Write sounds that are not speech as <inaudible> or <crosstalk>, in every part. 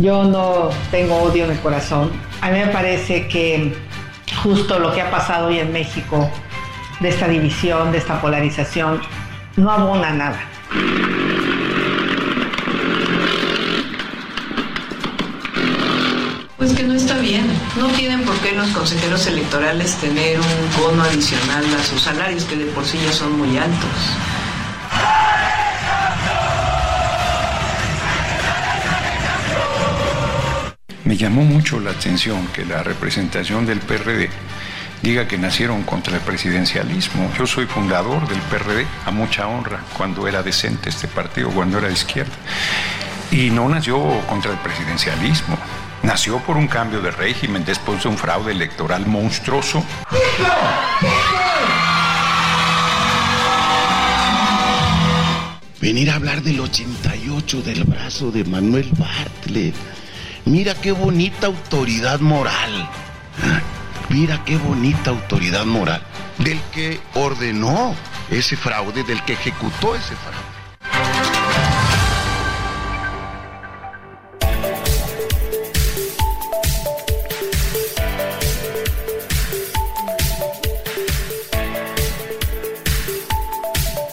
Yo no tengo odio en el corazón. A mí me parece que justo lo que ha pasado hoy en México, de esta división, de esta polarización, no abona nada. Pues que no está bien. No tienen por qué los consejeros electorales tener un bono adicional a sus salarios, que de por sí ya son muy altos. Me llamó mucho la atención que la representación del PRD diga que nacieron contra el presidencialismo. Yo soy fundador del PRD, a mucha honra, cuando era decente este partido, cuando era de izquierda. Y no nació contra el presidencialismo. Nació por un cambio de régimen después de un fraude electoral monstruoso. Venir a hablar del 88 del brazo de Manuel Bartlett. Mira qué bonita autoridad moral. Mira qué bonita autoridad moral. Del que ordenó ese fraude, del que ejecutó ese fraude.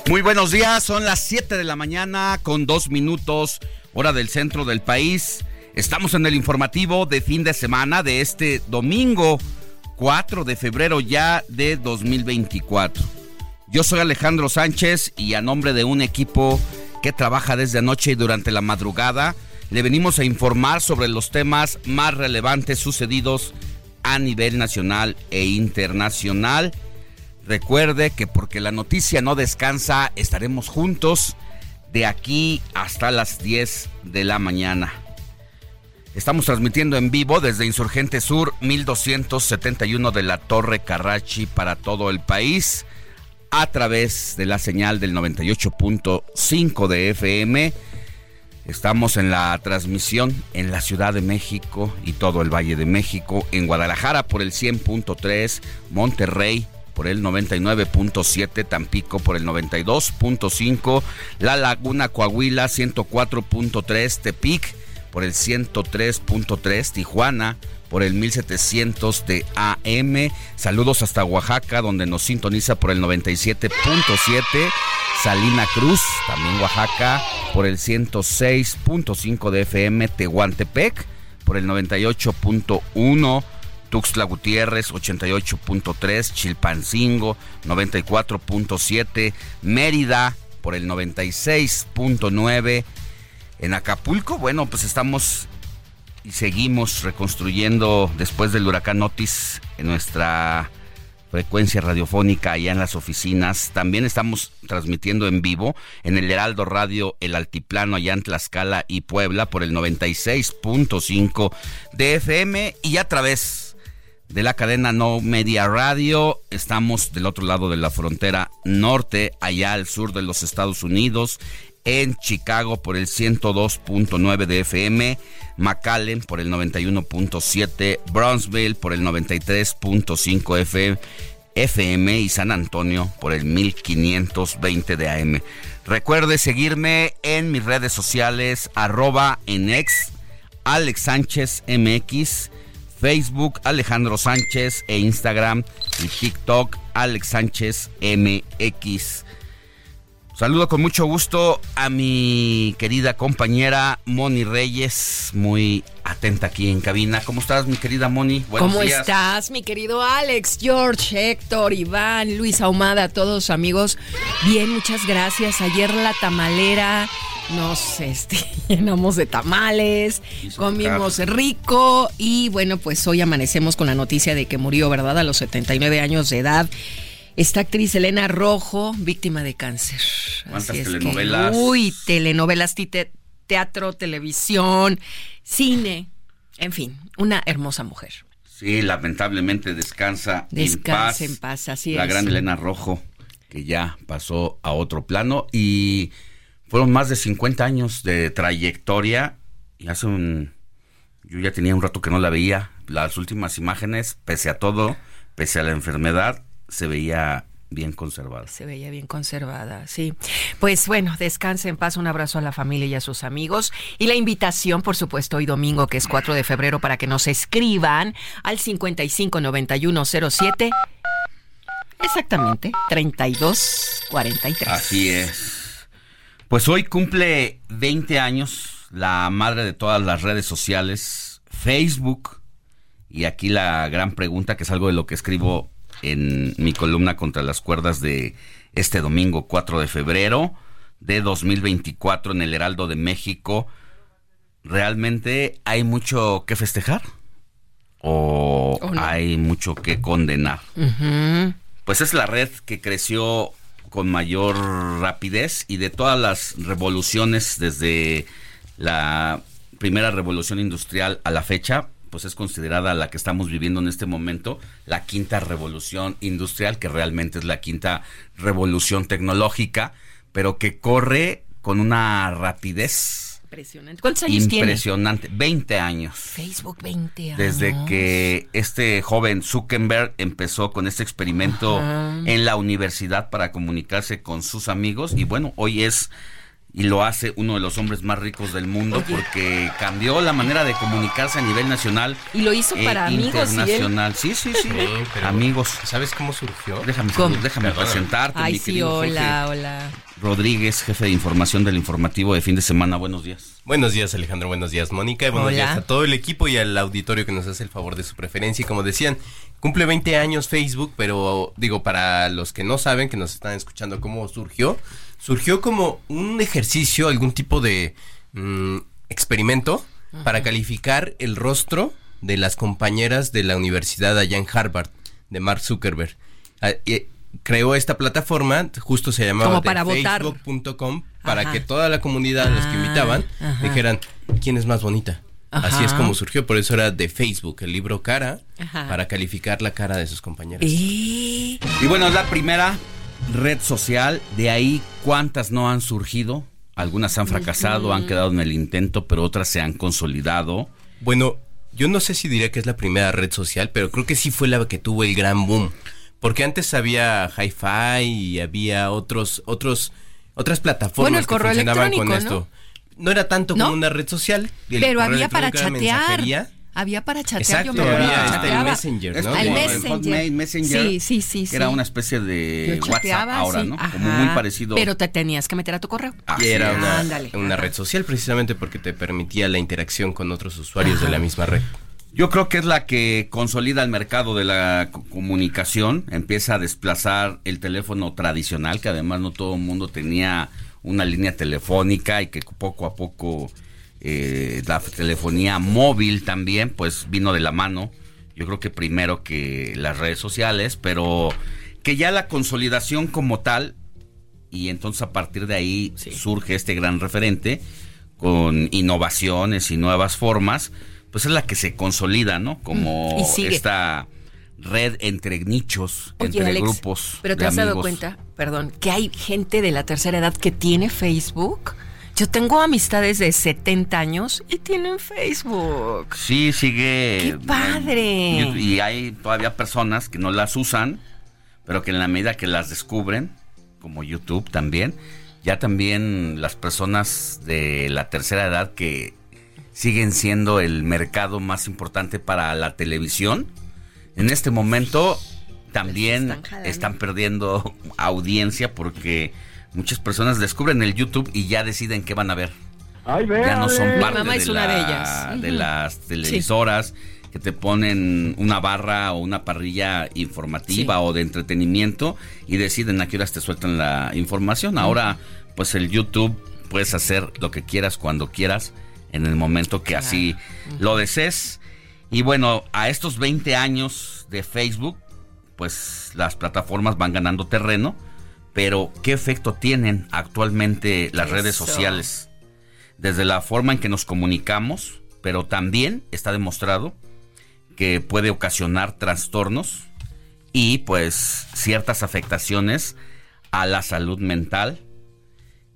Muy buenos días, son las 7 de la mañana con dos minutos, hora del centro del país. Estamos en el informativo de fin de semana de este domingo 4 de febrero ya de 2024. Yo soy Alejandro Sánchez y a nombre de un equipo que trabaja desde anoche y durante la madrugada, le venimos a informar sobre los temas más relevantes sucedidos a nivel nacional e internacional. Recuerde que porque la noticia no descansa, estaremos juntos de aquí hasta las 10 de la mañana. Estamos transmitiendo en vivo desde Insurgente Sur 1271 de la Torre Carrachi para todo el país a través de la señal del 98.5 de FM. Estamos en la transmisión en la Ciudad de México y todo el Valle de México, en Guadalajara por el 100.3, Monterrey por el 99.7, Tampico por el 92.5, La Laguna Coahuila 104.3, Tepic por el 103.3, Tijuana por el 1700 de AM. Saludos hasta Oaxaca, donde nos sintoniza por el 97.7. Salina Cruz, también Oaxaca, por el 106.5 de FM. Tehuantepec, por el 98.1. Tuxtla Gutiérrez 88.3, Chilpancingo 94.7, Mérida por el 96.9. En Acapulco, bueno, pues estamos y seguimos reconstruyendo después del huracán Otis en nuestra frecuencia radiofónica allá en las oficinas. También estamos transmitiendo en vivo en el Heraldo Radio El Altiplano allá en Tlaxcala y Puebla por el 96.5 de FM y a través de la cadena No Media Radio. Estamos del otro lado de la frontera norte, allá al sur de los Estados Unidos, en Chicago por el 102.9 de FM, McAllen por el 91.7, Brownsville por el 93.5 FM, FM y San Antonio por el 1520 de AM. Recuerde seguirme en mis redes sociales, arroba en ex, Alex Sánchez MX, Facebook Alejandro Sánchez e Instagram y TikTok Alex Sánchez MX. Saludo con mucho gusto a mi querida compañera Moni Reyes, muy atenta aquí en cabina. ¿Cómo estás, mi querida Moni? Buenos ¿Cómo estás, mi querido Alex, George, Héctor, Iván, Luis Ahumada, todos amigos? Bien, muchas gracias. Ayer la tamalera nos este, <laughs> llenamos de tamales, comimos rico y bueno, pues hoy amanecemos con la noticia de que murió, ¿verdad? A los 79 años de edad. Esta actriz Elena Rojo, víctima de cáncer. ¿Cuántas telenovelas? uy, telenovelas, teatro, televisión, cine, en fin, una hermosa mujer. Sí, lamentablemente descansa, descansa en paz. así la gran Elena Rojo, que ya pasó a otro plano y fueron más de 50 años de trayectoria y hace un... Yo ya tenía un rato que no la veía. Las últimas imágenes, pese a todo, pese a la enfermedad, se veía bien conservada. Se veía bien conservada, sí. Pues bueno, descanse en paz, un abrazo a la familia y a sus amigos. Y la invitación, por supuesto, hoy domingo, que es 4 de febrero, para que nos escriban al 559107. Exactamente, 3243. Así es. Pues hoy cumple 20 años la madre de todas las redes sociales, Facebook. Y aquí la gran pregunta, que es algo de lo que escribo en mi columna contra las cuerdas de este domingo 4 de febrero de 2024 en el Heraldo de México. ¿Realmente hay mucho que festejar? ¿O, hay mucho que condenar? Pues es la red que creció con mayor rapidez y de todas las revoluciones desde la primera revolución industrial a la fecha, pues es considerada la que estamos viviendo en este momento, la quinta revolución industrial, que realmente es la quinta revolución tecnológica, pero que corre con una rapidez Impresionante. ¿Cuántos años Impresionante. 20 años. Facebook 20 años. Desde que este joven Zuckerberg empezó con este experimento en la universidad para comunicarse con sus amigos. Y bueno, hoy es y lo hace uno de los hombres más ricos del mundo porque cambió la manera de comunicarse a nivel nacional. Y lo hizo para e amigos. Internacional. Sí, sí, sí. amigos. ¿Sabes cómo surgió? Déjame, déjame presentarte. Ay, sí, hola, hola. Rodríguez, jefe de información del informativo de fin de semana. Buenos días. Buenos días, Alejandro. Buenos días, Mónica. Y buenos días a todo el equipo y al auditorio que nos hace el favor de su preferencia. Y como decían, cumple 20 años Facebook, pero digo, para los que no saben, que nos están escuchando, ¿cómo surgió? Surgió como un ejercicio, algún tipo de mm, experimento para calificar el rostro de las compañeras de la universidad allá en Harvard, de Mark Zuckerberg. Ah, creó esta plataforma, justo se llamaba facebook.com, para que toda la comunidad, los que ah, invitaban, dijeran, ¿quién es más bonita? Así es como surgió, por eso era de Facebook, el libro Cara, para calificar la cara de sus compañeras. Y bueno, la primera red social, de ahí cuántas no han surgido, algunas han fracasado, han quedado en el intento, pero otras se han consolidado. Bueno, yo no sé si diría que es la primera red social, pero creo que sí fue la que tuvo el gran boom. Porque antes había Hi-Fi y había otros, otros, otras plataformas que funcionaban con esto. No era tanto como una red social. Pero había para chatear había para chatear. Exacto, yo había este, el Messenger, ¿no? El Messenger. Messenger. Sí, sí, sí. era una especie de WhatsApp ahora, ¿no? Como muy parecido. Pero te tenías que meter a tu correo. y era una, una red social precisamente porque te permitía la interacción con otros usuarios de la misma red. Yo creo que es la que consolida el mercado de la comunicación, empieza a desplazar el teléfono tradicional, que además no todo el mundo tenía una línea telefónica y que poco a poco eh, la telefonía móvil también, pues vino de la mano. Yo creo que primero que las redes sociales, pero que ya la consolidación como tal, y entonces a partir de ahí surge este gran referente con innovaciones y nuevas formas, pues es la que se consolida, ¿no? Como mm, esta red entre nichos, entre grupos. Pero te has dado cuenta, perdón, que hay gente de la tercera edad que tiene Facebook. Yo tengo amistades de 70 años y tienen Facebook. Sí, sigue. ¡Qué padre! Y, hay todavía personas que no las usan, pero que en la medida que las descubren, como YouTube también, ya también las personas de la tercera edad que siguen siendo el mercado más importante para la televisión, en este momento también están, perdiendo <laughs> audiencia porque muchas personas descubren el YouTube y ya deciden qué van a ver. ya no son parte de, de, las televisoras que te ponen una barra o una parrilla informativa o de entretenimiento y deciden a qué horas te sueltan la información. Ahora, pues el YouTube puedes hacer lo que quieras cuando quieras en el momento que así lo desees. Y bueno, a estos 20 años de Facebook, pues las plataformas van ganando terreno, pero ¿qué efecto tienen actualmente las redes sociales? Desde la forma en que nos comunicamos, pero también está demostrado que puede ocasionar trastornos y pues ciertas afectaciones a la salud mental.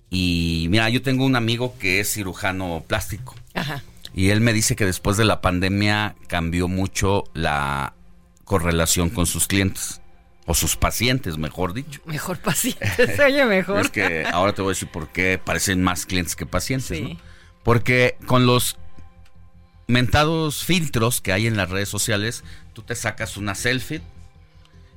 Y mira, yo tengo un amigo que es cirujano plástico. Ajá. Y él me dice que después de la pandemia cambió mucho la correlación con sus clientes. O sus pacientes, mejor dicho. Mejor pacientes, <laughs> oye mejor. es que ahora te voy a decir por qué parecen más clientes que pacientes, ¿no? Porque con los mentados filtros que hay en las redes sociales, tú te sacas una selfie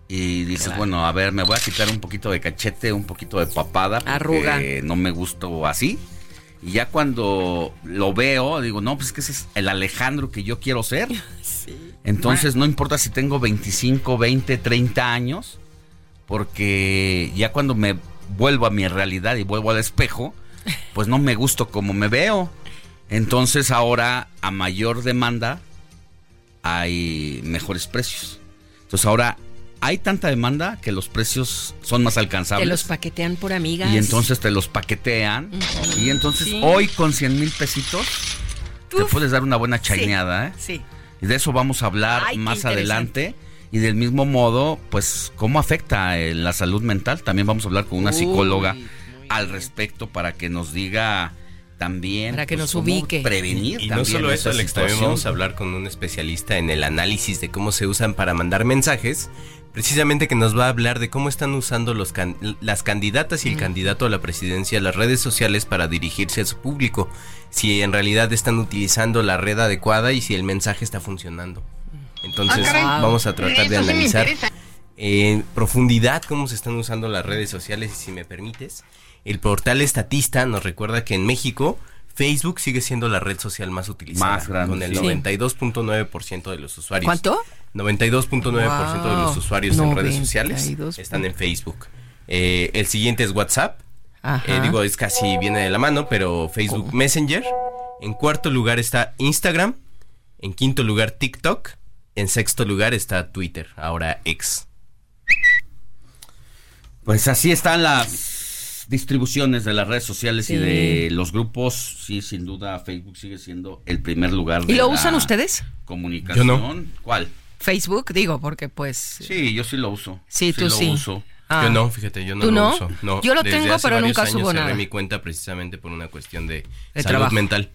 y dices, bueno, a ver, me voy a quitar un poquito de cachete, un poquito de papada, porque no me gustó así. Y ya cuando lo veo, digo, no, pues que ese es el Alejandro que yo quiero ser. <laughs> Entonces, no importa si tengo 25, 20, 30 años, porque ya cuando me vuelvo a mi realidad y vuelvo al espejo, pues no me gusto como me veo. Entonces, ahora, a mayor demanda, hay mejores precios. Entonces, ahora hay tanta demanda que los precios son más alcanzables. Te los paquetean por amigas. Y entonces te los paquetean. Y entonces hoy con 100 mil pesitos te puedes dar una buena chaineada. ¿eh? Sí. Y de eso vamos a hablar más adelante. Y del mismo modo, pues, cómo afecta la salud mental. También vamos a hablar con una psicóloga al respecto para que nos diga también para que pues, nos ubique prevenir y no solo eso Alex también vamos a hablar con un especialista en el análisis de cómo se usan para mandar mensajes precisamente que nos va a hablar de cómo están usando los las candidatas y el candidato a la presidencia las redes sociales para dirigirse a su público, si en realidad están utilizando la red adecuada y si el mensaje está funcionando. Entonces ah, vamos a tratar de analizar en profundidad cómo se están usando las redes sociales y si me permites, el portal Estatista nos recuerda que en México Facebook sigue siendo la red social más utilizada, más grande, con el 92.9% de los usuarios. ¿Cuánto? 92.9% de los usuarios en redes sociales están en Facebook. Eh, el siguiente es WhatsApp. Eh, digo, es casi viene de la mano, pero Facebook Messenger. En cuarto lugar está Instagram. En quinto lugar TikTok. En sexto lugar está Twitter, ahora X. Pues así están las distribuciones de las redes sociales y de los grupos. Sí, sin duda Facebook sigue siendo el primer lugar. De ¿Y lo usan ustedes? Comunicación. Yo no. ¿Cuál? Facebook, digo, porque pues... Sí, yo sí lo uso. Sí, tú sí. Lo uso. Ah. Yo no, fíjate, yo no lo uso. No, yo lo tengo, pero nunca subo nada. Mi cuenta precisamente por una cuestión de, salud mental.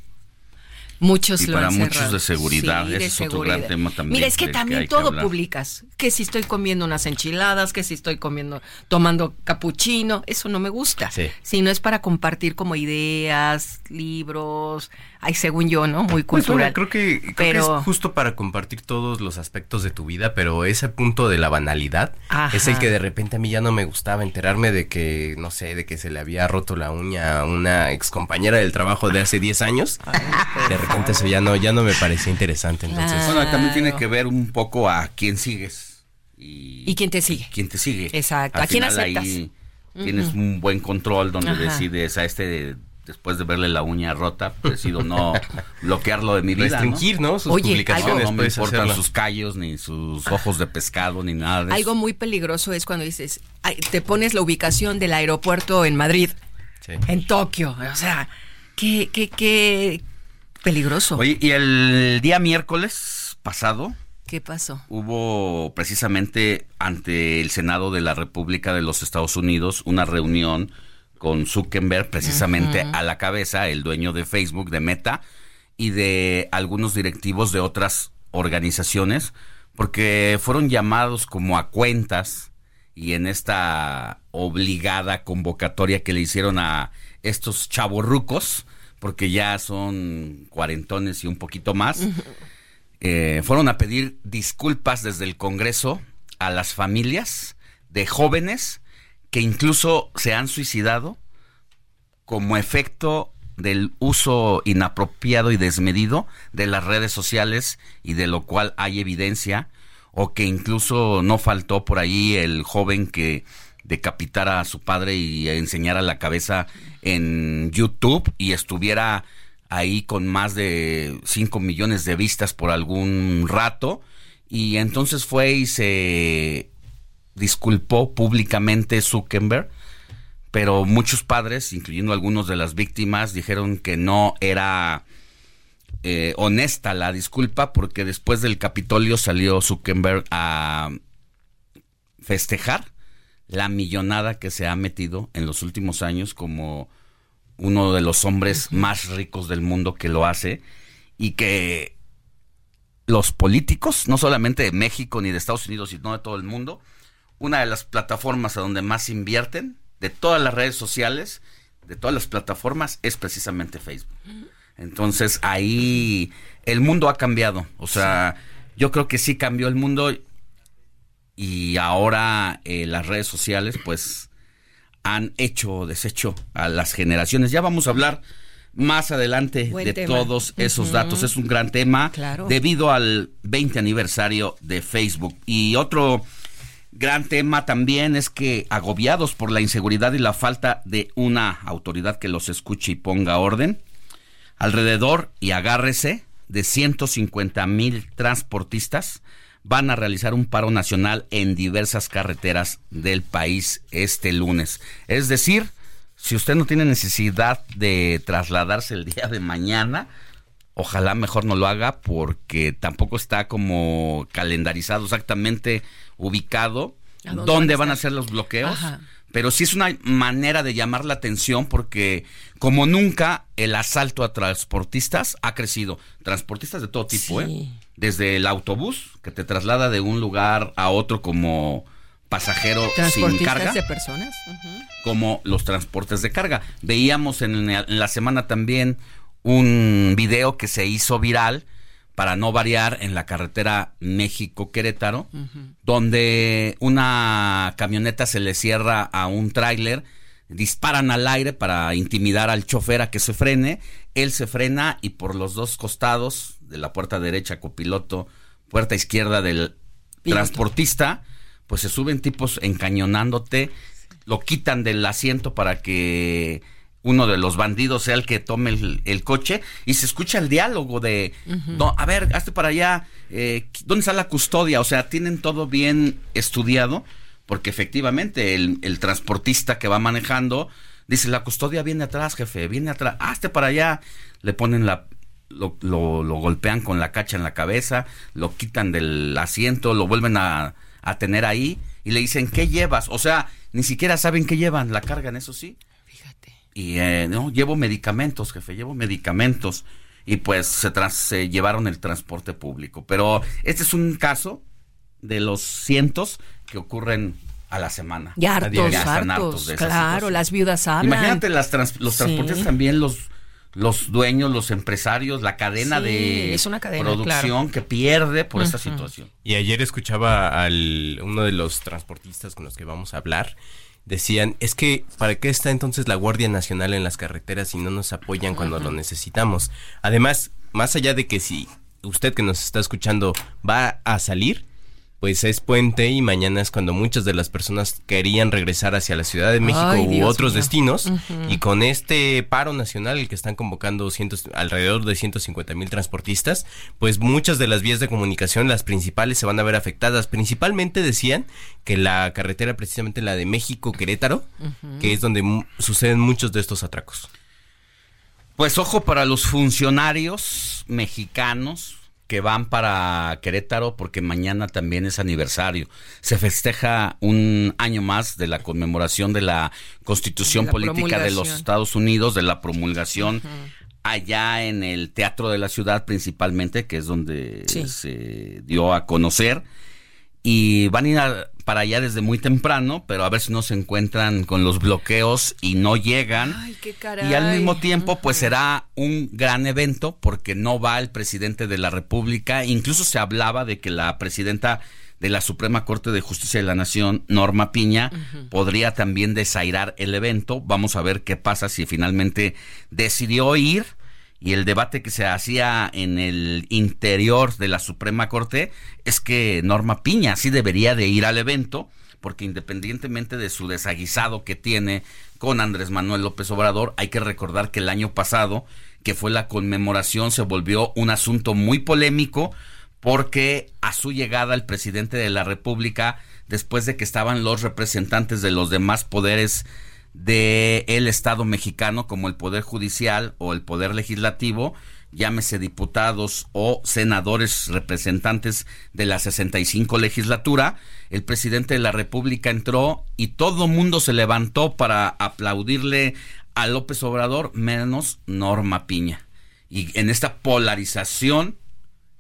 Muchos y para muchos de seguridad, ese es otro gran tema también. Mira, es que también todo publicas, que si estoy comiendo unas enchiladas, que si estoy comiendo, tomando capuchino, eso no me gusta. Sí. Si no es para compartir como ideas, libros, ay, según yo, ¿no? Muy pues cultural. creo, que, pero... es justo para compartir todos los aspectos de tu vida, pero ese punto de la banalidad es el que de repente a mí ya no me gustaba enterarme de que, no sé, de que se le había roto la uña a una ex compañera del trabajo de hace 10 años. de repente eso ya no, ya no me parecía interesante. Entonces, bueno, también tiene que ver un poco a quién sigues. Y, quién te sigue. ¿Quién te sigue? Exacto. ¿A quién aceptas? tienes un buen control donde decides a este después de verle la uña rota, decido no <laughs> bloquearlo de mi vida. Restringir, ¿no? Sus publicaciones. No, me importan sus callos, ni sus ojos de pescado, ni nada de Algo muy peligroso es cuando dices, te pones la ubicación del aeropuerto en Madrid, en Tokio. O sea, qué, qué, qué peligroso. Oye, y el día miércoles pasado. ¿Qué pasó? Hubo precisamente ante el Senado de la República de los Estados Unidos una reunión con Zuckerberg precisamente a la cabeza, el dueño de Facebook, de Meta, y de algunos directivos de otras organizaciones, porque fueron llamados como a cuentas y en esta obligada convocatoria que le hicieron a estos chavorrucos, porque ya son cuarentones y un poquito más, eh, fueron a pedir disculpas desde el Congreso a las familias de jóvenes que incluso se han suicidado como efecto del uso inapropiado y desmedido de las redes sociales y de lo cual hay evidencia o que incluso no faltó por ahí el joven que decapitara a su padre y enseñara la cabeza en YouTube y estuviera ahí con más de 5 millones de vistas por algún rato. Y entonces fue y se disculpó públicamente Zuckerberg pero muchos padres, incluyendo algunos de las víctimas, dijeron que no era eh, honesta la disculpa porque después del Capitolio salió Zuckerberg a festejar la millonada que se ha metido en los últimos años como uno de los hombres más ricos del mundo que lo hace y que los políticos, no solamente de México ni de Estados Unidos, sino de todo el mundo, una de las plataformas a donde más invierten de todas las redes sociales, de todas las plataformas, es precisamente Facebook. Entonces ahí el mundo ha cambiado. O sea, yo creo que sí cambió el mundo y ahora eh, las redes sociales pues han hecho deshecho a las generaciones. Ya vamos a hablar más adelante de todos esos datos. Es un gran tema debido al 20 aniversario de Facebook. Y otro Gran tema también es que agobiados por la inseguridad y la falta de una autoridad que los escuche y ponga orden, alrededor, y agárrese, de 150 mil transportistas van a realizar un paro nacional en diversas carreteras del país este lunes. Es decir, si usted no tiene necesidad de trasladarse el día de mañana, ojalá mejor no lo haga porque tampoco está como calendarizado exactamente ubicado dónde, van a ser los bloqueos. Pero sí es una manera de llamar la atención porque como nunca el asalto a transportistas ha crecido. Transportistas de todo tipo, ¿eh? Desde el autobús que te traslada de un lugar a otro como pasajero sin carga. de personas? Como los transportes de carga. Veíamos en, en la semana también un video que se hizo viral para no variar en la carretera México-Querétaro, donde una camioneta se le cierra a un tráiler, disparan al aire para intimidar al chofer a que se frene, él se frena y por los dos costados de la puerta derecha copiloto, puerta izquierda del transportista, pues se suben tipos encañonándote, lo quitan del asiento para que uno de los bandidos sea el que tome el, coche y se escucha el diálogo de, no, a ver, hazte para allá, eh, ¿dónde está la custodia? O sea, tienen todo bien estudiado, porque efectivamente el, transportista que va manejando dice, la custodia viene atrás, jefe, viene atrás, hazte para allá, le ponen la... Lo, lo, lo golpean con la cacha en la cabeza, lo quitan del asiento, lo vuelven a, a tener ahí y le dicen, ¿qué llevas? O sea, ni siquiera saben qué llevan, la cargan, eso sí y eh, no, llevo medicamentos, jefe, llevo medicamentos. Y pues se, se llevaron el transporte público. Pero este es un caso de los cientos que ocurren a la semana. Ya hartos, hartos, claro, las viudas hablan. Imagínate las los transportes también, los los dueños, los empresarios, la cadena de es una cadena, producción que pierde por esta situación. Y ayer escuchaba al uno de los transportistas con los que vamos a hablar decían, es que ¿para qué está entonces la Guardia Nacional en las carreteras si no nos apoyan cuando lo necesitamos? Además, más allá de que si usted que nos está escuchando va a salir, pues es puente y mañana es cuando muchas de las personas querían regresar hacia la Ciudad de México u otros destinos y con este paro nacional el que están convocando cientos, alrededor de 150 mil transportistas, pues muchas de las vías de comunicación, las principales, se van a ver afectadas. Principalmente decían que la carretera, precisamente la de México-Querétaro, que es donde suceden muchos de estos atracos. Pues ojo para los funcionarios mexicanos, que van para Querétaro porque mañana también es aniversario. Se festeja un año más de la conmemoración de la Constitución Política de los Estados Unidos, de la promulgación allá en el Teatro de la Ciudad principalmente, que es donde se dio a conocer. Y van a ir para allá desde muy temprano, pero a ver si no se encuentran con los bloqueos y no llegan. Ay, qué caray. Y al mismo tiempo, pues será un gran evento porque no va el presidente de la República. Incluso se hablaba de que la presidenta de la Suprema Corte de Justicia de la Nación, Norma Piña, podría también desairar el evento. Vamos a ver qué pasa si finalmente decidió ir y el debate que se hacía en el interior de la Suprema Corte es que Norma Piña sí debería de ir al evento, porque independientemente de su desaguisado que tiene con Andrés Manuel López Obrador, hay que recordar que el año pasado, que fue la conmemoración, se volvió un asunto muy polémico, porque a su llegada el presidente de la República, después de que estaban los representantes de los demás poderes del el Estado mexicano como el Poder Judicial o el Poder Legislativo, llámese diputados o senadores representantes de la 65 legislatura, el presidente de la República entró y todo mundo se levantó para aplaudirle a López Obrador, menos Norma Piña. Y en esta polarización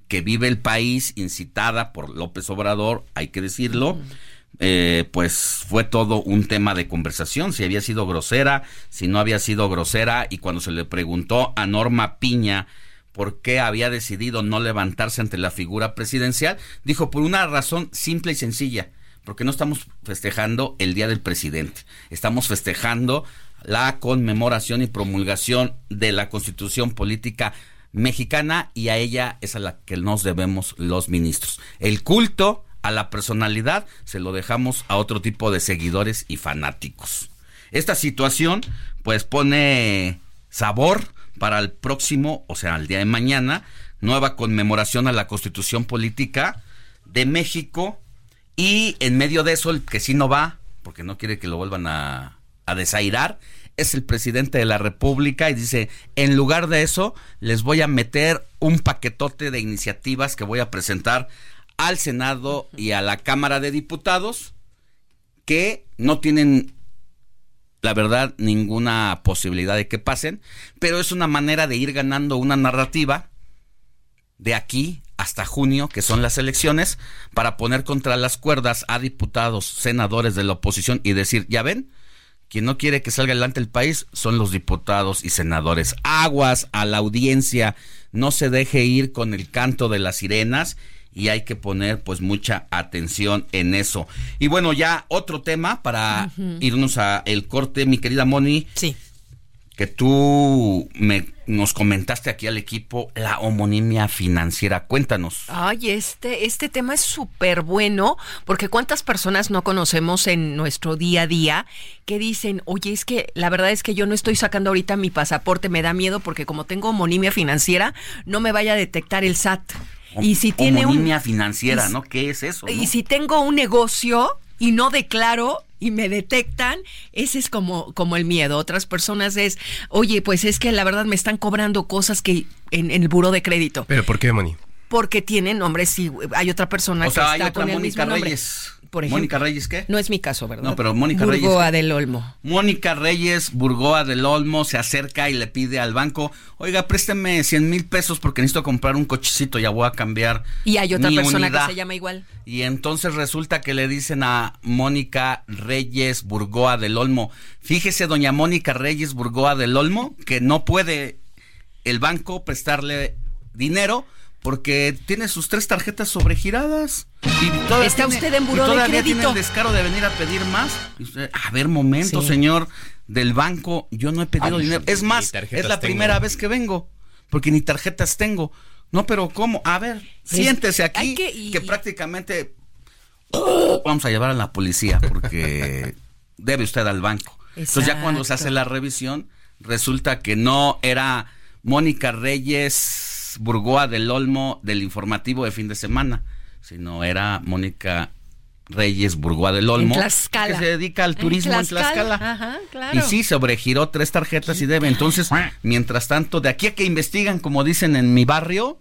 que vive el país, incitada por López Obrador, hay que decirlo, eh, pues fue todo un tema de conversación, si había sido grosera, si no había sido grosera, y cuando se le preguntó a Norma Piña por qué había decidido no levantarse ante la figura presidencial, dijo por una razón simple y sencilla, porque no estamos festejando el Día del Presidente, estamos festejando la conmemoración y promulgación de la Constitución Política Mexicana y a ella es a la que nos debemos los ministros. El culto a la personalidad se lo dejamos a otro tipo de seguidores y fanáticos. Esta situación pues pone sabor para el próximo, o sea, el día de mañana, nueva conmemoración a la Constitución Política de México y en medio de eso el que sí no va, porque no quiere que lo vuelvan a, a desairar, es el presidente de la República y dice, en lugar de eso, les voy a meter un paquetote de iniciativas que voy a presentar al Senado y a la Cámara de Diputados que no tienen la verdad ninguna posibilidad de que pasen, pero es una manera de ir ganando una narrativa de aquí hasta junio, que son las elecciones, para poner contra las cuerdas a diputados, senadores de la oposición y decir, ya ven, quien no quiere que salga adelante el país son los diputados y senadores. Aguas a la audiencia, no se deje ir con el canto de las sirenas y hay que poner pues mucha atención en eso. Y bueno, ya otro tema para irnos a el corte, mi querida Moni. Sí. Que tú me nos comentaste aquí al equipo la homonimia financiera. Cuéntanos. Ay, este, este tema es súper bueno, porque cuántas personas no conocemos en nuestro día a día que dicen, oye, es que la verdad es que yo no estoy sacando ahorita mi pasaporte, me da miedo porque como tengo homonimia financiera, no me vaya a detectar el SAT. Y si tiene homonimia financiera, ¿no? ¿Qué es eso? Y si tengo un negocio y no declaro y me detectan, ese es como, como el miedo. Otras personas es, oye, pues es que la verdad me están cobrando cosas que en, el buro de crédito. ¿Pero por qué, Moni? Porque tienen nombres, sí, hay otra persona o que sea, está hay otra con el mismo nombre. Reyes. Por ejemplo. ¿Mónica Reyes qué? No es mi caso, ¿verdad? No, pero Mónica Reyes. Burgoa del Olmo. Mónica Reyes Burgoa del Olmo se acerca y le pide al banco, oiga, présteme 100 mil pesos porque necesito comprar un cochecito, ya voy a cambiar. Y hay otra mi persona unidad". que se llama igual. Y entonces resulta que le dicen a Mónica Reyes Burgoa del Olmo, fíjese doña Mónica Reyes Burgoa del Olmo, que no puede el banco prestarle dinero porque tiene sus tres tarjetas sobregiradas. Y todavía Está tiene- usted en buró y de todavía tiene crédito. el descaro de venir a pedir más. Y usted, a ver, momento, Sí. señor del banco, yo no he pedido Ay, dinero. Es más, es la tengo. primera vez que vengo, porque ni tarjetas tengo. No, pero ¿cómo? A ver, siéntese aquí, que, prácticamente vamos a llevar a la policía, porque <laughs> debe usted al banco. Entonces ya cuando se hace la revisión, resulta que no era Mónica Reyes Burgoa del Olmo del informativo de fin de semana, sino era Mónica Reyes Burgoa del Olmo, En que se dedica al turismo en Tlaxcala. Ajá, claro. Y sí, sobregiró tres tarjetas y debe. Entonces, mientras tanto, de aquí a que investigan, como dicen en mi barrio,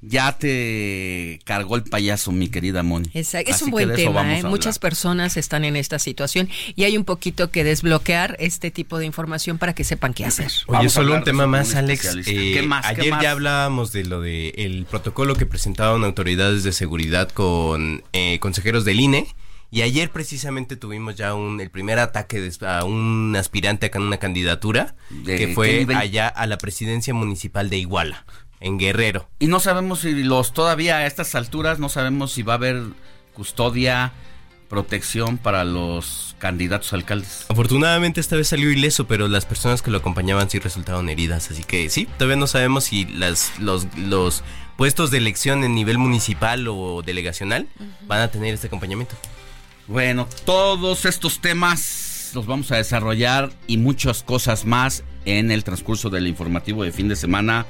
ya te cargó el payaso, mi querida Moni. Exacto. Es un buen de tema, ¿eh? Muchas personas están en esta situación y hay un poquito que desbloquear este tipo de información para que sepan qué hacer. Oye, Vamos solo un de tema más, un Alex. Eh, ¿Qué más? ¿Qué Ayer más? ya hablábamos de lo de el protocolo que presentaron autoridades de seguridad con eh, consejeros del INE Y ayer precisamente tuvimos ya un, el primer ataque a un aspirante a una candidatura que fue allá a la presidencia municipal de Iguala, en Guerrero. Y no sabemos si los todavía a estas alturas, no sabemos si va a haber custodia, protección para los candidatos alcaldes. Afortunadamente esta vez salió ileso, pero las personas que lo acompañaban sí resultaron heridas, así que sí, todavía no sabemos si las, los, los puestos de elección en nivel municipal o delegacional van a tener este acompañamiento. Bueno, todos estos temas los vamos a desarrollar y muchas cosas más en el transcurso del informativo de fin de semana.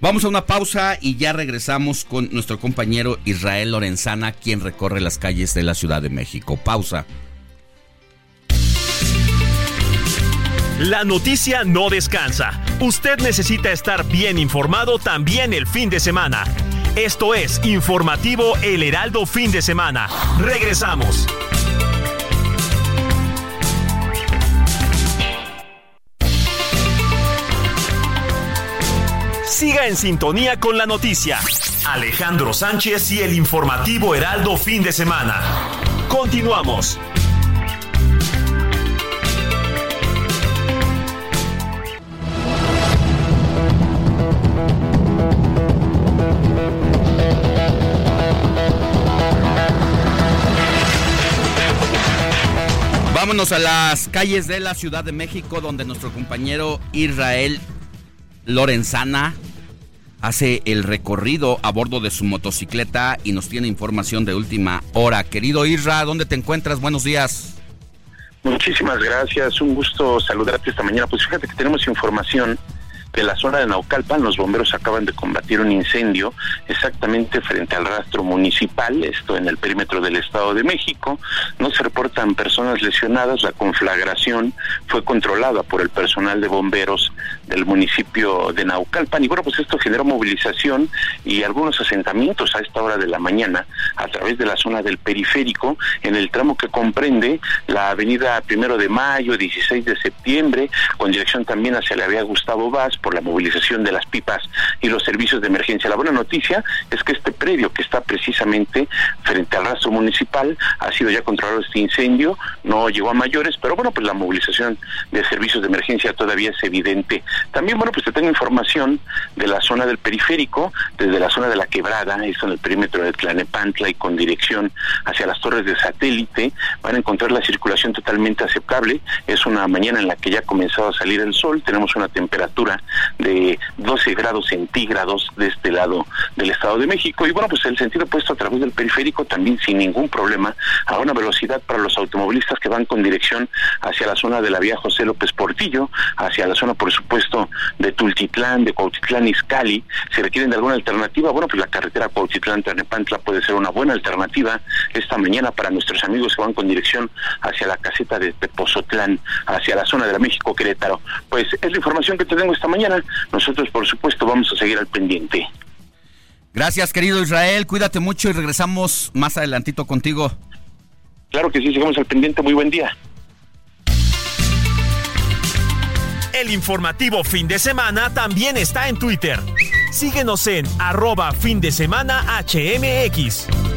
Vamos a una pausa y ya regresamos con nuestro compañero Israel Lorenzana, quien recorre las calles de la Ciudad de México. Pausa. La noticia no descansa. Usted necesita estar bien informado también el fin de semana. Esto es Informativo El Heraldo Fin de Semana. Regresamos. Siga en sintonía con la noticia. Alejandro Sánchez y el Informativo Heraldo Fin de Semana. Continuamos. Vámonos a las calles de la Ciudad de México, donde nuestro compañero Israel Lorenzana hace el recorrido a bordo de su motocicleta y nos tiene información de última hora. Querido Isra, ¿dónde te encuentras? Buenos días. Muchísimas gracias, un gusto saludarte esta mañana. Pues fíjate que tenemos información de la zona de Naucalpan, los bomberos acaban de combatir un incendio exactamente frente al rastro municipal, esto en el perímetro del Estado de México. No se reportan personas lesionadas, la conflagración fue controlada por el personal de bomberos del municipio de Naucalpan y bueno, pues esto generó movilización y algunos asentamientos a esta hora de la mañana a través de la zona del periférico en el tramo que comprende la avenida Primero de Mayo, 16 de septiembre, con dirección también hacia la vía Gustavo Vaz, por la movilización de las pipas y los servicios de emergencia. La buena noticia es que este predio que está precisamente frente al rastro municipal ha sido ya controlado este incendio, no llegó a mayores, pero bueno, pues la movilización de servicios de emergencia todavía es evidente. También, bueno, pues te tengo información de la zona del periférico, desde la zona de la quebrada, esto en el perímetro de Tlanepantla y con dirección hacia las torres de satélite, van a encontrar la circulación totalmente aceptable. Es una mañana en la que ya ha comenzado a salir el sol, tenemos una temperatura de 12 grados centígrados de este lado del Estado de México. Y bueno, pues el sentido puesto a través del periférico también sin ningún problema a una velocidad para los automovilistas que van con dirección hacia la zona de la vía José López Portillo, hacia la zona, por supuesto, de Tultitlán, de Cuautitlán Izcalli. Si requieren de alguna alternativa, bueno, pues la carretera Cuautitlán-Ternepantla puede ser una buena alternativa esta mañana para nuestros amigos que van con dirección hacia la caseta de Pozotlán, hacia la zona de la México Querétaro. Pues es la información que tengo esta mañana nosotros, por supuesto, vamos a seguir al pendiente. Gracias, querido Israel. Cuídate mucho y regresamos más adelantito contigo. Claro que sí, sigamos al pendiente. Muy buen día. El informativo fin de semana también está en Twitter. Síguenos en arroba fin de semana HMX.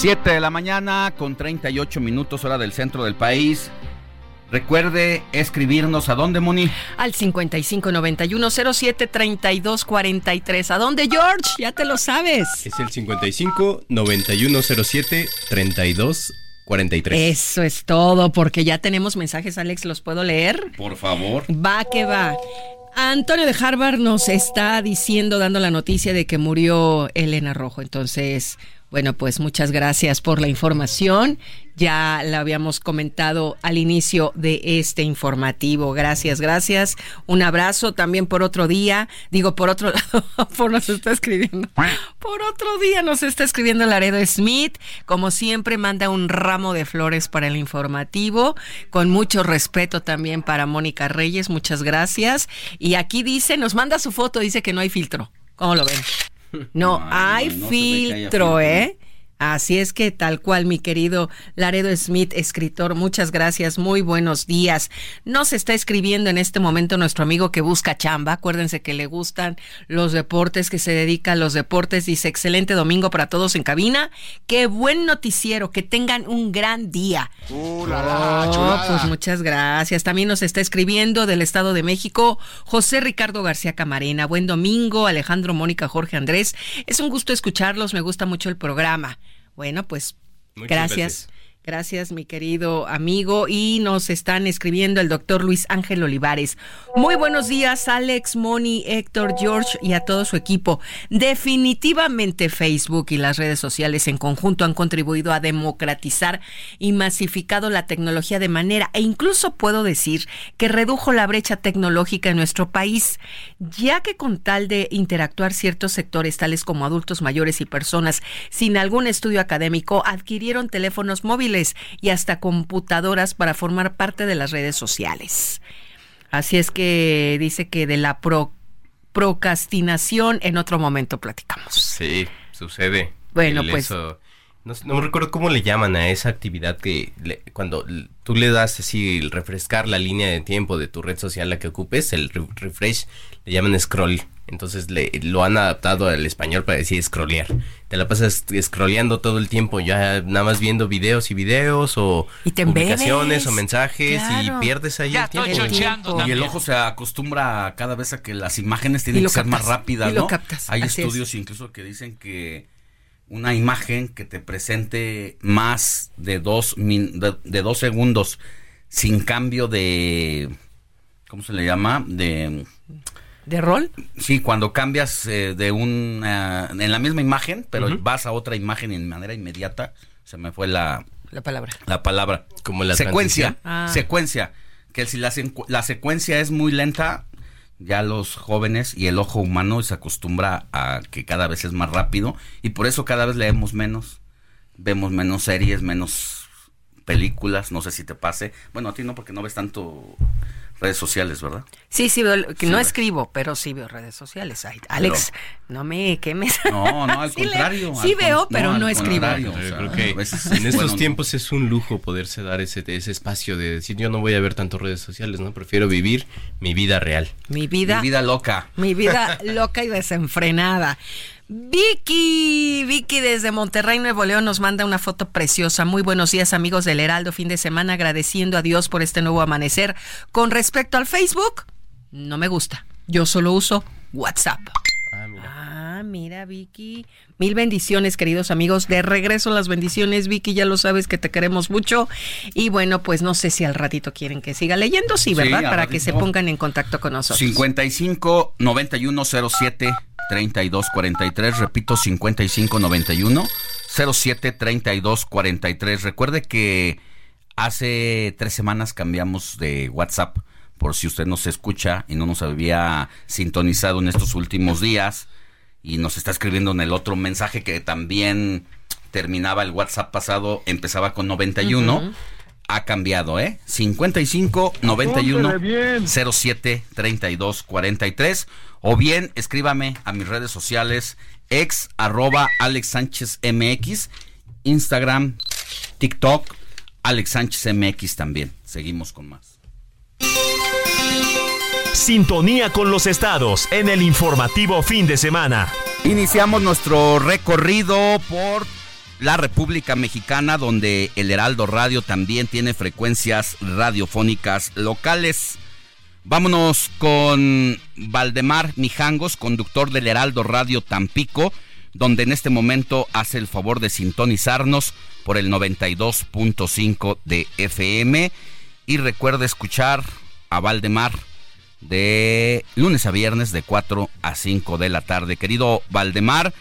7 de la mañana con 38 minutos hora del centro del país. Recuerde escribirnos a dónde, Moni. Al 5591073243. ¿A dónde, George? Ya te lo sabes. Es el 5591073243. Eso es todo, porque ya tenemos mensajes, Alex, ¿los puedo leer? Por favor. Va que va. Antonio de Harvard nos está diciendo, dando la noticia de que murió Elena Rojo. Entonces, bueno, pues muchas gracias por la información. Ya la habíamos comentado al inicio de este informativo. Gracias, gracias. Un abrazo también por otro día. Digo, por otro <laughs> por nos está escribiendo. Por otro día nos está escribiendo Laredo Smith. Como siempre, manda un ramo de flores para el informativo. Con mucho respeto también para Mónica Reyes. Muchas gracias. Y aquí dice, nos manda su foto, dice que no hay filtro. ¿Cómo lo ven? No, hay filtro, ¿eh? Así es que tal cual, mi querido Laredo Smith, escritor, muchas gracias, muy buenos días. Nos está escribiendo en este momento nuestro amigo que busca chamba. Acuérdense que le gustan los deportes, que se dedica a los deportes. Dice, excelente domingo para todos en cabina. Qué buen noticiero, que tengan un gran día. Uh, oh, pues muchas gracias. También nos está escribiendo del Estado de México José Ricardo García Camarena. Buen domingo, Alejandro, Mónica, Jorge Andrés. Es un gusto escucharlos, me gusta mucho el programa. Bueno, pues gracias. Gracias, mi querido amigo. Y nos están escribiendo el doctor Luis Ángel Olivares. Muy buenos días, Alex, Moni, Héctor, George y a todo su equipo. Definitivamente Facebook y las redes sociales en conjunto han contribuido a democratizar y masificado la tecnología de manera, e incluso puedo decir que redujo la brecha tecnológica en nuestro país, ya que con tal de interactuar ciertos sectores, tales como adultos mayores y personas sin algún estudio académico, adquirieron teléfonos móviles y hasta computadoras para formar parte de las redes sociales. Así es que dice que de la procrastinación en otro momento platicamos. Sí, sucede. Bueno, pues... no, me recuerdo cómo le llaman a esa actividad que cuando tú le das así el refrescar la línea de tiempo de tu red social la que ocupes, el refresh, le llaman scroll. Entonces le, lo han adaptado al español para decir scrollear. Te la pasas scrolleando todo el tiempo, ya nada más viendo videos y videos o publicaciones o mensajes y pierdes ahí el tiempo. y el ojo se acostumbra cada vez a que las imágenes tienen que ser más rápidas, ¿no? Hay estudios incluso que dicen que una imagen que te presente más de dos, de dos segundos sin cambio de... ¿Cómo se le llama? De ¿De rol? Sí, cuando cambias eh, de un... en la misma imagen, pero vas a otra imagen en manera inmediata, se me fue la... La palabra. La palabra. Como la secuencia. Ah. Secuencia. Que si la, la secuencia es muy lenta, ya los jóvenes y el ojo humano se acostumbra a que cada vez es más rápido y por eso cada vez leemos menos, vemos menos series, menos películas, no sé si te pase. Bueno, a ti no porque no ves tanto redes sociales, ¿verdad? Sí, sí veo, no escribo, pero sí veo redes sociales. Alex, no me quemes. No, no, al <laughs> contrario. sí veo, pero no, escribo. en estos tiempos es un lujo poderse dar ese, ese espacio de decir, yo no voy a ver tanto redes sociales, ¿no? Prefiero vivir mi vida real. Mi vida. Mi vida loca. Mi vida loca y desenfrenada. Vicky, Vicky desde Monterrey, Nuevo León nos manda una foto preciosa. Muy buenos días amigos del Heraldo, fin de semana agradeciendo a Dios por este nuevo amanecer. Con respecto al Facebook, no me gusta. Yo solo uso WhatsApp. Ah, mira. Ah, mira, Vicky. Mil bendiciones, queridos amigos. De regreso las bendiciones, Vicky. Ya lo sabes que te queremos mucho. Y bueno, pues no sé si al ratito quieren que siga leyendo, sí, ¿verdad? Para que se pongan en contacto con nosotros. 55 9107 3243, repito 5591 07 3243. Recuerde que hace tres semanas cambiamos de WhatsApp, por si usted nos escucha y no nos había sintonizado en estos últimos días y nos está escribiendo en el otro mensaje que también terminaba el WhatsApp pasado, empezaba con 91. Ha cambiado, ¿eh? 55 91 07 32 43 o bien escríbame a mis redes sociales ex arroba Alex Sánchez MX, Instagram, TikTok, Alex Sánchez MX también. Seguimos con más. Sintonía con los estados en el informativo fin de semana. Iniciamos nuestro recorrido por la República Mexicana, donde el Heraldo Radio también tiene frecuencias radiofónicas locales. Vámonos con Valdemar Mijangos, conductor del Heraldo Radio Tampico, donde en este momento hace el favor de sintonizarnos por el 92.5 de FM. Y recuerda escuchar a Valdemar de lunes a viernes de 4 a 5 de la tarde. Querido Valdemar,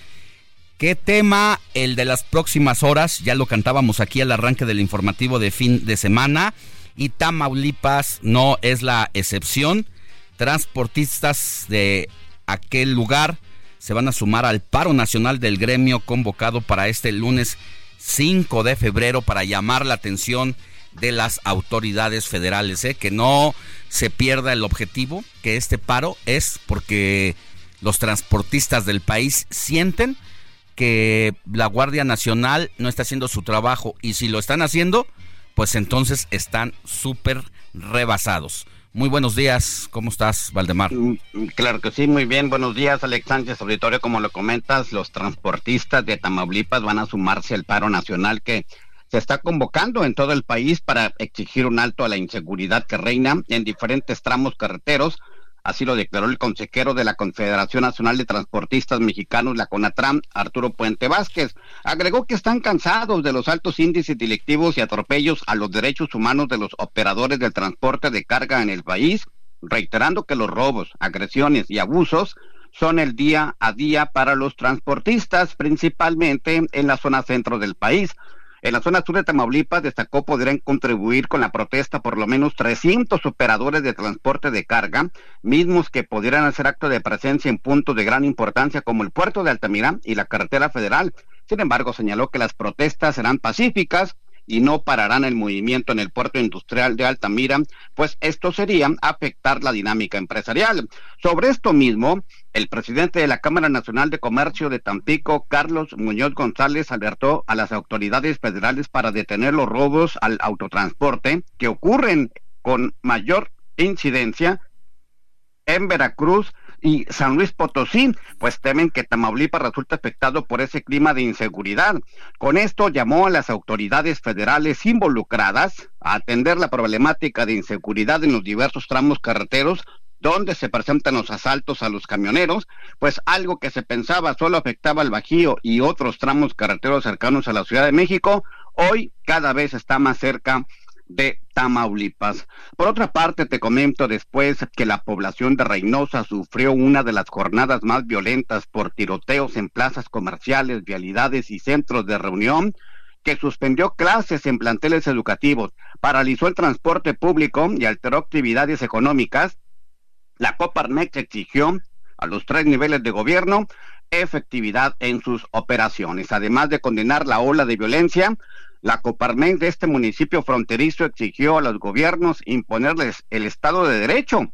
¿qué tema el de las próximas horas? Ya lo cantábamos aquí al arranque del informativo de fin de semana y Tamaulipas no es la excepción. Transportistas de aquel lugar se van a sumar al paro nacional del gremio convocado para este lunes 5 de febrero para llamar la atención de las autoridades federales, ¿eh? que no se pierda el objetivo, que este paro es porque los transportistas del país sienten que la Guardia Nacional no está haciendo su trabajo y si lo están haciendo, pues entonces están súper rebasados. Muy buenos días, ¿cómo estás, Valdemar? Mm, claro que sí, muy bien. Buenos días, Alex Sánchez, auditorio. Como lo comentas, los transportistas de Tamaulipas van a sumarse al paro nacional que se está convocando en todo el país para exigir un alto a la inseguridad que reina en diferentes tramos carreteros Así lo declaró el consejero de la Confederación Nacional de Transportistas Mexicanos, la CONATRAM, Arturo Puente Vázquez. Agregó que están cansados de los altos índices delictivos y atropellos a los derechos humanos de los operadores del transporte de carga en el país, reiterando que los robos, agresiones y abusos son el día a día para los transportistas, principalmente en la zona centro del país. En la zona sur de Tamaulipas destacó podrían contribuir con la protesta por lo menos 300 operadores de transporte de carga, mismos que pudieran hacer acto de presencia en puntos de gran importancia como el puerto de Altamira y la carretera federal. Sin embargo, señaló que las protestas serán pacíficas y no pararán el movimiento en el puerto industrial de Altamira, pues esto sería afectar la dinámica empresarial. Sobre esto mismo, el presidente de la Cámara Nacional de Comercio de Tampico, Carlos Muñoz González, alertó a las autoridades federales para detener los robos al autotransporte que ocurren con mayor incidencia en Veracruz y San Luis Potosí, pues temen que Tamaulipas resulte afectado por ese clima de inseguridad. Con esto llamó a las autoridades federales involucradas a atender la problemática de inseguridad en los diversos tramos carreteros donde se presentan los asaltos a los camioneros, pues algo que se pensaba solo afectaba al Bajío y otros tramos carreteros cercanos a la Ciudad de México, hoy cada vez está más cerca de Tamaulipas. Por otra parte, te comento después que la población de Reynosa sufrió una de las jornadas más violentas por tiroteos en plazas comerciales, vialidades y centros de reunión, que suspendió clases en planteles educativos, paralizó el transporte público y alteró actividades económicas. La Coparmex exigió a los tres niveles de gobierno efectividad en sus operaciones. Además de condenar la ola de violencia, la Coparmex de este municipio fronterizo exigió a los gobiernos imponerles el Estado de Derecho.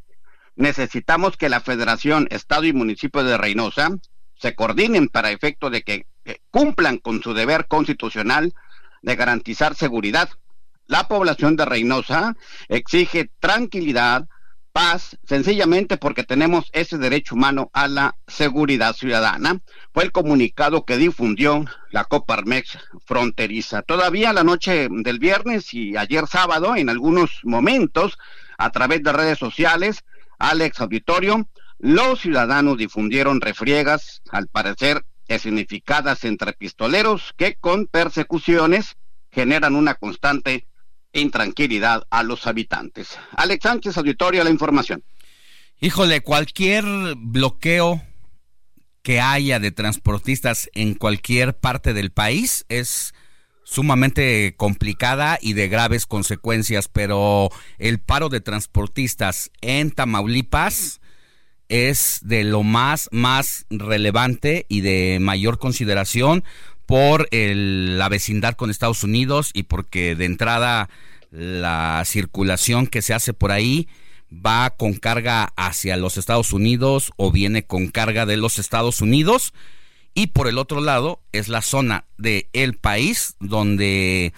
Necesitamos que la Federación, Estado y Municipio de Reynosa se coordinen para efecto de que cumplan con su deber constitucional de garantizar seguridad. La población de Reynosa exige tranquilidad, paz, sencillamente porque tenemos ese derecho humano a la seguridad ciudadana. Fue el comunicado que difundió la Coparmex fronteriza. Todavía la noche del viernes y ayer sábado, en algunos momentos, a través de redes sociales, Alex Auditorio, los ciudadanos difundieron refriegas, al parecer significadas entre pistoleros que con persecuciones generan una constante intranquilidad a los habitantes. Alex Sánchez, auditorio, la información. Híjole, cualquier bloqueo que haya de transportistas en cualquier parte del país es sumamente complicada y de graves consecuencias, pero el paro de transportistas en Tamaulipas es de lo más, más relevante y de mayor consideración por la vecindad con Estados Unidos y porque de entrada la circulación que se hace por ahí va con carga hacia los Estados Unidos o viene con carga de los Estados Unidos. Y por el otro lado es la zona de el país donde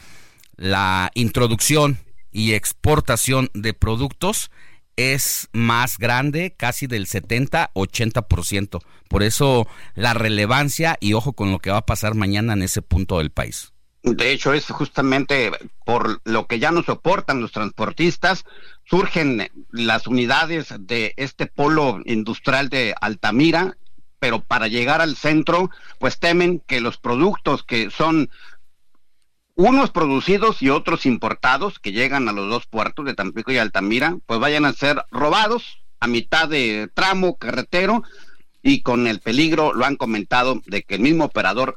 la introducción y exportación de productos es más grande, casi del 70-80%. Por eso la relevancia y ojo con lo que va a pasar mañana en ese punto del país. De hecho, es justamente por lo que ya no soportan los transportistas, surgen las unidades de este polo industrial de Altamira, pero para llegar al centro, pues temen que los productos que son unos producidos y otros importados que llegan a los dos puertos de Tampico y Altamira, pues vayan a ser robados a mitad de tramo carretero y con el peligro, lo han comentado, de que el mismo operador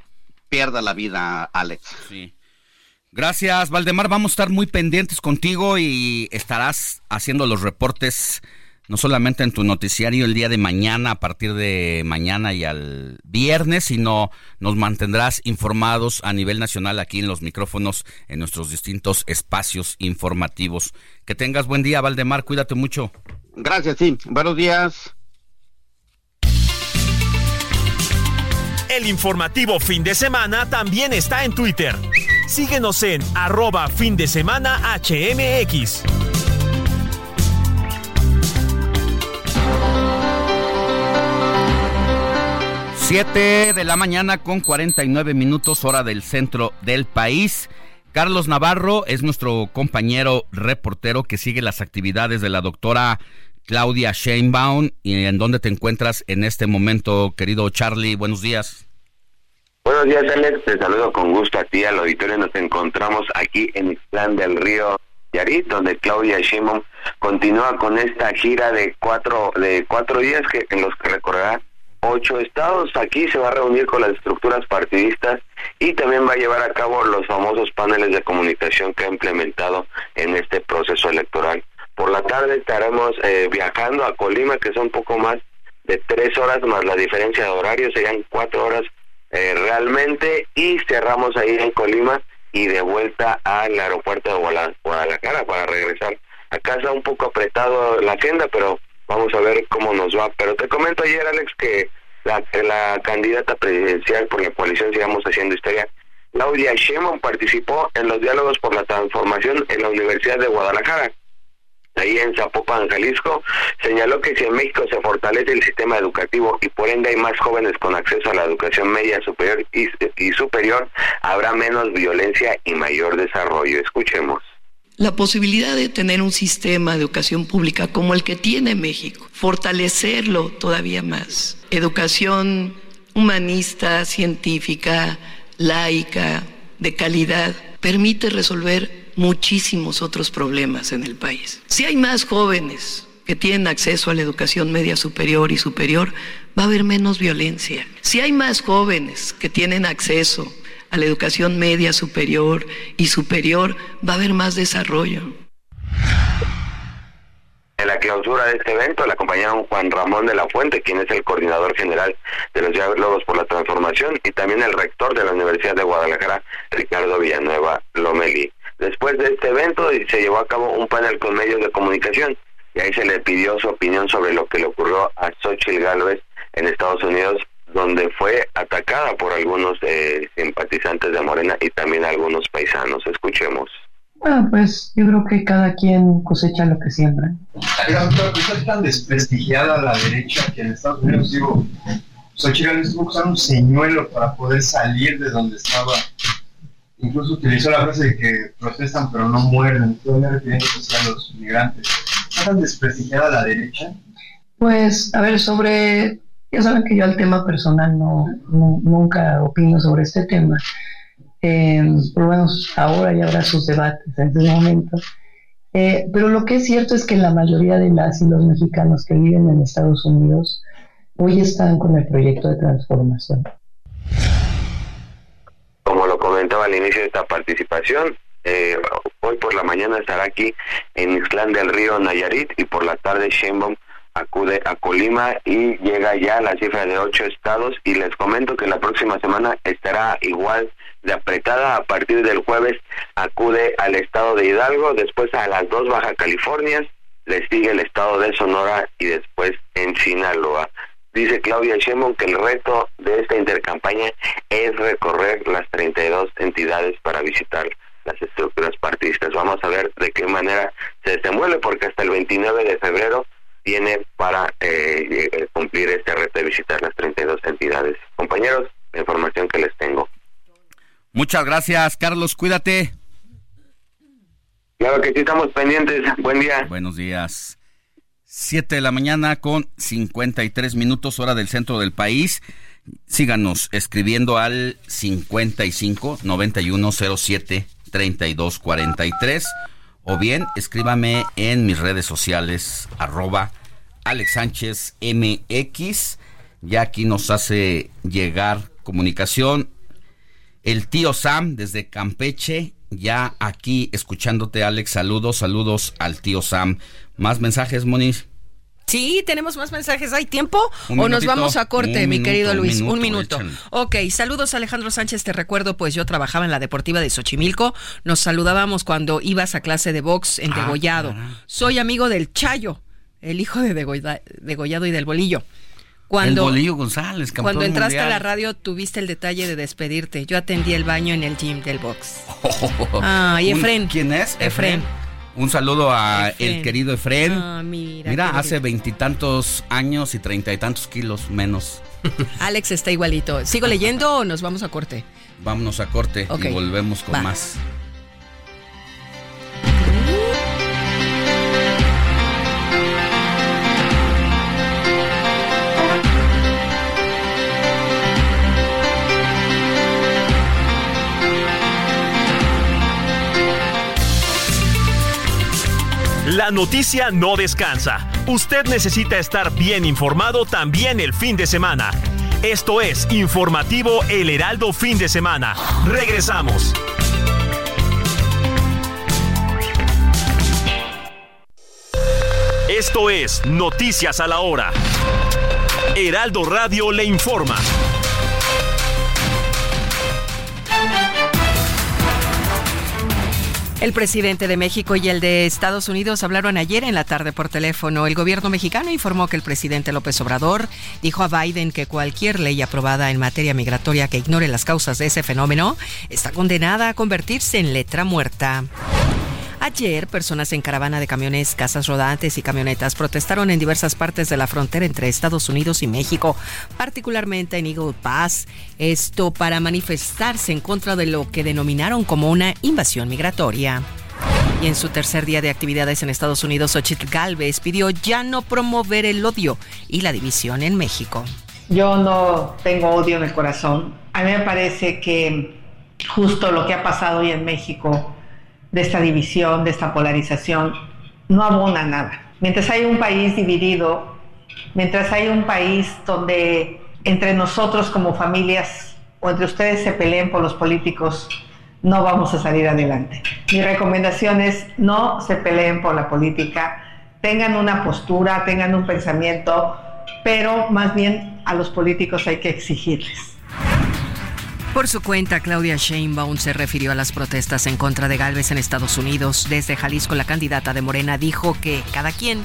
pierda la vida, Alex. Gracias, Valdemar. Vamos a estar muy pendientes contigo y estarás haciendo los reportes no solamente en tu noticiario el día de mañana, a partir de mañana y al viernes, sino nos mantendrás informados a nivel nacional aquí en los micrófonos, en nuestros distintos espacios informativos. Que tengas buen día, Valdemar, cuídate mucho. Gracias, sí. Buenos días. El informativo fin de semana también está en Twitter. Síguenos en arroba fin de semana HMX. Siete de la mañana con 49 minutos hora del centro del país. Carlos Navarro es nuestro compañero reportero que sigue las actividades de la doctora Claudia Sheinbaum. ¿Y en dónde te encuentras en este momento, querido Charlie? Buenos días. Buenos días, Alex. Te saludo con gusto a ti, al auditorio. Nos encontramos aquí en Plan del Río Yarit, donde Claudia Sheinbaum continúa con esta gira de cuatro de cuatro días que en los que recorrerá ocho estados. Aquí se va a reunir con las estructuras partidistas y también va a llevar a cabo los famosos paneles de comunicación que ha implementado en este proceso electoral. Por la tarde estaremos eh, viajando a Colima, que son poco más de tres horas más la diferencia de horario, serían cuatro horas eh, realmente, y cerramos ahí en Colima y de vuelta al aeropuerto de Guadalajara para regresar a casa. Un poco apretado la agenda, pero vamos a ver cómo nos va. Pero te comento ayer, Alex, que la, la candidata presidencial por la coalición Sigamos Haciendo Historia, Claudia Sheinbaum, participó en los diálogos por la transformación en la Universidad de Guadalajara ahí en Zapopan, Jalisco, señaló que si en México se fortalece el sistema educativo y por ende hay más jóvenes con acceso a la educación media superior y, y superior, habrá menos violencia y mayor desarrollo. Escuchemos la posibilidad de tener un sistema de educación pública como el que tiene México, fortalecerlo todavía más. Educación humanista, científica, laica, de calidad, permite resolver muchísimos otros problemas en el país. Si hay más jóvenes que tienen acceso a la educación media superior y superior, va a haber menos violencia. Si hay más jóvenes que tienen acceso a la educación media superior y superior, va a haber más desarrollo. En la clausura de este evento la acompañaron Juan Ramón de la Fuente, quien es el coordinador general de los diálogos por la transformación, y también el rector de la Universidad de Guadalajara, Ricardo Villanueva Lomeli. Después de este evento se llevó a cabo un panel con medios de comunicación y ahí se le pidió su opinión sobre lo que le ocurrió a Xochitl Gálvez en Estados Unidos, donde fue atacada por algunos eh, simpatizantes de Morena y también algunos paisanos. Escuchemos. Bueno, pues yo creo que cada quien cosecha lo que siembra. es tan desprestigiada la derecha que en Estados Unidos, digo, Xochitl Gálvez tuvo que usar un señuelo para poder salir de donde estaba incluso utilizó la frase de que protestan pero no mueren, todavía refiriéndose a los migrantes. ¿Está tan desprestigiada la derecha? Pues, a ver, sobre, ya saben que yo al tema personal no, nunca opino sobre este tema. Eh, por lo menos ahora ya habrá sus debates en este momento. Eh, pero lo que es cierto es que la mayoría de las y los mexicanos que viven en Estados Unidos hoy están con el proyecto de transformación como lo comentaba al inicio de esta participación, eh, hoy por la mañana estará aquí en Ixtlán del Río Nayarit y por la tarde Sheinbaum acude a Colima y llega ya a la cifra de ocho estados y les comento que la próxima semana estará igual de apretada a partir del jueves acude al estado de Hidalgo después a las dos Baja Californias le sigue el estado de Sonora y después en Sinaloa Dice Claudia Sheinbaum que el reto de esta intercampaña es recorrer las 32 entidades para visitar las estructuras partidistas. Vamos a ver de qué manera se desenvuelve, porque hasta el 29 de febrero tiene para eh, eh, cumplir este reto de visitar las 32 entidades. Compañeros, la información que les tengo. Muchas gracias, Carlos. Cuídate. Claro que sí, estamos pendientes. Buen día. Buenos días. 7 de la mañana con 53 minutos hora del centro del país. Síganos escribiendo al 55 9107 3243 o bien escríbame en mis redes sociales arroba Alex Sánchez MX. Ya aquí nos hace llegar comunicación el tío Sam desde Campeche. Ya aquí escuchándote Alex, saludos, saludos al tío Sam. ¿Más mensajes, Moniz? Sí, tenemos más mensajes. ¿Hay tiempo? ¿O nos vamos a corte, mi querido Luis? Un minuto. Ok, saludos Alejandro Sánchez. Te recuerdo, pues yo trabajaba en la Deportiva de Xochimilco. Nos saludábamos cuando ibas a clase de box en ah, Degollado. Soy amigo del Chayo, el hijo de Degollado y del Bolillo. Cuando, el Bolillo González, campeón Cuando entraste mundial. a la radio tuviste el detalle de despedirte. Yo atendí el baño en el gym del box. <laughs> Ah, y Efren. ¿Quién es? Efren. Un saludo a Efren. el querido Efren. Ah, mira. Mira, hace veintitantos años y treinta y tantos kilos menos. <laughs> Alex está igualito. ¿Sigo leyendo o nos vamos a corte? Vámonos a corte y volvemos con Va. más. La noticia no descansa. Usted necesita estar bien informado también el fin de semana. Esto es Informativo El Heraldo Fin de Semana. Regresamos. Esto es Noticias a la Hora. Heraldo Radio le informa. El presidente de México y el de Estados Unidos hablaron ayer en la tarde por teléfono. El gobierno mexicano informó que el presidente López Obrador dijo a Biden que cualquier ley aprobada en materia migratoria que ignore las causas de ese fenómeno está condenada a convertirse en letra muerta. Ayer, personas en caravana de camiones, casas rodantes y camionetas protestaron en diversas partes de la frontera entre Estados Unidos y México, particularmente en Eagle Pass, esto para manifestarse en contra de lo que denominaron como una invasión migratoria. Y en su tercer día de actividades en Estados Unidos, Xochitl Galvez pidió ya no promover el odio y la división en México. Yo no tengo odio en el corazón. A mí me parece que justo lo que ha pasado hoy en México, de esta división, de esta polarización, no abona nada. Mientras hay un país dividido, mientras hay un país donde entre nosotros como familias o entre ustedes se peleen por los políticos, no vamos a salir adelante. Mi recomendación es no se peleen por la política, tengan una postura, tengan un pensamiento, pero más bien a los políticos hay que exigirles. Por su cuenta, Claudia Sheinbaum se refirió a las protestas en contra de Galvez en Estados Unidos. Desde Jalisco, la candidata de Morena dijo que cada quien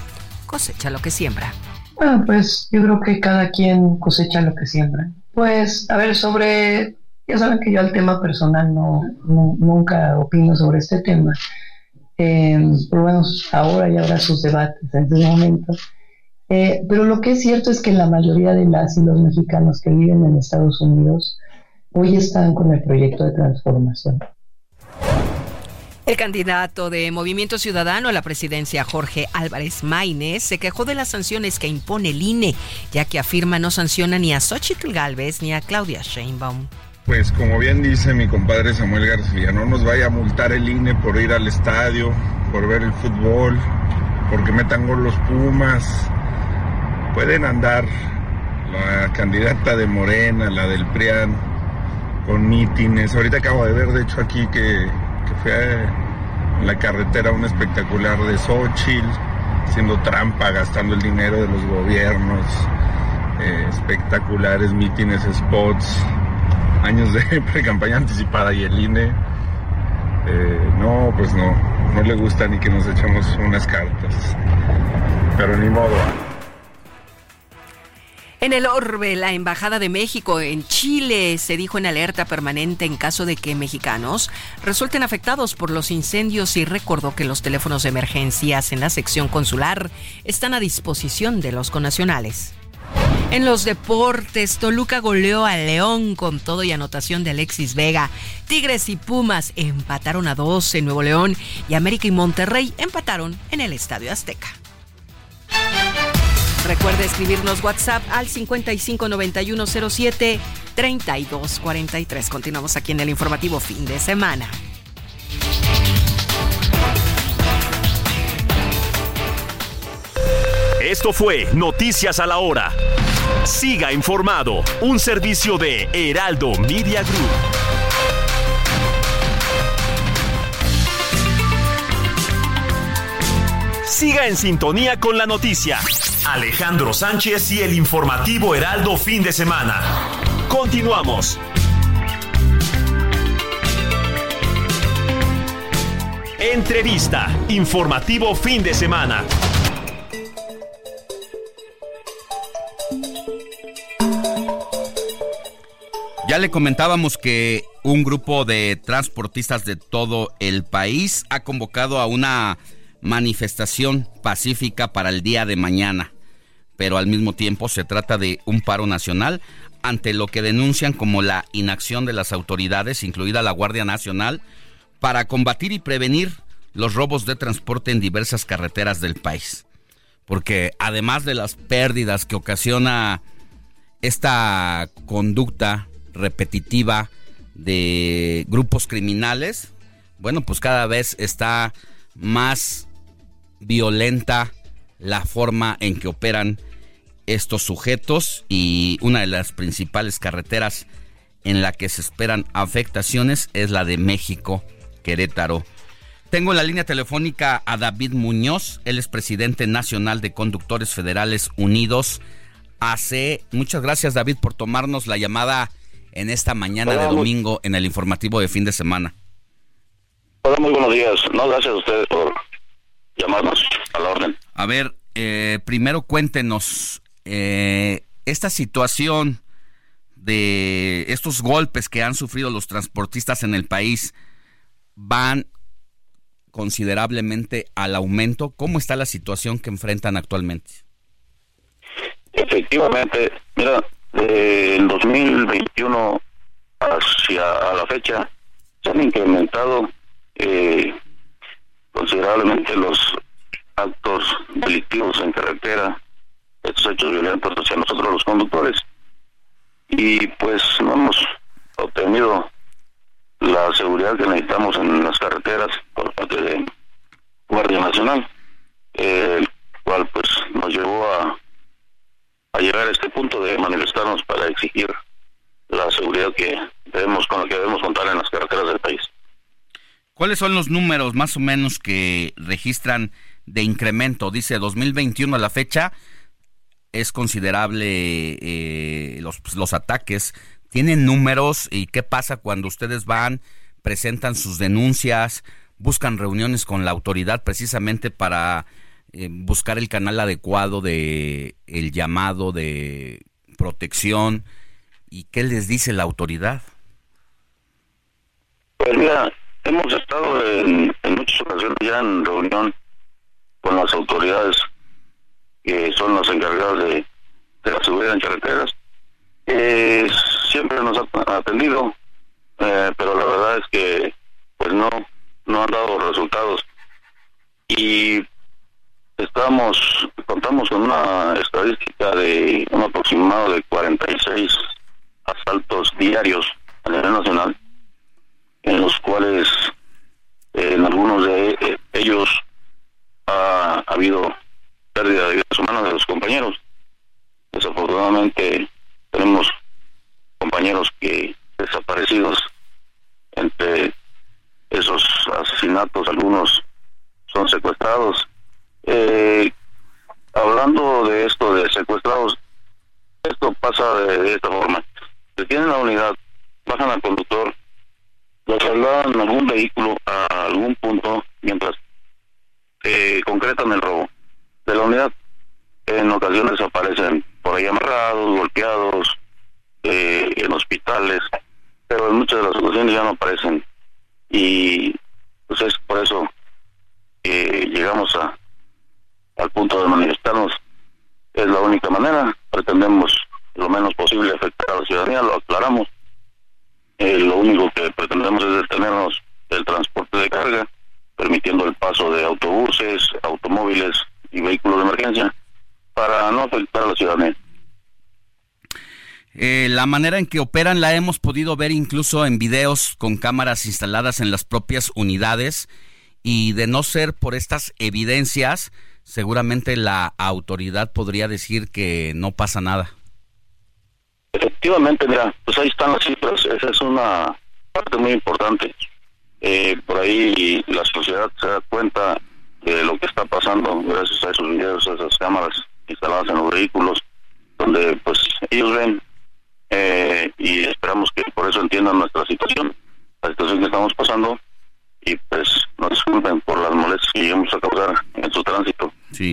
cosecha lo que siembra. Bueno, pues yo creo que cada quien cosecha lo que siembra. Pues, a ver, sobre, ya saben que yo al tema personal no, nunca opino sobre este tema. Eh, por lo menos ahora ya habrá sus debates en este momento. Eh, pero lo que es cierto es que la mayoría de las y los mexicanos que viven en Estados Unidos hoy están con el proyecto de transformación. El candidato de Movimiento Ciudadano a la presidencia, Jorge Álvarez Maínez, se quejó de las sanciones que impone el INE, ya que afirma no sanciona ni a Xochitl Galvez ni a Claudia Sheinbaum. Pues como bien dice mi compadre Samuel García, no nos vaya a multar el INE por ir al estadio, por ver el fútbol, porque metan gol los Pumas. Pueden andar la candidata de Morena, la del PRIAN, con mítines. Ahorita acabo de ver, de hecho, aquí que, que fue en la carretera un espectacular de Xochitl, haciendo trampa, gastando el dinero de los gobiernos. eh, espectaculares mítines, spots, años de <laughs> pre-campaña anticipada y el INE, eh, no, pues no, no le gusta ni que nos echemos unas cartas. Pero ni modo. En el Orbe, la Embajada de México en Chile se dijo en alerta permanente en caso de que mexicanos resulten afectados por los incendios y recordó que los teléfonos de emergencias en la sección consular están a disposición de los conacionales. En los deportes, Toluca goleó a León con todo y anotación de Alexis Vega. Tigres y Pumas empataron a dos en Nuevo León y América y Monterrey empataron en el Estadio Azteca. Recuerde escribirnos WhatsApp al 559107 3243. Continuamos aquí en el informativo fin de semana. Esto fue Noticias a la Hora. Siga informado, un servicio de Heraldo Media Group. Siga en sintonía con la noticia. Alejandro Sánchez y el informativo Heraldo fin de semana. Continuamos. Entrevista, informativo fin de semana. Ya le comentábamos que un grupo de transportistas de todo el país ha convocado a una manifestación pacífica para el día de mañana, pero al mismo tiempo se trata de un paro nacional ante lo que denuncian como la inacción de las autoridades, incluida la Guardia Nacional, para combatir y prevenir los robos de transporte en diversas carreteras del país. Porque además de las pérdidas que ocasiona esta conducta repetitiva de grupos criminales, bueno, pues cada vez está más violenta la forma en que operan estos sujetos y una de las principales carreteras en la que se esperan afectaciones es la de México, Querétaro. Tengo en la línea telefónica a David Muñoz, él es presidente nacional de Conductores Federales Unidos, AC. Muchas gracias David por tomarnos la llamada en esta mañana de domingo en el informativo de fin de semana. Hola, muy buenos días. No, gracias a ustedes por llamarnos a la orden. A ver, eh, primero cuéntenos eh, esta situación de estos golpes que han sufrido los transportistas en el país van considerablemente al aumento. ¿Cómo está la situación que enfrentan actualmente? Efectivamente, mira, del 2021 hacia la fecha se han incrementado eh, considerablemente los actos delictivos en carretera, estos hechos violentos hacia nosotros los conductores. Y pues no hemos obtenido la seguridad que necesitamos en las carreteras por parte de Guardia Nacional, el cual pues nos llevó a, a llegar a este punto de manifestarnos para exigir la seguridad que debemos con la que debemos contar en las carreteras del país. ¿Cuáles son los números más o menos que registran de incremento? Dice 2021 a la fecha es considerable eh, los, los ataques. ¿Tienen números y qué pasa cuando ustedes van, presentan sus denuncias, buscan reuniones con la autoridad precisamente para eh, buscar el canal adecuado de el llamado de protección y qué les dice la autoridad? Pues mira, hemos estado en, muchas ocasiones ya en reunión con las autoridades que son las encargadas de, la seguridad en carreteras. Eh, siempre nos ha atendido, eh, pero la verdad es que pues no, no han dado resultados. Y estamos, contamos con una estadística de un aproximado de 46 asaltos diarios a nivel nacional en los cuales eh, en algunos de eh, ellos ha, habido pérdida de vidas humanas de los compañeros. Desafortunadamente tenemos compañeros que desaparecidos entre esos asesinatos, algunos son secuestrados. Eh, hablando de esto de secuestrados, esto pasa de, esta forma. Detienen la unidad, bajan al conductor, lo trasladan algún vehículo a algún punto mientras eh, concretan el robo de la unidad. En ocasiones aparecen por ahí amarrados, golpeados, eh, en hospitales, pero en muchas de las ocasiones ya no aparecen. Y pues es por eso que llegamos a al punto de manifestarnos. Es la única manera. Pretendemos lo menos posible afectar a la ciudadanía, lo aclaramos eh, lo único que pretendemos es detenernos del transporte de carga, permitiendo el paso de autobuses, automóviles y vehículos de emergencia para no afectar a la ciudadanía. Eh, la manera en que operan la hemos podido ver incluso en videos con cámaras instaladas en las propias unidades y de no ser por estas evidencias, seguramente la autoridad podría decir que no pasa nada. Efectivamente, mira, pues ahí están las cifras, esa es una parte muy importante. Eh, por ahí la sociedad se da cuenta de lo que está pasando gracias a esos videos, a esas cámaras instaladas en los vehículos, donde pues ellos ven eh, y esperamos que por eso entiendan nuestra situación, la situación que estamos pasando y pues nos disculpen por las molestias que llegamos a causar en su tránsito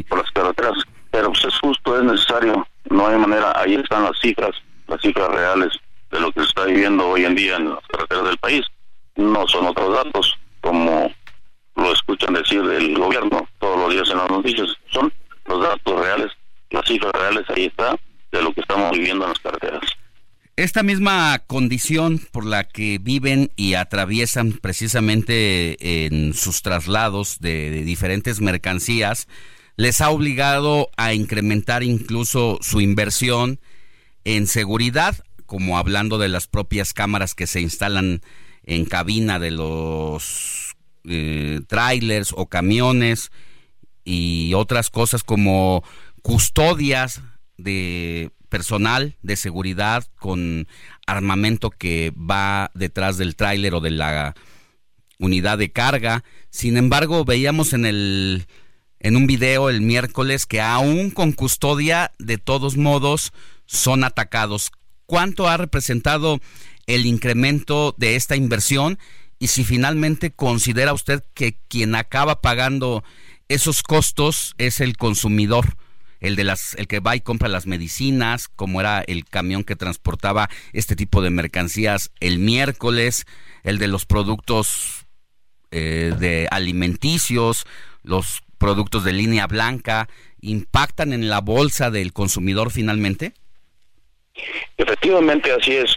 por las carreteras, pero pues es justo, es necesario, no hay manera, ahí están las cifras las cifras reales de lo que se está viviendo hoy en día en las carreteras del país. No son otros datos, como lo escuchan decir del gobierno todos los días en las noticias, son los datos reales, las cifras reales, ahí está, de lo que estamos viviendo en las carreteras. Esta misma condición por la que viven y atraviesan precisamente en sus traslados de, de diferentes mercancías, les ha obligado a incrementar incluso su inversión en seguridad, como hablando de las propias cámaras que se instalan en cabina de los eh, trailers o camiones y otras cosas como custodias de personal de seguridad con armamento que va detrás del tráiler o de la unidad de carga. Sin embargo, veíamos en el en un video el miércoles que aún con custodia de todos modos son atacados. ¿Cuánto ha representado el incremento de esta inversión y si finalmente considera usted que quien acaba pagando esos costos es el consumidor, el de las el que va y compra las medicinas, como era el camión que transportaba este tipo de mercancías el miércoles, el de los productos eh, de alimenticios, los productos de línea blanca, impactan en la bolsa del consumidor finalmente? Efectivamente, así es.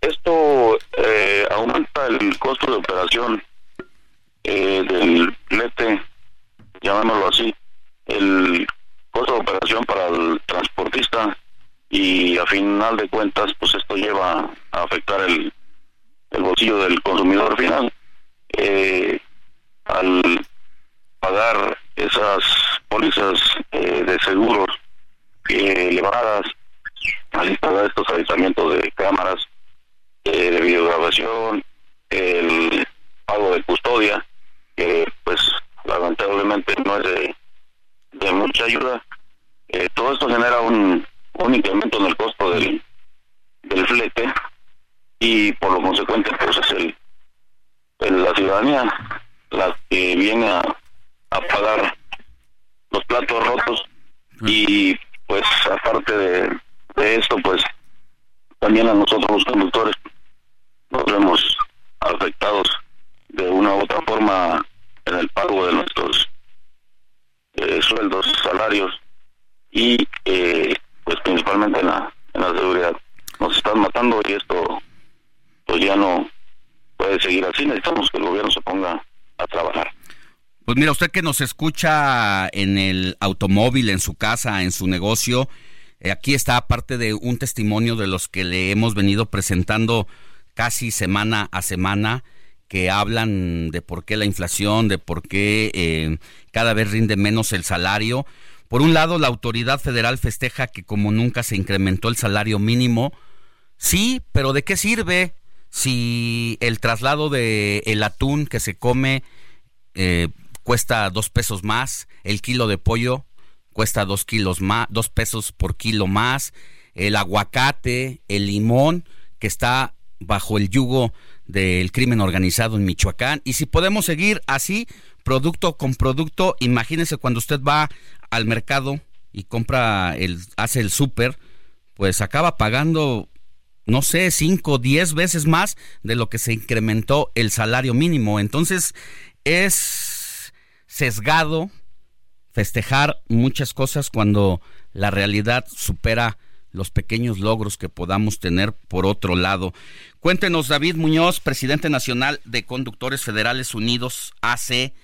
Esto eh, aumenta el costo de operación eh, del lete, llamémoslo así, el costo de operación para el transportista y a final de cuentas, pues esto lleva a afectar el, el bolsillo del consumidor final. Eh, al pagar esas pólizas eh, de seguros elevadas, al instalar estos avistamientos de cámaras, eh, de videograbación, el pago de custodia, que pues lamentablemente no es de, mucha ayuda. Eh, todo esto genera un, un incremento en el costo del, del flete y por lo consecuente pues es el, la ciudadanía la que viene a pagar los platos rotos y pues aparte de, de esto pues también a nosotros los conductores nos vemos afectados de una u otra forma en el pago de nuestros eh, sueldos, salarios y eh, pues principalmente en la, en la seguridad. Nos están matando y esto pues ya no puede seguir así. Necesitamos que el gobierno se ponga a trabajar. Pues mira, usted que nos escucha en el automóvil, en su casa, en su negocio, aquí está parte de un testimonio de los que le hemos venido presentando casi semana a semana que hablan de por qué la inflación, de por qué eh, cada vez rinde menos el salario. Por un lado, la autoridad federal festeja que como nunca se incrementó el salario mínimo. Sí, pero ¿de qué sirve si el traslado de el atún que se come eh, cuesta dos pesos más, el kilo de pollo cuesta dos kilos más, dos pesos por kilo más, el aguacate, el limón que está bajo el yugo del crimen organizado en Michoacán. Y si podemos seguir así, producto con producto, imagínese cuando usted va al mercado y compra el, hace el súper, pues acaba pagando, no sé, cinco, diez veces más de lo que se incrementó el salario mínimo. Entonces, es sesgado festejar muchas cosas cuando la realidad supera los pequeños logros que podamos tener por otro lado. Cuéntenos, David Muñoz, presidente nacional de Conductores Federales Unidos, AC,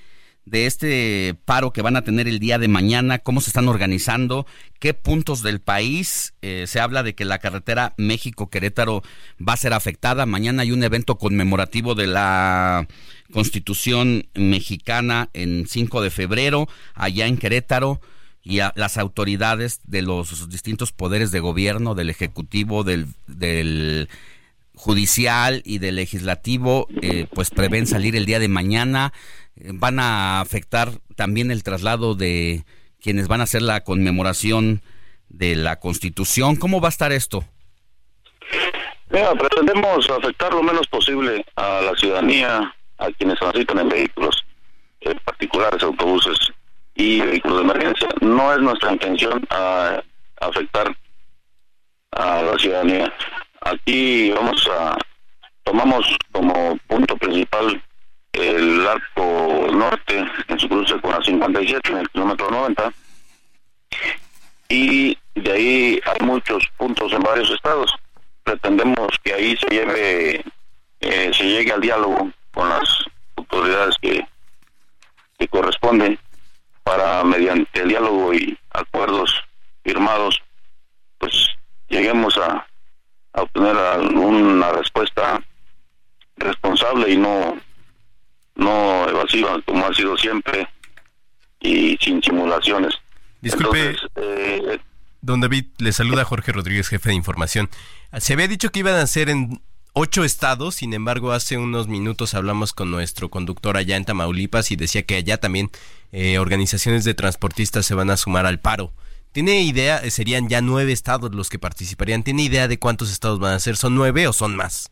de este paro que van a tener el día de mañana, cómo se están organizando, qué puntos del país. Eh, se habla de que la carretera México-Querétaro va a ser afectada. Mañana hay un evento conmemorativo de la Constitución mexicana en 5 de febrero, allá en Querétaro, y a las autoridades de los distintos poderes de gobierno, del Ejecutivo, del, del Judicial y del Legislativo, eh, pues prevén salir el día de mañana. van a afectar también el traslado de quienes van a hacer la conmemoración de la Constitución. ¿Cómo va a estar esto? Mira, pretendemos afectar lo menos posible a la ciudadanía, a quienes transitan en vehículos en particulares, autobuses y vehículos de emergencia. No es nuestra intención a, afectar a la ciudadanía. Aquí vamos a, tomamos como punto principal el arco norte en su cruce con la 57 en el kilómetro 90 y de ahí hay muchos puntos en varios estados pretendemos que ahí se lleve eh, se llegue al diálogo con las autoridades que, que corresponden para mediante el diálogo y acuerdos firmados pues lleguemos a, a obtener una respuesta responsable y no no evasiva como ha sido siempre y sin simulaciones. Disculpe, eh, don David, le saluda Jorge Rodríguez, jefe de información. Se había dicho que iban a ser en ocho estados, sin embargo, hace unos minutos hablamos con nuestro conductor allá en Tamaulipas y decía que allá también eh, organizaciones de transportistas se van a sumar al paro. ¿Tiene idea? Eh, serían ya nueve estados los que participarían. ¿Tiene idea de cuántos estados van a ser? ¿Son nueve o son más?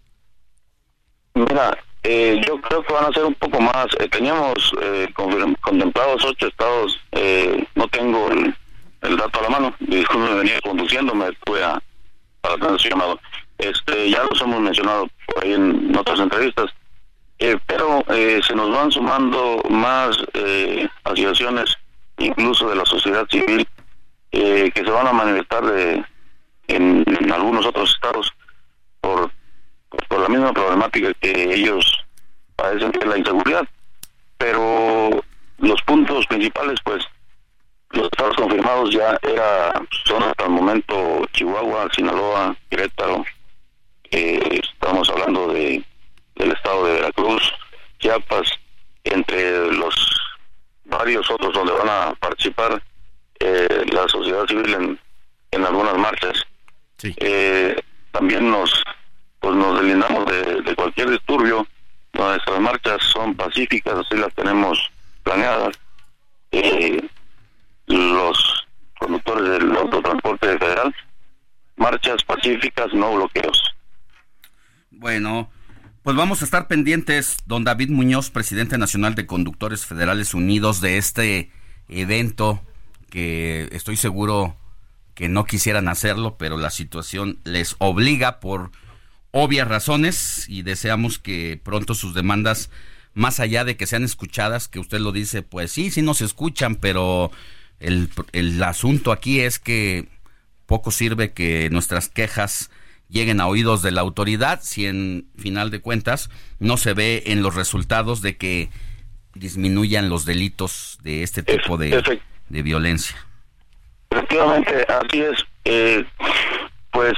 Mira, eh, yo creo que van a ser un poco más. Eh, teníamos eh, contemplados ocho estados. Eh, no tengo el, dato a la mano. Disculpe, venía conduciendo, me fui a, para tener su llamado. Este, ya los hemos mencionado ahí en otras entrevistas. pero se nos van sumando más asociaciones, incluso de la sociedad civil, que se van a manifestar de, en algunos otros estados por por la misma problemática que ellos padecen de la inseguridad. Pero los puntos principales, pues, los estados confirmados ya era, son hasta el momento Chihuahua, Sinaloa, Querétaro, eh, estamos hablando de del estado de Veracruz, Chiapas, entre los varios otros donde van a participar eh, la sociedad civil en, en algunas marchas. Eh, también nos pues nos deslindamos de, cualquier disturbio. Nuestras marchas son pacíficas, así las tenemos planeadas. Eh, los conductores del autotransporte federal, marchas pacíficas, no bloqueos. Bueno, pues vamos a estar pendientes, don David Muñoz, presidente nacional de Conductores Federales Unidos, de este evento que estoy seguro que no quisieran hacerlo, pero la situación les obliga por obvias razones y deseamos que pronto sus demandas, más allá de que sean escuchadas, que usted lo dice, pues sí, sí nos escuchan, pero el, el asunto aquí es que poco sirve que nuestras quejas lleguen a oídos de la autoridad si en final de cuentas no se ve en los resultados de que disminuyan los delitos de este tipo de, de violencia. Efectivamente, así es. Eh, pues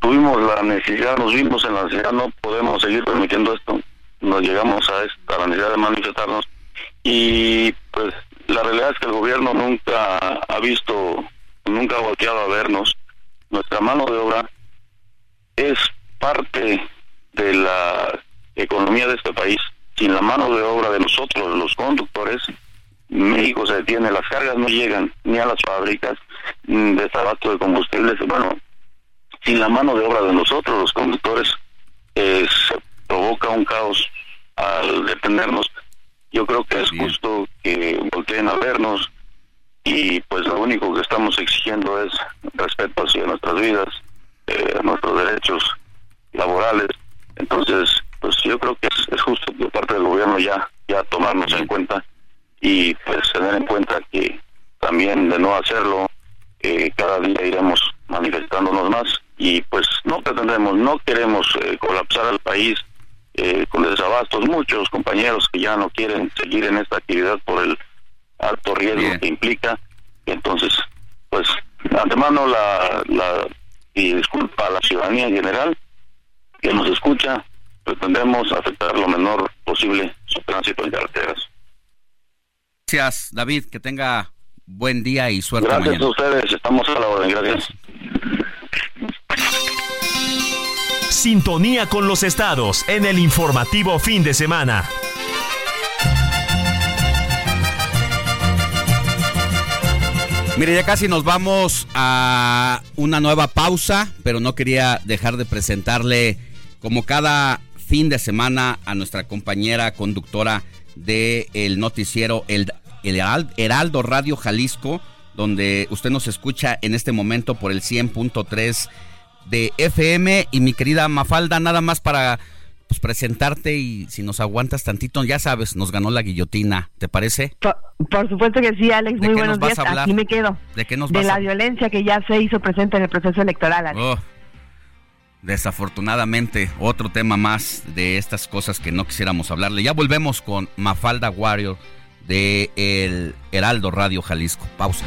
tuvimos la necesidad, nos vimos en la necesidad, no podemos seguir permitiendo esto. Nos llegamos a, esta, la necesidad de manifestarnos y pues la realidad es que el gobierno nunca ha visto, nunca ha volteado a vernos. Nuestra mano de obra es parte de la economía de este país. Sin la mano de obra de nosotros, los conductores, México se detiene, las cargas no llegan ni a las fábricas de trabajo de combustibles. Bueno, sin la mano de obra de nosotros, los conductores, eh, se provoca un caos al detenernos. Yo creo que es justo que volteen a vernos y pues lo único que estamos exigiendo es respeto hacia nuestras vidas, eh, nuestros derechos laborales. Entonces, pues yo creo que es, justo por parte del gobierno ya ya tomarnos en cuenta y pues tener en cuenta que también de no hacerlo, eh, cada día iremos manifestándonos más y pues no pretendemos, no queremos eh, colapsar al país eh, con desabastos. Muchos compañeros que ya no quieren seguir en esta actividad por el alto riesgo que implica. Entonces, pues, antemano la, la y disculpa a la ciudadanía en general que nos escucha, pretendemos afectar lo menor posible su tránsito en carreteras. Gracias, David, que tenga buen día y suerte. Gracias a ustedes, estamos a la orden, gracias. Sintonía con los estados en el informativo fin de semana. Mire, ya casi nos vamos a una nueva pausa, pero no quería dejar de presentarle como cada fin de semana a nuestra compañera conductora del el noticiero el, el Heraldo Radio Jalisco, donde usted nos escucha en este momento por el 100.3 de FM y mi querida Mafalda, nada más para pues presentarte y si nos aguantas tantito, ya sabes, nos ganó la guillotina, ¿te parece? Por, supuesto que sí, Alex, muy buenos días. Aquí me quedo. ¿De qué nos De la violencia que ya se hizo presente en el proceso electoral. Alex. Oh, desafortunadamente, otro tema más de estas cosas que no quisiéramos hablarle. Ya volvemos con Mafalda Warrior de El Heraldo Radio Jalisco. Pausa.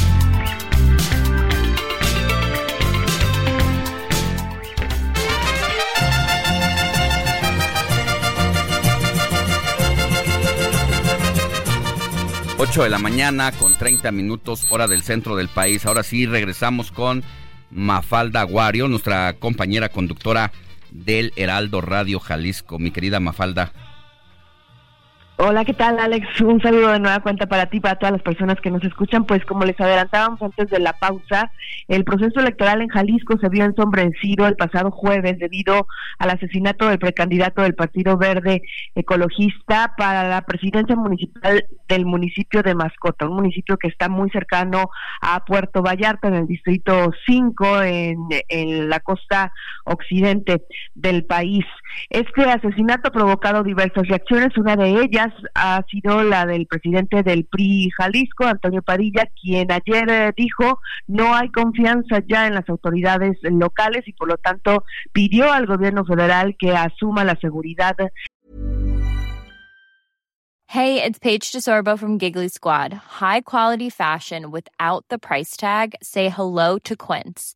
8 de la mañana con 30 minutos hora del centro del país. Ahora sí regresamos con Mafalda Aguario, nuestra compañera conductora del Heraldo Radio Jalisco. Mi querida Mafalda. Hola, ¿qué tal Alex? Un saludo de nueva cuenta para ti, para todas las personas que nos escuchan. Pues como les adelantábamos antes de la pausa, el proceso electoral en Jalisco se vio ensombrecido el pasado jueves debido al asesinato del precandidato del Partido Verde Ecologista para la presidencia municipal del municipio de Mascota, un municipio que está muy cercano a Puerto Vallarta, en el distrito 5, en, en la costa occidente del país. Este asesinato ha provocado diversas reacciones, una de ellas ha sido la del presidente del PRI Jalisco, Antonio Padilla, quien ayer eh, dijo no hay confianza ya en las autoridades locales y por lo tanto pidió al gobierno federal que asuma la seguridad. Hey, it's Paige DeSorbo from Giggly Squad. High quality fashion without the price tag. Say hello to Quince.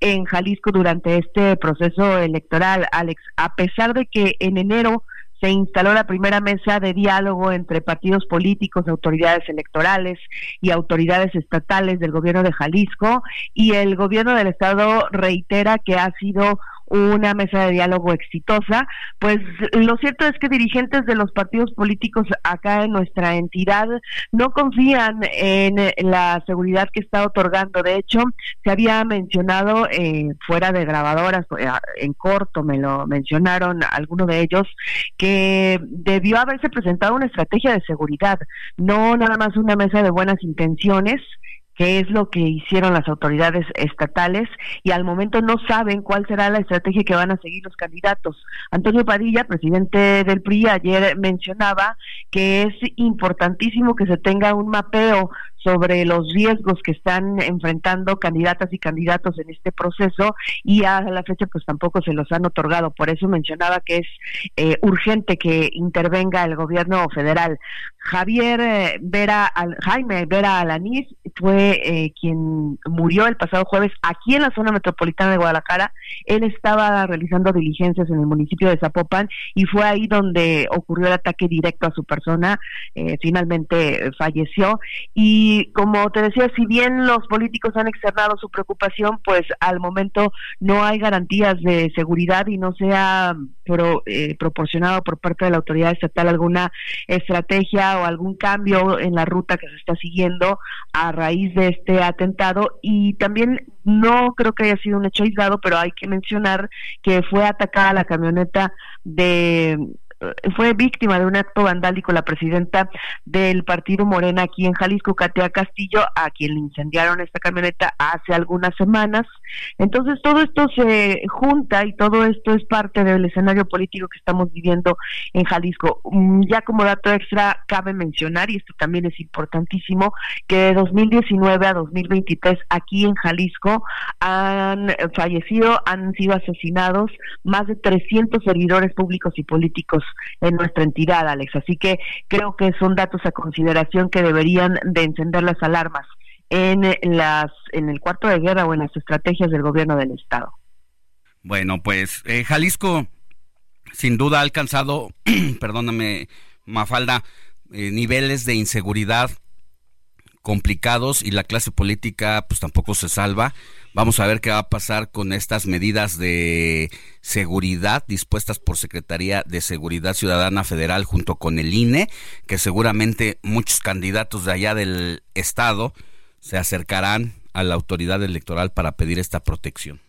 En Jalisco durante este proceso electoral, Alex, a pesar de que en enero se instaló la primera mesa de diálogo entre partidos políticos, autoridades electorales y autoridades estatales del gobierno de Jalisco y el gobierno del estado reitera que ha sido una mesa de diálogo exitosa, pues lo cierto es que dirigentes de los partidos políticos acá en nuestra entidad no confían en la seguridad que está otorgando. De hecho, se había mencionado eh, fuera de grabadoras, eh, en corto me lo mencionaron algunos de ellos, que debió haberse presentado una estrategia de seguridad, no nada más una mesa de buenas intenciones, qué es lo que hicieron las autoridades estatales y al momento no saben cuál será la estrategia que van a seguir los candidatos. Antonio Padilla, presidente del PRI, ayer mencionaba que es importantísimo que se tenga un mapeo sobre los riesgos que están enfrentando candidatas y candidatos en este proceso y a la fecha pues tampoco se los han otorgado. Por eso mencionaba que es eh, urgente que intervenga el gobierno federal. Javier eh, Vera, Jaime Vera Alanís fue eh, quien murió el pasado jueves aquí en la zona metropolitana de Guadalajara. Él estaba realizando diligencias en el municipio de Zapopan y fue ahí donde ocurrió el ataque directo a su persona. finalmente falleció y y como te decía, si bien los políticos han externado su preocupación, pues al momento no hay garantías de seguridad y no se ha eh, proporcionado por parte de la autoridad estatal alguna estrategia o algún cambio en la ruta que se está siguiendo a raíz de este atentado. Y también no creo que haya sido un hecho aislado, pero hay que mencionar que fue atacada la camioneta de fue víctima de un acto vandálico la presidenta del partido Morena aquí en Jalisco, Katia Castillo, a quien le incendiaron esta camioneta hace algunas semanas. Entonces todo esto se junta y todo esto es parte del escenario político que estamos viviendo en Jalisco. Mm, ya como dato extra cabe mencionar, y esto también es importantísimo, que de 2019 a 2023 aquí en Jalisco han fallecido, han sido asesinados más de 300 servidores públicos y políticos en nuestra entidad, Alex. Así que creo que son datos a consideración que deberían de encender las alarmas en las en el cuarto de guerra o en las estrategias del gobierno del estado. Bueno, pues eh, Jalisco sin duda ha alcanzado, <clears throat> perdóname, Mafalda, eh, niveles de inseguridad complicados y la clase política pues tampoco se salva. Vamos a ver qué va a pasar con estas medidas de seguridad dispuestas por Secretaría de Seguridad Ciudadana Federal junto con el INE, que seguramente muchos candidatos de allá del estado se acercarán a la autoridad electoral para pedir esta protección.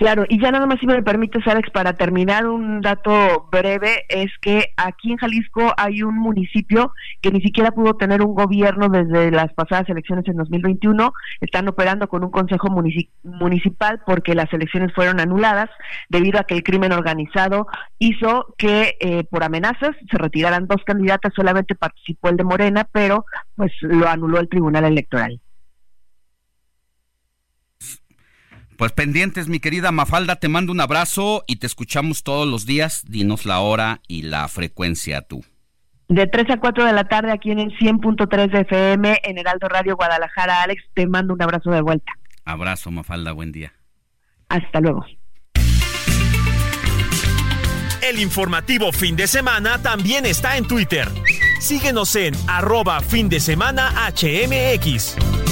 Claro, y ya nada más si me permites, Alex, para terminar un dato breve, es que aquí en Jalisco hay un municipio que ni siquiera pudo tener un gobierno desde las pasadas elecciones en 2021. Están operando con un consejo municipal porque las elecciones fueron anuladas debido a que el crimen organizado hizo que eh, por amenazas se retiraran dos candidatas, solamente participó el de Morena, pero pues lo anuló el Tribunal Electoral. Pues pendientes, mi querida Mafalda, te mando un abrazo y te escuchamos todos los días. Dinos la hora y la frecuencia tú. De 3 a 4 de la tarde aquí en el 100.3 de FM en Heraldo Radio Guadalajara. Alex, te mando un abrazo de vuelta. Abrazo, Mafalda, buen día. Hasta luego. El informativo fin de semana también está en Twitter. Síguenos en arroba fin de semana HMX.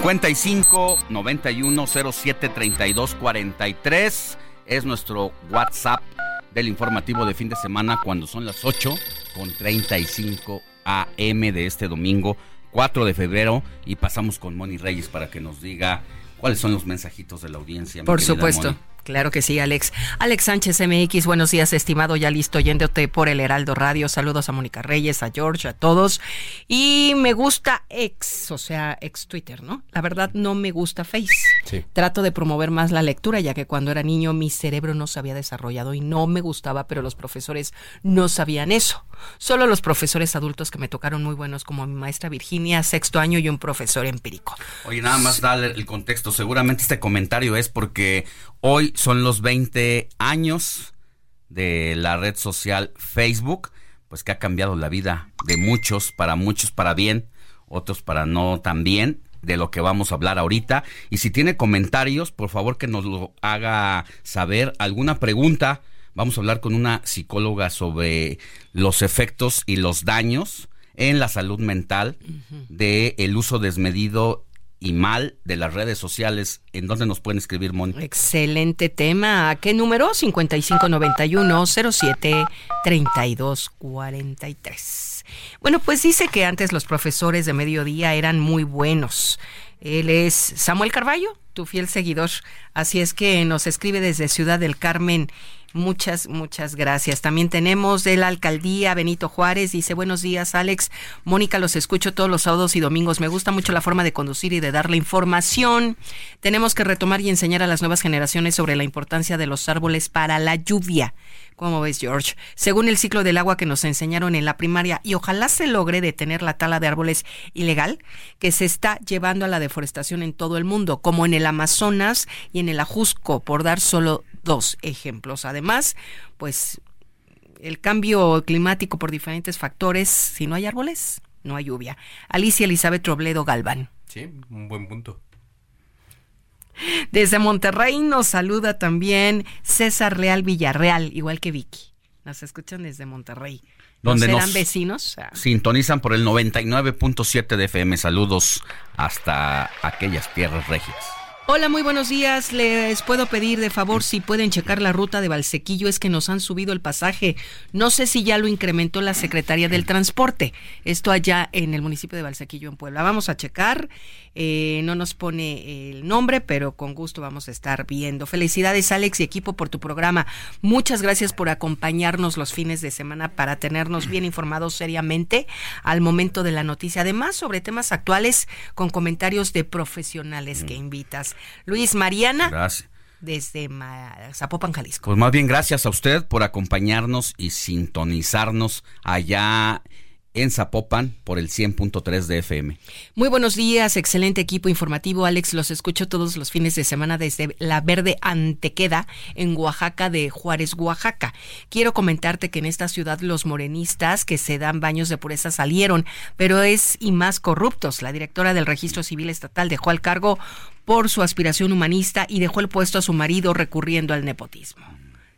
55 91 07 32 43 es nuestro WhatsApp del informativo de fin de semana cuando son las 8 con 35 AM de este domingo 4 de febrero y pasamos con Moni Reyes para que nos diga cuáles son los mensajitos de la audiencia. Por supuesto. Claro que sí, Alex. Alex Sánchez MX, buenos días, estimado, ya listo, yéndote por el Heraldo Radio. Saludos a Mónica Reyes, a George, a todos. Y me gusta ex, o sea, ex Twitter, ¿no? La verdad no me gusta Face. Sí. Trato de promover más la lectura, ya que cuando era niño mi cerebro no se había desarrollado y no me gustaba, pero los profesores no sabían eso. Solo los profesores adultos que me tocaron muy buenos, como mi maestra Virginia, sexto año, y un profesor empírico. Oye, nada más darle el contexto. Seguramente este comentario es porque Hoy son los 20 años de la red social Facebook, pues que ha cambiado la vida de muchos, para muchos para bien, otros para no tan bien, de lo que vamos a hablar ahorita. Y si tiene comentarios, por favor que nos lo haga saber. ¿Alguna pregunta? Vamos a hablar con una psicóloga sobre los efectos y los daños en la salud mental de el uso desmedido y mal de las redes sociales. ¿En dónde nos pueden escribir, Mon? Excelente tema. ¿A qué número? 5591-07-3243. Bueno, pues dice que antes los profesores de mediodía eran muy buenos. Él es Samuel Carballo, tu fiel seguidor. Así es que nos escribe desde Ciudad del Carmen Muchas, muchas gracias. También tenemos de la alcaldía Benito Juárez. Dice, buenos días, Alex. Mónica, los escucho todos los sábados y domingos. Me gusta mucho la forma de conducir y de dar la información. Tenemos que retomar y enseñar a las nuevas generaciones sobre la importancia de los árboles para la lluvia. ¿Cómo ves, George? Según el ciclo del agua que nos enseñaron en la primaria, y ojalá se logre detener la tala de árboles ilegal que se está llevando a la deforestación en todo el mundo, como en el Amazonas y en el Ajusco, por dar solo dos ejemplos. Además, pues el cambio climático por diferentes factores, si no hay árboles, no hay lluvia. Alicia Elizabeth Robledo Galván. Sí, un buen punto. Desde Monterrey nos saluda también César Real Villarreal, igual que Vicky. Nos escuchan desde Monterrey. Donde ¿No serán vecinos? Sintonizan por el 99.7 de FM. Saludos hasta aquellas tierras regias. Hola, muy buenos días. Les puedo pedir de favor si pueden checar la ruta de Valsequillo. Es que nos han subido el pasaje. No sé si ya lo incrementó la Secretaría del Transporte. Esto allá en el municipio de Valsequillo, en Puebla. Vamos a checar. Eh, no nos pone el nombre, pero con gusto vamos a estar viendo. Felicidades, Alex y equipo, por tu programa. Muchas gracias por acompañarnos los fines de semana para tenernos bien informados seriamente al momento de la noticia. Además, sobre temas actuales con comentarios de profesionales que invitas. Luis Mariana. Gracias. Desde Zapopan, Jalisco. Pues más bien gracias a usted por acompañarnos y sintonizarnos allá en Zapopan por el 100.3 de FM. Muy buenos días, excelente equipo informativo. Alex, los escucho todos los fines de semana desde La Verde Antequeda, en Oaxaca de Juárez, Oaxaca. Quiero comentarte que en esta ciudad los morenistas que se dan baños de pureza salieron, pero es y más corruptos. La directora del Registro Civil Estatal dejó al cargo por su aspiración humanista y dejó el puesto a su marido recurriendo al nepotismo.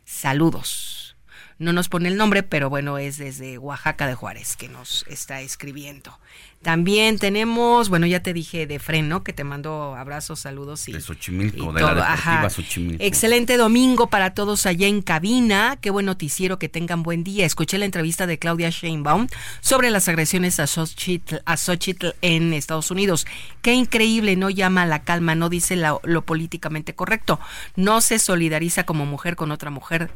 Saludos no nos pone el nombre, pero bueno, es desde Oaxaca de Juárez que nos está escribiendo. También tenemos, bueno, ya te dije de Freno, que te mando abrazos, saludos y. De Xochimilco, de la Deportiva Xochimilco. Excelente domingo para todos allá en cabina. Qué buen noticiero, que tengan buen día. Escuché la entrevista de Claudia Sheinbaum sobre las agresiones a Xochitl, a en Estados Unidos. Qué increíble, no llama a la calma, no dice lo políticamente correcto. No se solidariza como mujer con otra mujer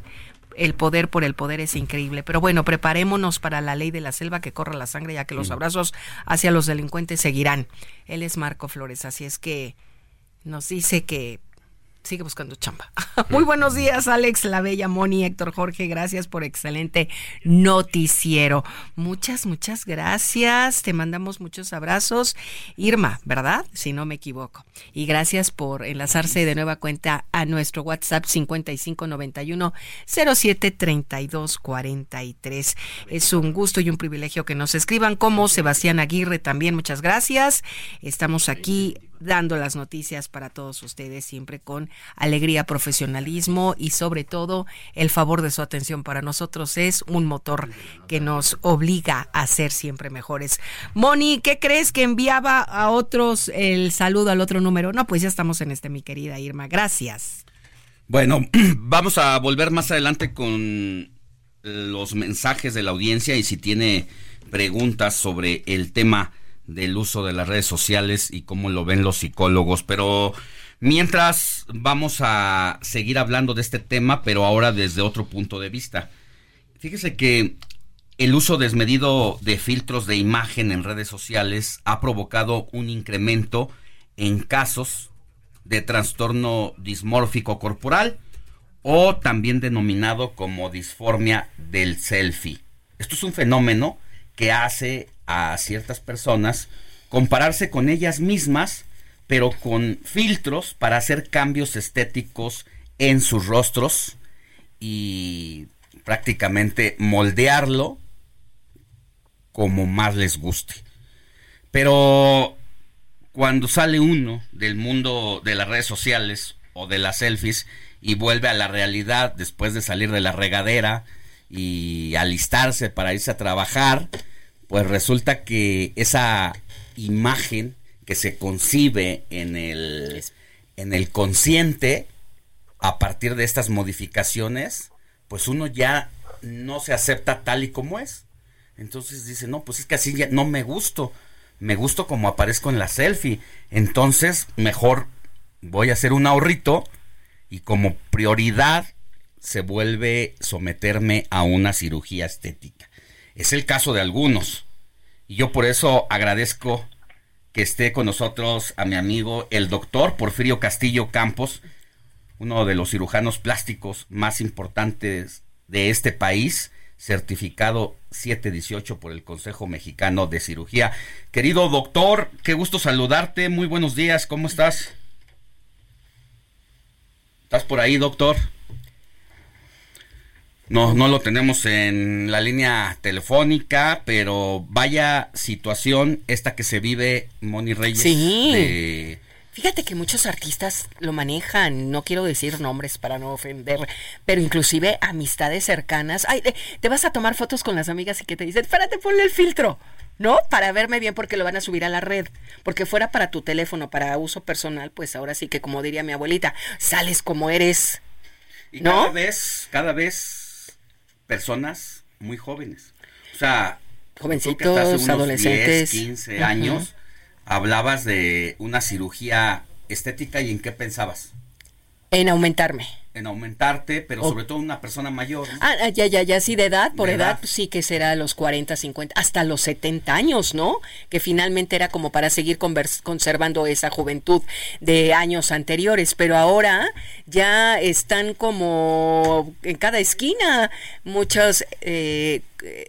el poder por el poder es increíble. Pero bueno, preparémonos para la ley de la selva que corra la sangre, ya que los abrazos hacia los delincuentes seguirán. Él es Marco Flores, así es que nos dice que sigue buscando chamba. <laughs> Muy buenos días, Alex, la bella Moni, Héctor Jorge, gracias por excelente noticiero. Muchas, muchas gracias. Te mandamos muchos abrazos. Irma, ¿verdad? Si no me equivoco. Y gracias por enlazarse de nueva cuenta a nuestro WhatsApp 5591 073243. Es un gusto y un privilegio que nos escriban como Sebastián Aguirre también. Muchas gracias. Estamos aquí dando las noticias para todos ustedes siempre con alegría, profesionalismo y sobre todo el favor de su atención para nosotros es un motor que nos obliga a ser siempre mejores. Moni, ¿qué crees que enviaba a otros el saludo al otro número? No, pues ya estamos en este, mi querida Irma. Gracias. Bueno, <clears throat> vamos a volver más adelante con los mensajes de la audiencia y si tiene preguntas sobre el tema del uso de las redes sociales y cómo lo ven los psicólogos, pero mientras vamos a seguir hablando de este tema, pero ahora desde otro punto de vista. Fíjese que el uso desmedido de filtros de imagen en redes sociales ha provocado un incremento en casos de trastorno dismórfico corporal o también denominado como disformia del selfie. Esto es un fenómeno que hace a ciertas personas compararse con ellas mismas, pero con filtros para hacer cambios estéticos en sus rostros y prácticamente moldearlo como más les guste. Pero cuando sale uno del mundo de las redes sociales o de las selfies y vuelve a la realidad después de salir de la regadera y alistarse para irse a trabajar, pues resulta que esa imagen que se concibe en el, en el consciente a partir de estas modificaciones, pues uno ya no se acepta tal y como es. Entonces dice, no, pues es que así ya no me gusto, me gusto como aparezco en la selfie. Entonces, mejor voy a hacer un ahorrito y como prioridad se vuelve someterme a una cirugía estética. Es el caso de algunos. Y yo por eso agradezco que esté con nosotros a mi amigo el doctor Porfirio Castillo Campos, uno de los cirujanos plásticos más importantes de este país, certificado 718 por el Consejo Mexicano de Cirugía. Querido doctor, qué gusto saludarte, muy buenos días, ¿cómo estás? ¿Estás por ahí, doctor? No, no lo tenemos en la línea telefónica, pero vaya situación esta que se vive Moni Reyes. Sí. Fíjate que muchos artistas lo manejan, no quiero decir nombres para no ofender, pero inclusive amistades cercanas. Ay, te vas a tomar fotos con las amigas y que te dicen, espérate, ponle el filtro. ¿no? Para verme bien porque lo van a subir a la red. Porque fuera para tu teléfono, para uso personal, pues ahora sí que como diría mi abuelita, sales como eres. Y cada vez, cada vez personas muy jóvenes. O sea, jovencitos, adolescentes, 10, 15 años, hablabas de una cirugía estética y en qué pensabas? En aumentarme en aumentarte, pero sobre todo una persona mayor. Ah, ah, ya, ya, ya, sí, de edad, por edad, sí que será los 40, 50, hasta los 70 años, ¿no? Que finalmente era como para seguir conservando esa juventud de años anteriores, pero ahora ya están como en cada esquina muchos eh,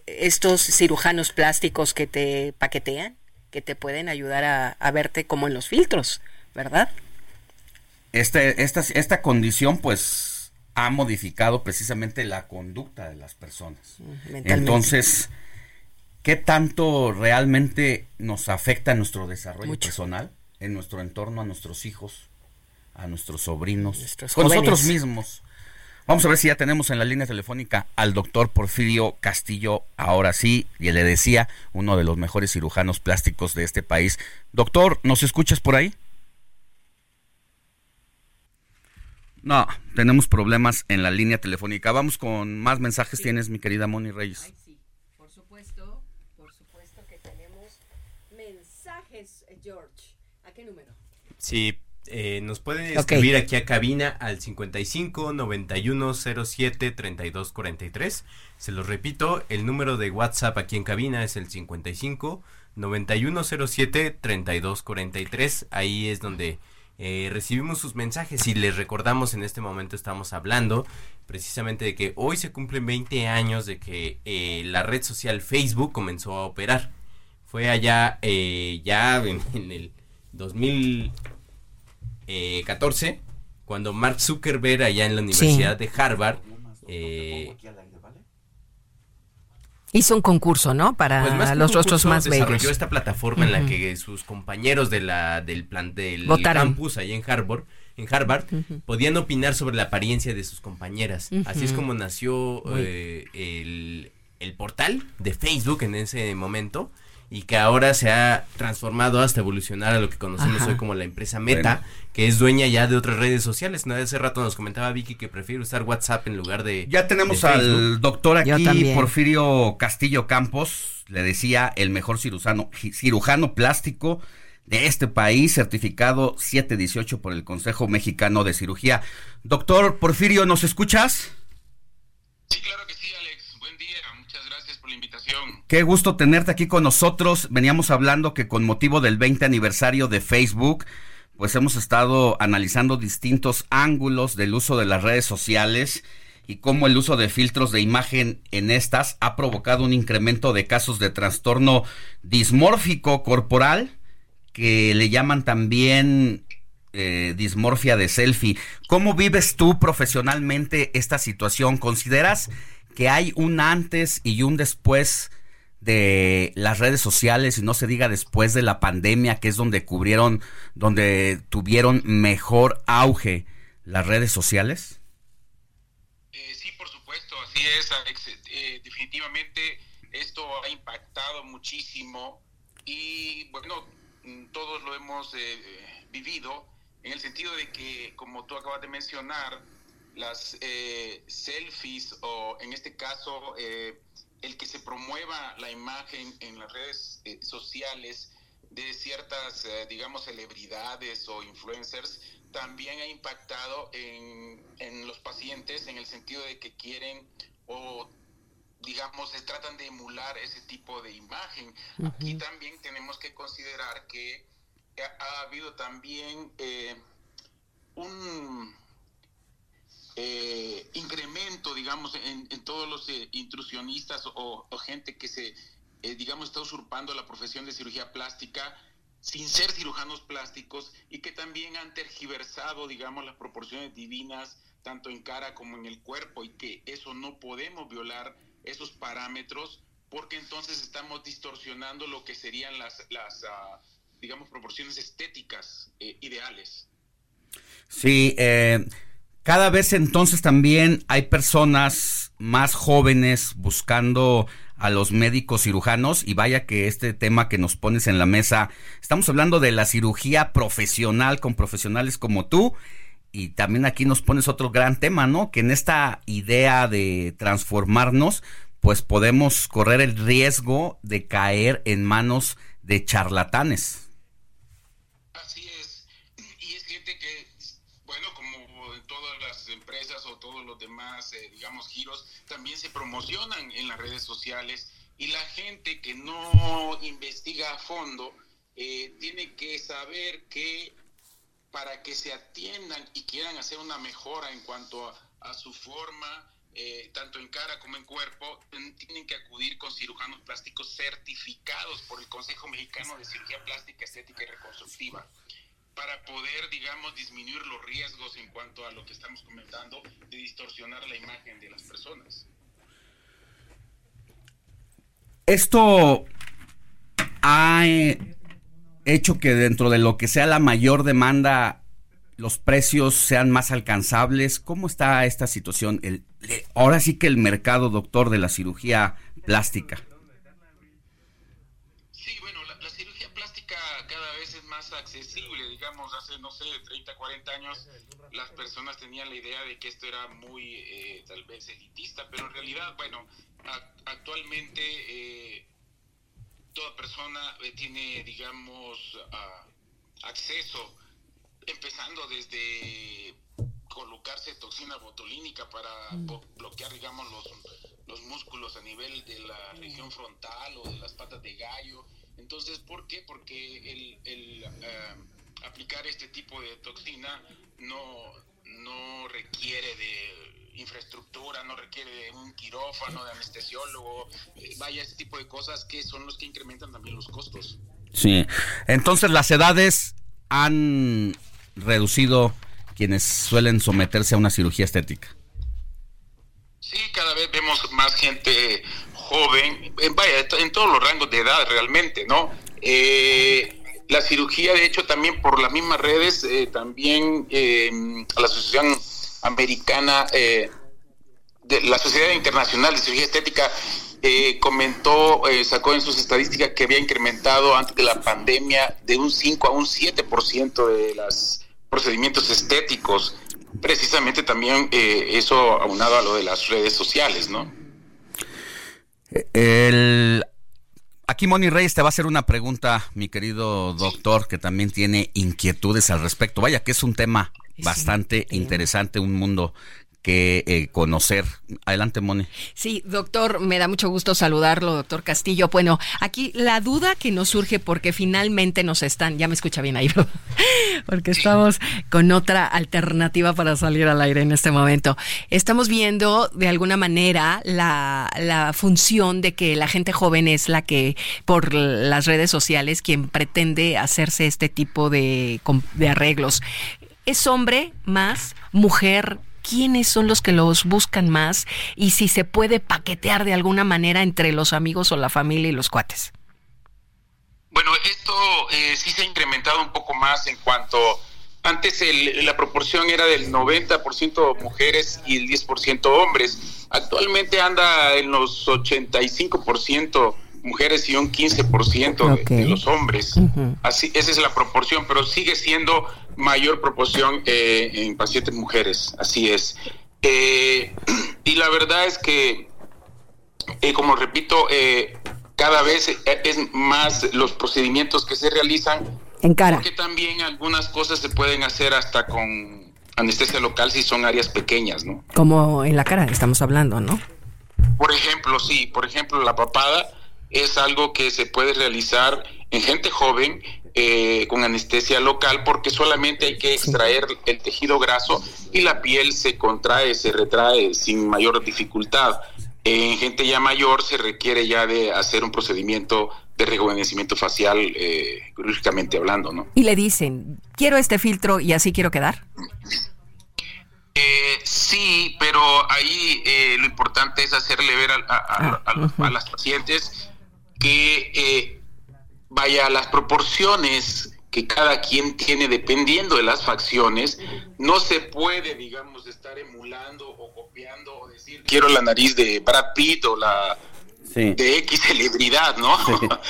estos cirujanos plásticos que te paquetean, que te pueden ayudar a, a verte como en los filtros, ¿verdad? Este, esta, esta condición pues ha modificado precisamente la conducta de las personas. Entonces, ¿qué tanto realmente nos afecta nuestro desarrollo personal, en nuestro entorno, a nuestros hijos, a nuestros sobrinos, con nosotros mismos? Vamos a ver si ya tenemos en la línea telefónica al doctor Porfirio Castillo, ahora sí, y le decía, uno de los mejores cirujanos plásticos de este país. Doctor, ¿nos escuchas por ahí? No, tenemos problemas en la línea telefónica. Vamos con más mensajes. Tienes, mi querida Moni Reyes. Ay, sí, por supuesto, por supuesto que tenemos mensajes, George. ¿A qué número? Sí, eh, nos pueden escribir aquí a cabina al 55 91 07 32 43. Se los repito, el número de WhatsApp aquí en cabina es el 55 91 07 32 43. Ahí es donde eh, recibimos sus mensajes y les recordamos en este momento estamos hablando precisamente de que hoy se cumplen 20 años de que eh, la red social Facebook comenzó a operar. Fue allá eh, ya en, el 2014 cuando Mark Zuckerberg allá en la Universidad de Harvard Hizo un concurso, ¿no? Para pues los rostros más bellos. Desarrolló esta plataforma en la que sus compañeros de la, del, plan, del campus ahí en Harvard, en Harvard podían opinar sobre la apariencia de sus compañeras. Así es como nació eh, el, el portal de Facebook en ese momento y que ahora se ha transformado hasta evolucionar a lo que conocemos hoy como la empresa Meta, que es dueña ya de otras redes sociales. ¿no? Hace rato nos comentaba Vicky que prefiere usar WhatsApp en lugar de. Ya tenemos al doctor aquí, Porfirio Castillo Campos, le decía, el mejor cirujano, cirujano plástico de este país, certificado 718 por el Consejo Mexicano de Cirugía. Doctor Porfirio, ¿nos escuchas? Sí, claro que sí, Qué gusto tenerte aquí con nosotros. Veníamos hablando que con motivo del 20 aniversario de Facebook, pues hemos estado analizando distintos ángulos del uso de las redes sociales y cómo el uso de filtros de imagen en estas ha provocado un incremento de casos de trastorno dismórfico corporal, que le llaman también eh, dismorfia de selfie. ¿Cómo vives tú profesionalmente esta situación? ¿Consideras que hay un antes y un después de las redes sociales y no se diga después de la pandemia, que es donde cubrieron, donde tuvieron mejor auge las redes sociales? Eh, sí, por supuesto, así es, Alex. Eh, definitivamente esto ha impactado muchísimo y bueno, todos lo hemos eh, vivido en el sentido de que, como tú acabas de mencionar, las eh, selfies o en este caso eh, el que se promueva la imagen en las redes eh, sociales de ciertas, digamos, celebridades o influencers, también ha impactado en, en, los pacientes en el sentido de que quieren o, digamos, se tratan de emular ese tipo de imagen. Aquí también tenemos que considerar que ha, habido también un eh, incremento, digamos, en, todos los eh, intrusionistas o, gente que se, eh, digamos, está usurpando la profesión de cirugía plástica sin ser cirujanos plásticos y que también han tergiversado, digamos, las proporciones divinas tanto en cara como en el cuerpo y que eso no podemos violar esos parámetros porque entonces estamos distorsionando lo que serían las, las ah, digamos, proporciones estéticas ideales. Sí, eh, cada vez entonces también hay personas más jóvenes buscando a los médicos cirujanos y vaya que este tema que nos pones en la mesa, estamos hablando de la cirugía profesional con profesionales como tú y también aquí nos pones otro gran tema, ¿no? Que en esta idea de transformarnos, pues podemos correr el riesgo de caer en manos de charlatanes. Así es. Y es gente que, bueno, como en todas las empresas o todos los demás, eh, digamos, giros, también se promocionan en las redes sociales y la gente que no investiga a fondo eh, tiene que saber que para que se atiendan y quieran hacer una mejora en cuanto a, su forma, eh, tanto en cara como en cuerpo, tienen que acudir con cirujanos plásticos certificados por el Consejo Mexicano de Cirugía Plástica, Estética y Reconstructiva para poder, digamos, disminuir los riesgos en cuanto a lo que estamos comentando de distorsionar la imagen de las personas. Esto ha eh, hecho que dentro de lo que sea la mayor demanda los precios sean más alcanzables. ¿Cómo está esta situación? El, ahora sí que el mercado, doctor, de la cirugía plástica. Sí, bueno, la, cirugía plástica cada vez es más accesible. Digamos, hace, no sé, 30, 40 años las personas tenían la idea de que esto era muy, eh, tal vez, elitista, pero en realidad, bueno, actualmente... Eh, toda persona eh, tiene, digamos, ah, acceso, empezando desde colocarse toxina botulínica para mm. bloquear, digamos, los, los músculos a nivel de la región frontal o de las patas de gallo. Entonces, ¿por qué? Porque el, el ah, aplicar este tipo de toxina no, no requiere de infraestructura, no requiere un quirófano, de anestesiólogo, eh, vaya, ese tipo de cosas que son los que incrementan también los costos. Sí, entonces las edades han reducido quienes suelen someterse a una cirugía estética. Sí, cada vez vemos más gente joven, vaya, en todos los rangos de edad realmente, ¿no? Eh, la cirugía, de hecho, también por las mismas redes, eh, también a la Asociación Americana, eh, la Sociedad Internacional de Cirugía Estética, eh, comentó, eh, sacó en sus estadísticas que había incrementado antes de la pandemia de un 5 a un 7% de los procedimientos estéticos. Precisamente también eso aunado a lo de las redes sociales, ¿no? El... Aquí Moni Reyes te va a hacer una pregunta, mi querido doctor, que también tiene inquietudes al respecto. Vaya que es un tema bastante interesante, un mundo que eh, conocer. Adelante, Moni. Sí, doctor, me da mucho gusto saludarlo, doctor Castillo. Bueno, aquí la duda que nos surge porque finalmente nos están, ya me escucha bien ahí, <laughs> porque estamos con otra alternativa para salir al aire en este momento. Estamos viendo de alguna manera la, la función de que la gente joven es la que por las redes sociales quien pretende hacerse este tipo de, de arreglos. ¿Es hombre más, mujer? ¿Quiénes son los que los buscan más? Y si se puede paquetear de alguna manera entre los amigos o la familia y los cuates. Bueno, esto eh, sí se ha incrementado un poco más en cuanto... Antes la proporción era del 90% mujeres y el 10% hombres. Actualmente anda en los 85% mujeres y un 15% de, los hombres. Así, esa es la proporción, pero sigue siendo mayor proporción eh, en pacientes mujeres, así es. Eh, <clears throat> y la verdad es que, eh, como repito, cada vez es más los procedimientos que se realizan. En cara. Porque también algunas cosas se pueden hacer hasta con anestesia local si son áreas pequeñas, ¿no? Como en la cara estamos hablando, ¿no? Por ejemplo, sí, por ejemplo, la papada es algo que se puede realizar en gente joven eh, con anestesia local porque solamente hay que extraer el tejido graso y la piel se contrae, se retrae sin mayor dificultad. En gente ya mayor se requiere ya de hacer un procedimiento de rejuvenecimiento facial, eh, hablando, ¿no? Y le dicen, quiero este filtro y así quiero quedar. Eh, sí, pero ahí eh, lo importante es hacerle ver a, a ah, las pacientes que eh, vaya las proporciones que cada quien tiene dependiendo de las facciones, no se puede, digamos, estar emulando o copiando o decir quiero la nariz de Brad Pitt o la de X celebridad, ¿no?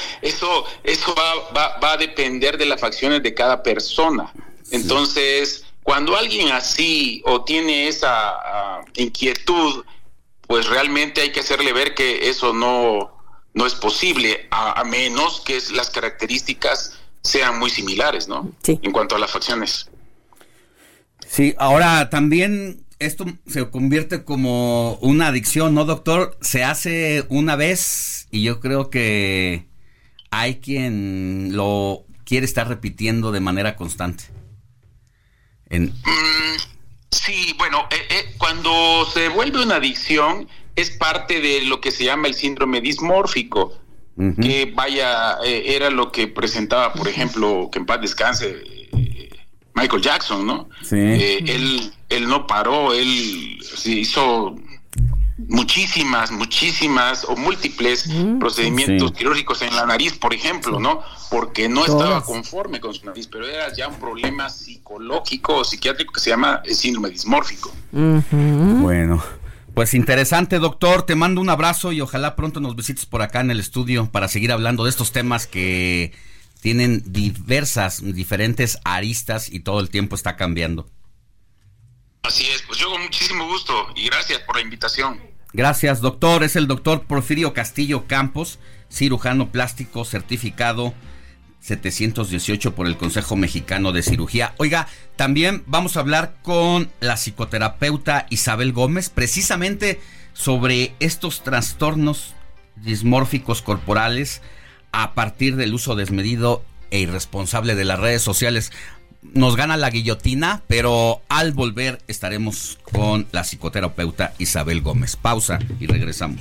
<laughs> eso eso va, va, a depender de las facciones de cada persona. Entonces, cuando alguien así o tiene esa ah, inquietud, pues realmente hay que hacerle ver que eso no, no es posible, a, menos que las características sean muy similares, ¿no? En cuanto a las facciones. Sí, ahora también esto se convierte como una adicción, ¿no, doctor? Se hace una vez y yo creo que hay quien lo quiere estar repitiendo de manera constante. Mm, sí, bueno, eh, eh, cuando se vuelve una adicción es parte de lo que se llama el síndrome dismórfico, que vaya, eh, era lo que presentaba, por ejemplo, que en paz descanse Michael Jackson, ¿no? Sí. él, él no paró, él hizo muchísimas, muchísimas o múltiples mm, procedimientos quirúrgicos en la nariz, por ejemplo, ¿no? Porque no estaba conforme con su nariz, pero era ya un problema psicológico o psiquiátrico que se llama el síndrome dismórfico. Bueno. Pues interesante, doctor. Te mando un abrazo y ojalá pronto nos visites por acá en el estudio para seguir hablando de estos temas que tienen diversas, diferentes aristas y todo el tiempo está cambiando. Así es, pues yo con muchísimo gusto y gracias por la invitación. Gracias, doctor. Es el doctor Porfirio Castillo Campos, cirujano plástico certificado 718 por el Consejo Mexicano de Cirugía. Oiga, también vamos a hablar con la psicoterapeuta Isabel Gómez precisamente sobre estos trastornos dismórficos corporales a partir del uso desmedido e irresponsable de las redes sociales nos gana la guillotina, pero al volver estaremos con la psicoterapeuta Isabel Gómez. Pausa y regresamos.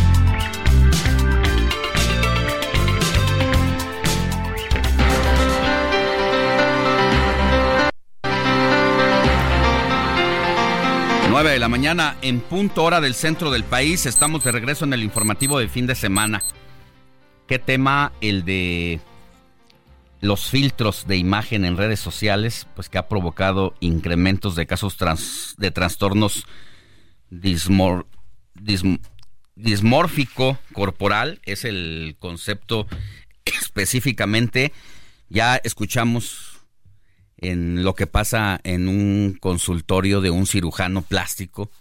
Nueve de la mañana en punto hora del centro del país. Estamos de regreso en el informativo de fin de semana. ¿Qué tema el de los filtros de imagen en redes sociales, pues que ha provocado incrementos de casos de trastornos dismórfico corporal, es el concepto específicamente. Ya escuchamos en lo que pasa en un consultorio de un cirujano plástico,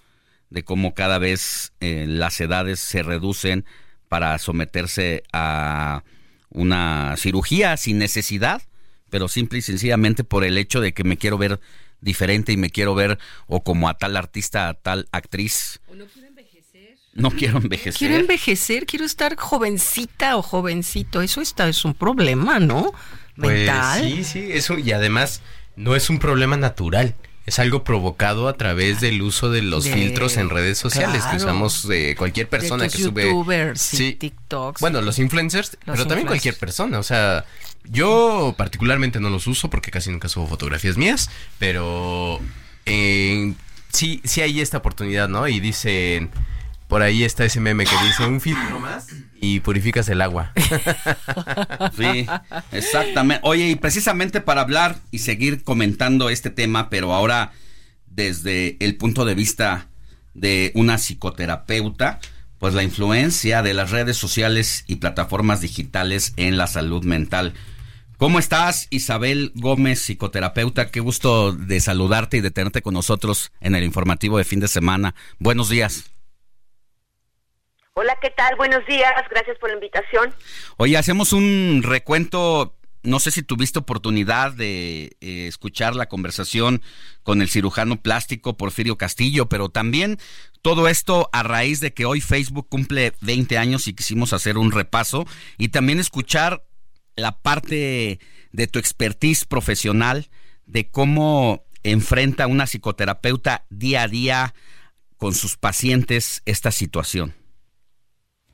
de cómo cada vez eh, las edades se reducen para someterse a una cirugía sin necesidad, pero simple y sencillamente por el hecho de que me quiero ver diferente y me quiero ver o como a tal artista, a tal actriz. no quiero envejecer. No quiero envejecer. Quiero envejecer, quiero estar jovencita o jovencito. Eso está, es un problema, ¿no? Pues Mental. sí, sí, eso y además no es un problema natural es algo provocado a través del uso de los filtros en redes sociales que usamos de cualquier persona que sube youtubers sí, TikToks. Bueno, los influencers, pero también cualquier persona, o sea, yo particularmente no los uso porque casi nunca subo fotografías mías, pero eh, sí sí hay esta oportunidad, ¿no? Y dicen por ahí está ese meme que dice un filtro <laughs> más y purificas el agua. <laughs> Sí, exactamente. Oye, y precisamente para hablar y seguir comentando este tema, pero ahora desde el punto de vista de una psicoterapeuta, pues la influencia de las redes sociales y plataformas digitales en la salud mental. ¿Cómo estás, Isabel Gómez, psicoterapeuta? Qué gusto de saludarte y de tenerte con nosotros en el informativo de fin de semana. Buenos días. Hola, ¿qué tal? Buenos días, gracias por la invitación. Oye, hacemos un recuento no sé si tuviste oportunidad de eh, escuchar la conversación con el cirujano plástico Porfirio Castillo, pero también todo esto a raíz de que hoy Facebook cumple 20 años y quisimos hacer un repaso y también escuchar la parte de tu expertise profesional, de cómo enfrenta una psicoterapeuta día a día con sus pacientes esta situación.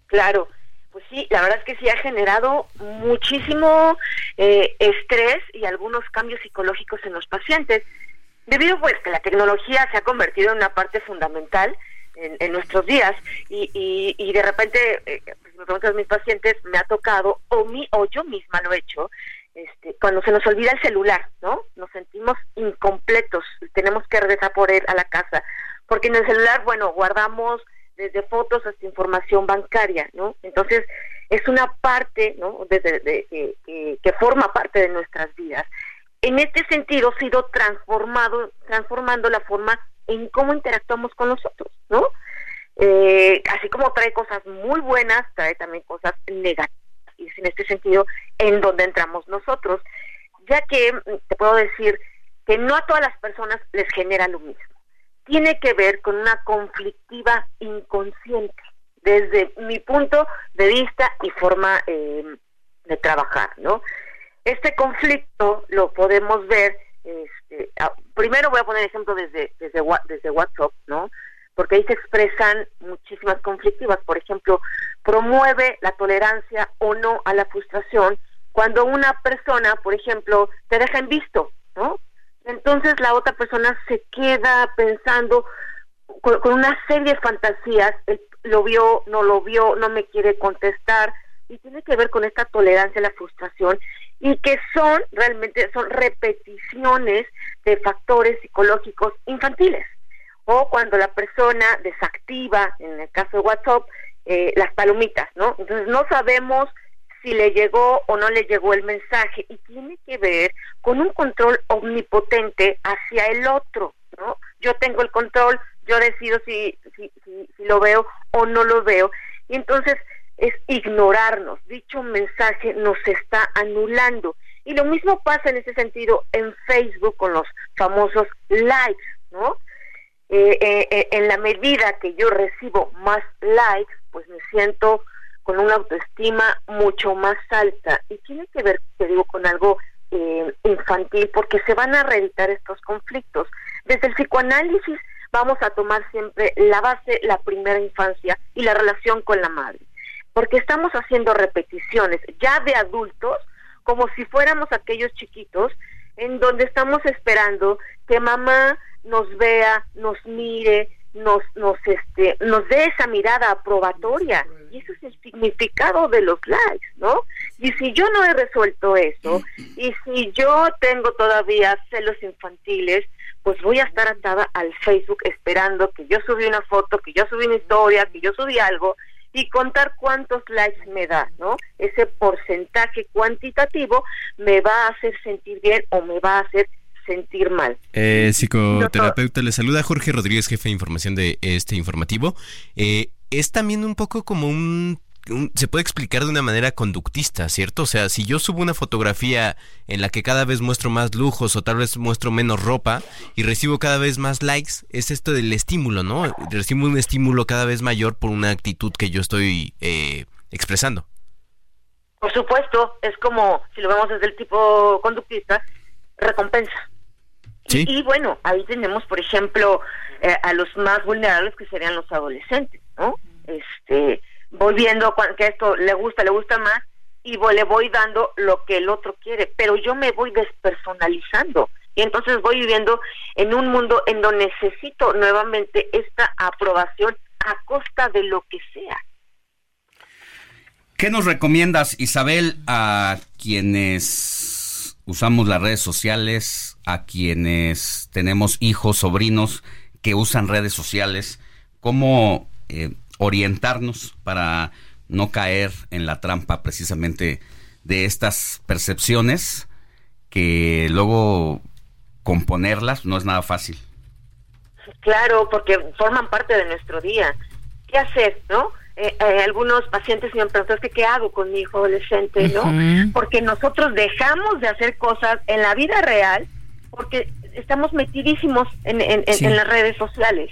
Claro, pues sí, la verdad es que sí ha generado muchísimo eh, estrés y algunos cambios psicológicos en los pacientes, debido pues que la tecnología se ha convertido en una parte fundamental en, nuestros días y, y, de repente, eh, pues me preguntan mis pacientes, me ha tocado o, mi, o yo misma lo he hecho, este, cuando se nos olvida el celular, ¿no? Nos sentimos incompletos, tenemos que regresar por él a la casa, porque en el celular, bueno, guardamos desde fotos hasta información bancaria, ¿no? Entonces, es una parte, ¿no? que forma parte de nuestras vidas. En este sentido, ha sido transformado, transformando la forma en cómo interactuamos con nosotros, ¿no? Eh, así como trae cosas muy buenas, trae también cosas negativas. Y es en este sentido en donde entramos nosotros, ya que mm, te puedo decir que no a todas las personas les genera lo mismo tiene que ver con una conflictiva inconsciente, desde mi punto de vista y forma eh, de trabajar, ¿no? Este conflicto lo podemos ver, este, primero voy a poner ejemplo desde, desde, desde WhatsApp, ¿no? Porque ahí se expresan muchísimas conflictivas. Por ejemplo, promueve la tolerancia o no a la frustración cuando una persona, por ejemplo, te deja en visto, ¿no? Entonces la otra persona se queda pensando con, una serie de fantasías, lo vio, no lo vio, no me quiere contestar, y tiene que ver con esta tolerancia a la frustración y que son realmente son repeticiones de factores psicológicos infantiles. O cuando la persona desactiva en el caso de WhatsApp eh, las palomitas no entonces no sabemos si le llegó o no le llegó el mensaje y tiene que ver con un control omnipotente hacia el otro, ¿no? Yo tengo el control, yo decido si, si, si, lo veo o no lo veo y entonces es ignorarnos, dicho mensaje nos está anulando. Y lo mismo pasa en ese sentido en Facebook con los famosos likes, ¿no? Eh, eh, eh, en la medida que yo recibo más likes, pues me siento con una autoestima mucho más alta y tiene que ver, te digo, con algo eh, infantil porque se van a reeditar estos conflictos. Desde el psicoanálisis vamos a tomar siempre la base, la primera infancia y la relación con la madre, porque estamos haciendo repeticiones ya de adultos como si fuéramos aquellos chiquitos en donde estamos esperando que mamá nos vea, nos mire, nos nos este nos dé esa mirada aprobatoria y ese es el significado de los likes no y si yo no he resuelto eso <clears throat> y si yo tengo todavía celos infantiles pues voy a estar atada al Facebook esperando que yo subí una foto que yo subí una historia que yo subí algo y contar cuántos likes me da, ¿no? Ese porcentaje cuantitativo me va a hacer sentir bien o me va a hacer sentir mal. Eh, psicoterapeuta, le saluda Jorge Rodríguez, jefe de información de este informativo. Eh, es también un poco como un, se puede explicar de una manera conductista, ¿cierto? O sea, si yo subo una fotografía en la que cada vez muestro más lujos o tal vez muestro menos ropa y recibo cada vez más likes, es esto del estímulo, ¿no? Recibo un estímulo cada vez mayor por una actitud que yo estoy eh, expresando. Por supuesto, es como, si lo vemos desde el tipo conductista, recompensa. Y, bueno, ahí tenemos, por ejemplo, eh, a los más vulnerables que serían los adolescentes, ¿no? Este, voy viendo que esto le gusta, le gusta más y le voy dando lo que el otro quiere, pero yo me voy despersonalizando y entonces voy viviendo en un mundo en donde necesito nuevamente esta aprobación a costa de lo que sea. ¿Qué nos recomiendas, Isabel, a quienes usamos las redes sociales, a quienes tenemos hijos, sobrinos que usan redes sociales, cómo eh, orientarnos para no caer en la trampa precisamente de estas percepciones que luego componerlas no es nada fácil. Claro, porque forman parte de nuestro día. ¿Qué hacer, no? Eh, eh, algunos pacientes me han preguntado, ¿qué hago con mi hijo adolescente, no? Porque nosotros dejamos de hacer cosas en la vida real porque estamos metidísimos en, en, las redes sociales.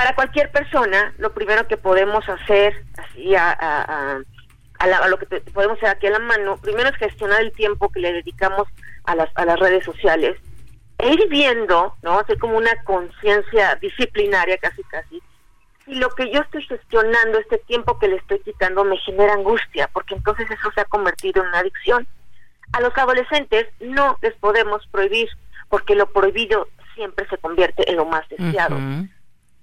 Para cualquier persona, lo primero que podemos hacer, así a, a, lo que podemos hacer aquí a la mano, primero es gestionar el tiempo que le dedicamos a las, a las redes sociales. e ir viendo, ¿no? Hacer como una conciencia disciplinaria casi casi. Si lo que yo estoy gestionando, este tiempo que le estoy quitando, me genera angustia, porque entonces eso se ha convertido en una adicción. A los adolescentes no les podemos prohibir, porque lo prohibido siempre se convierte en lo más deseado.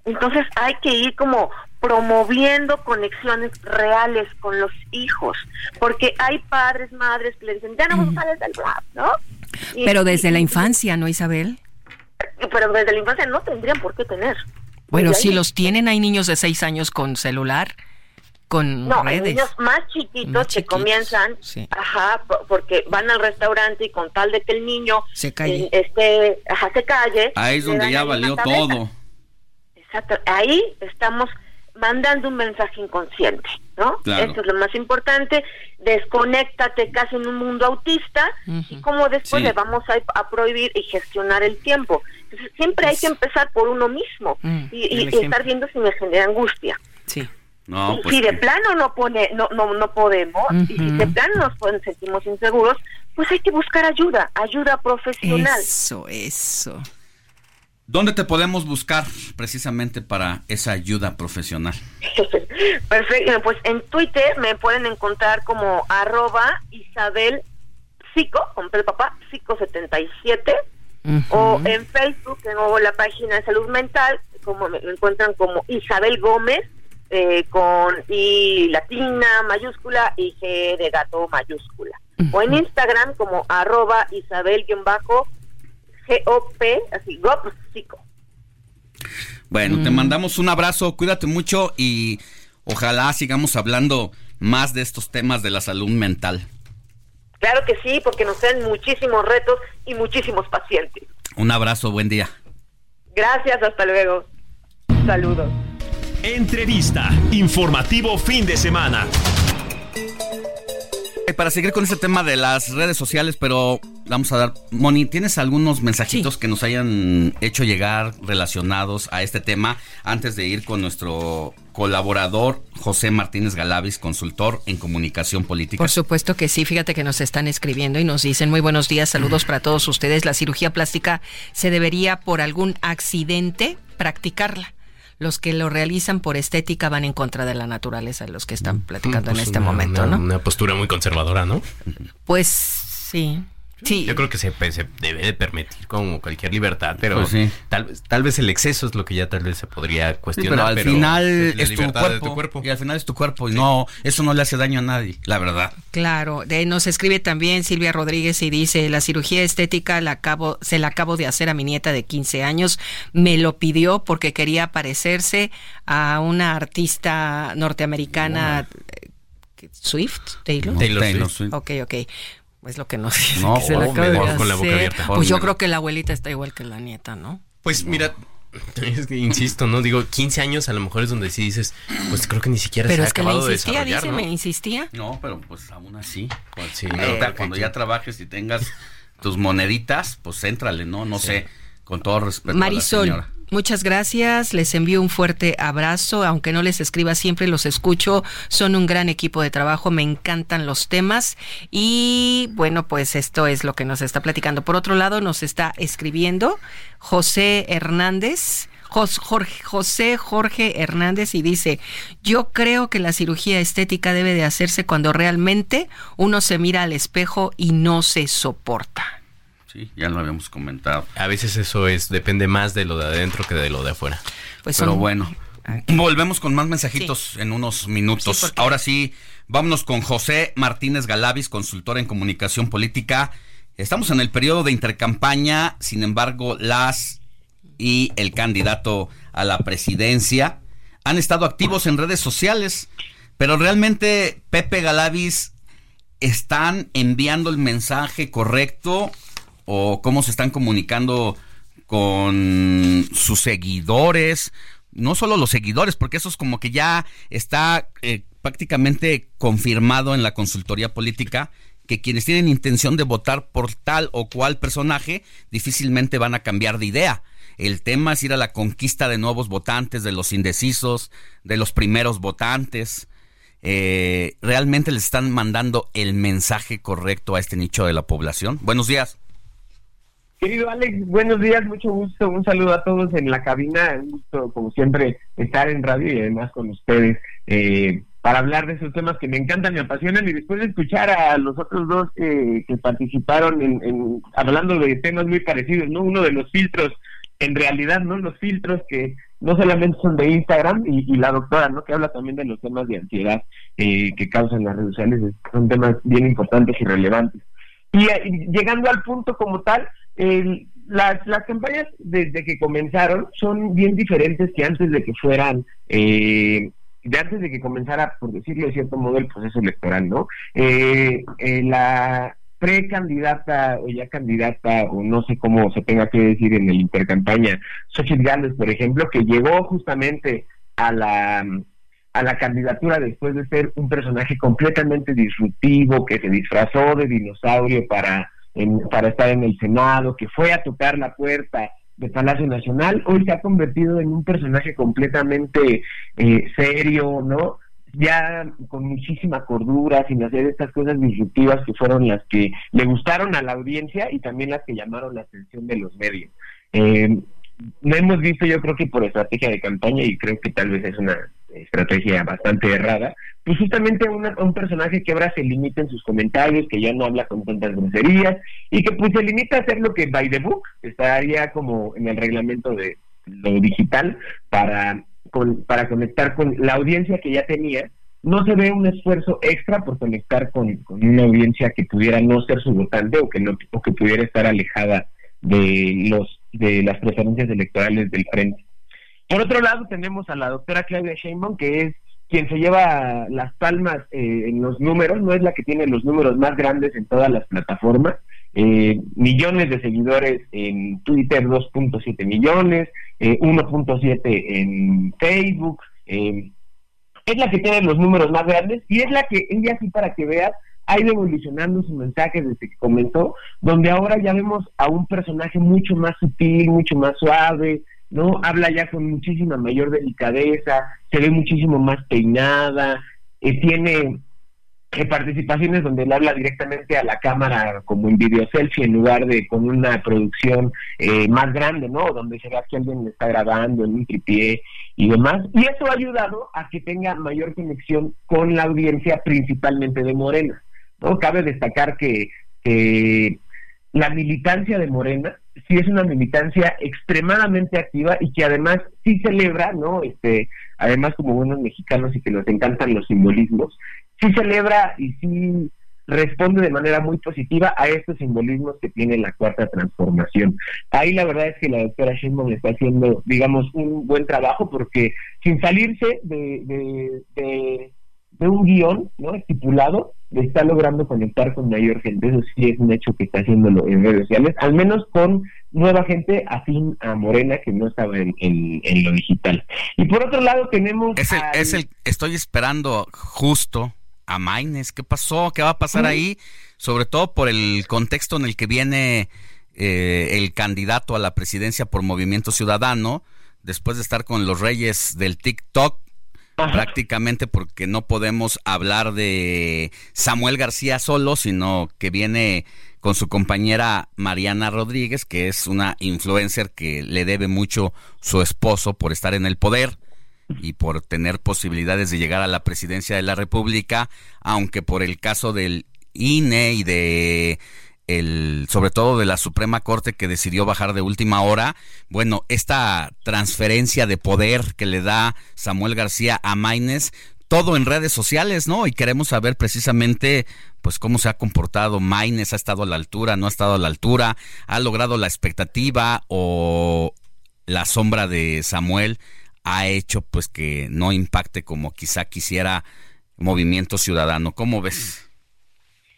Entonces hay que ir como promoviendo conexiones reales con los hijos, porque hay padres, madres que le dicen, ya no sales del blog, ¿no? pero desde la infancia, ¿no, Isabel? Pero desde la infancia no tendrían por qué tener. Bueno, si los tienen, hay niños de seis años con celular, con no, redes. hay niños más chiquitos, que comienzan, ajá, porque van al restaurante y con tal de que el niño se calle, eh, este, ajá, se calle. Ahí es donde ya valió todo. Exacto, ahí estamos mandando un mensaje inconsciente, ¿no? Eso es lo más importante. Desconéctate casi en un mundo autista y como después le vamos a, prohibir y gestionar el tiempo. Entonces, siempre hay que empezar por uno mismo mm, y, estar viendo si me genera angustia. Sí. No, pues si de plano no pone no no no podemos y si de plano nos sentimos inseguros, pues hay que buscar ayuda, ayuda profesional. Eso, eso. ¿Dónde te podemos buscar precisamente para esa ayuda profesional? <laughs> Perfecto, pues en Twitter me pueden encontrar como arroba Isabel Psico, con el papá, Psico77, o en Facebook tengo la página de salud mental, como me encuentran como Isabel Gómez, eh, con I latina mayúscula y G de gato mayúscula. O en Instagram como arroba Isabel-bajo G-O-P, así, GOP, Bueno, te mm. mandamos un abrazo, cuídate mucho y ojalá sigamos hablando más de estos temas de la salud mental. Claro que sí, porque nos traen muchísimos retos y muchísimos pacientes. Un abrazo, buen día. Gracias, hasta luego. Saludos. Entrevista, informativo fin de semana. Para seguir con este tema de las redes sociales, pero vamos a dar, Moni, ¿tienes algunos mensajitos que nos hayan hecho llegar relacionados a este tema antes de ir con nuestro colaborador José Martínez Galavis, consultor en comunicación política? Por supuesto que sí, fíjate que nos están escribiendo y nos dicen muy buenos días, saludos para todos ustedes. La cirugía plástica se debería por algún accidente practicarla los que lo realizan por estética van en contra de la naturaleza, los que están platicando en pues este momento, ¿no? Una postura muy conservadora, ¿no? Pues sí. Sí. Yo creo que se, debe de permitir como cualquier libertad, pero pues tal, tal vez el exceso es lo que ya tal vez se podría cuestionar. pero al final es, tu cuerpo, Y al final es tu cuerpo y no, eso no le hace daño a nadie, la verdad. Claro, de, nos escribe también Silvia Rodríguez y dice, la cirugía estética la acabo, se la acabo de hacer a mi nieta de 15 años, me lo pidió porque quería parecerse a una artista norteamericana. Swift, Taylor. Taylor, Swift. Ok, ok es lo que nos <laughs> dice. No, se la con la boca abierta. Pues yo creo que la abuelita está igual que la nieta, ¿no? Pues mira, <laughs> es que insisto, ¿no? Digo, 15 años a lo mejor es donde sí dices, pues creo que ni siquiera pero se es que acabado insistía, de dice, ¿no? me insistía. No, pero pues aún así. Pues, sí, cuando ya trabajes y tengas tus moneditas, pues éntrale, ¿no? No sé, con todo respeto Marisol. a la señora. Muchas gracias, les envío un fuerte abrazo, aunque no les escriba siempre, los escucho, son un gran equipo de trabajo, me encantan los temas y bueno, pues esto es lo que nos está platicando. Por otro lado, nos está escribiendo José Hernández. José Jorge Hernández y dice, yo creo que la cirugía estética debe de hacerse cuando realmente uno se mira al espejo y no se soporta ya lo habíamos comentado. A veces eso es, depende más de lo de adentro que de lo de afuera. Pues Pero bueno, volvemos con más mensajitos en unos minutos. Ahora sí, vámonos con José Martínez Galavis, consultor en comunicación política. Estamos en el periodo de intercampaña, sin embargo, las y el candidato a la presidencia han estado activos en redes sociales, pero realmente Pepe Galavis están enviando el mensaje correcto o cómo se están comunicando con sus seguidores, no solo los seguidores, porque eso es como que ya está eh, prácticamente confirmado en la consultoría política que quienes tienen intención de votar por tal o cual personaje difícilmente van a cambiar de idea. El tema es ir a la conquista de nuevos votantes, de los indecisos, de los primeros votantes. Eh, ¿Realmente les están mandando el mensaje correcto a este nicho de la población? Buenos días. Querido Alex, buenos días, mucho gusto, un saludo a todos en la cabina, un gusto como siempre estar en radio y además con ustedes eh, para hablar de esos temas que me encantan, me apasionan y después de escuchar a los otros dos que participaron en, hablando de temas muy parecidos, ¿no? Uno de los filtros, en realidad, ¿no? Los filtros que no solamente son de Instagram y, la doctora, ¿no? Que habla también de los temas de ansiedad eh, que causan las redes sociales, son temas bien importantes y relevantes. Y, y llegando al punto como tal, las, las campañas desde que comenzaron son bien diferentes que antes de que fueran, eh, de antes de que comenzara, por decirlo de cierto modo, el proceso electoral, ¿no? Eh, eh, la precandidata o ya candidata, o no sé cómo se tenga que decir en el intercampaña, Xochitl Gálvez, por ejemplo, que llegó justamente a la a la candidatura después de ser un personaje completamente disruptivo, que se disfrazó de dinosaurio para para estar en el Senado, que fue a tocar la puerta de Palacio Nacional, hoy se ha convertido en un personaje completamente eh, serio, ¿no? Ya con muchísima cordura, sin hacer estas cosas disruptivas que fueron las que le gustaron a la audiencia y también las que llamaron la atención de los medios. Eh, no hemos visto, yo creo que por estrategia de campaña, y creo que tal vez es una estrategia bastante errada, pues justamente un personaje que ahora se limita en sus comentarios, que ya no habla con tantas groserías, y que pues se limita a hacer lo que by the book estaría como en el reglamento de lo digital para, para conectar con la audiencia que ya tenía. No se ve un esfuerzo extra por conectar con, con una audiencia que pudiera no ser su votante o que, no, o que pudiera estar alejada de los de las preferencias electorales del frente. Por otro lado, tenemos a la doctora Claudia Sheinbaum, que es quien se lleva las palmas eh, en los números, no es la que tiene los números más grandes en todas las plataformas, eh, millones de seguidores en Twitter, 2.7 millones, 1.7 eh, en Facebook, es la que tiene los números más grandes y es la que ella sí para que veas ha ido evolucionando su mensaje desde que comenzó, donde ahora ya vemos a un personaje mucho más sutil, mucho más suave, ¿no? Habla ya con muchísima mayor delicadeza, se ve muchísimo más peinada, eh, tiene eh, participaciones donde él habla directamente a la cámara como en video selfie en lugar de con una producción eh, más grande, ¿no? Donde se ve que alguien le está grabando en un tripié y demás. Y eso ha ayudado a que tenga mayor conexión con la audiencia, principalmente de Morena, ¿no? Cabe destacar que, que la militancia de Morena sí es una militancia extremadamente activa y que además sí celebra, ¿no? Este, además como buenos mexicanos y que nos encantan los simbolismos, sí celebra y sí responde de manera muy positiva a estos simbolismos que tiene la cuarta transformación. Ahí la verdad es que la doctora Sheinbaum está haciendo, digamos, un buen trabajo porque sin salirse de, de, de un guion ¿no? estipulado, está logrando conectar con mayor gente. Eso sí es un hecho que está haciéndolo en redes sociales, al menos con nueva gente afín a Morena que no estaba en, lo digital. Y por otro lado tenemos... Es el, es el estoy esperando justo a Maines. ¿Qué pasó? ¿Qué va a pasar ahí? Sobre todo por el contexto en el que viene eh, el candidato a la presidencia por Movimiento Ciudadano, después de estar con los reyes del TikTok, prácticamente porque no podemos hablar de Samuel García solo, sino que viene con su compañera Mariana Rodríguez, que es una influencer que le debe mucho su esposo por estar en el poder y por tener posibilidades de llegar a la presidencia de la República, aunque por el caso del INE y de el, sobre todo de la Suprema Corte que decidió bajar de última hora, bueno, esta transferencia de poder que le da Samuel García a Maines, todo en redes sociales, ¿no? Y queremos saber precisamente, pues, cómo se ha comportado Maines, ha estado a la altura, no ha estado a la altura, ha logrado la expectativa o la sombra de Samuel ha hecho, pues, que no impacte como quizá quisiera Movimiento Ciudadano. ¿Cómo ves?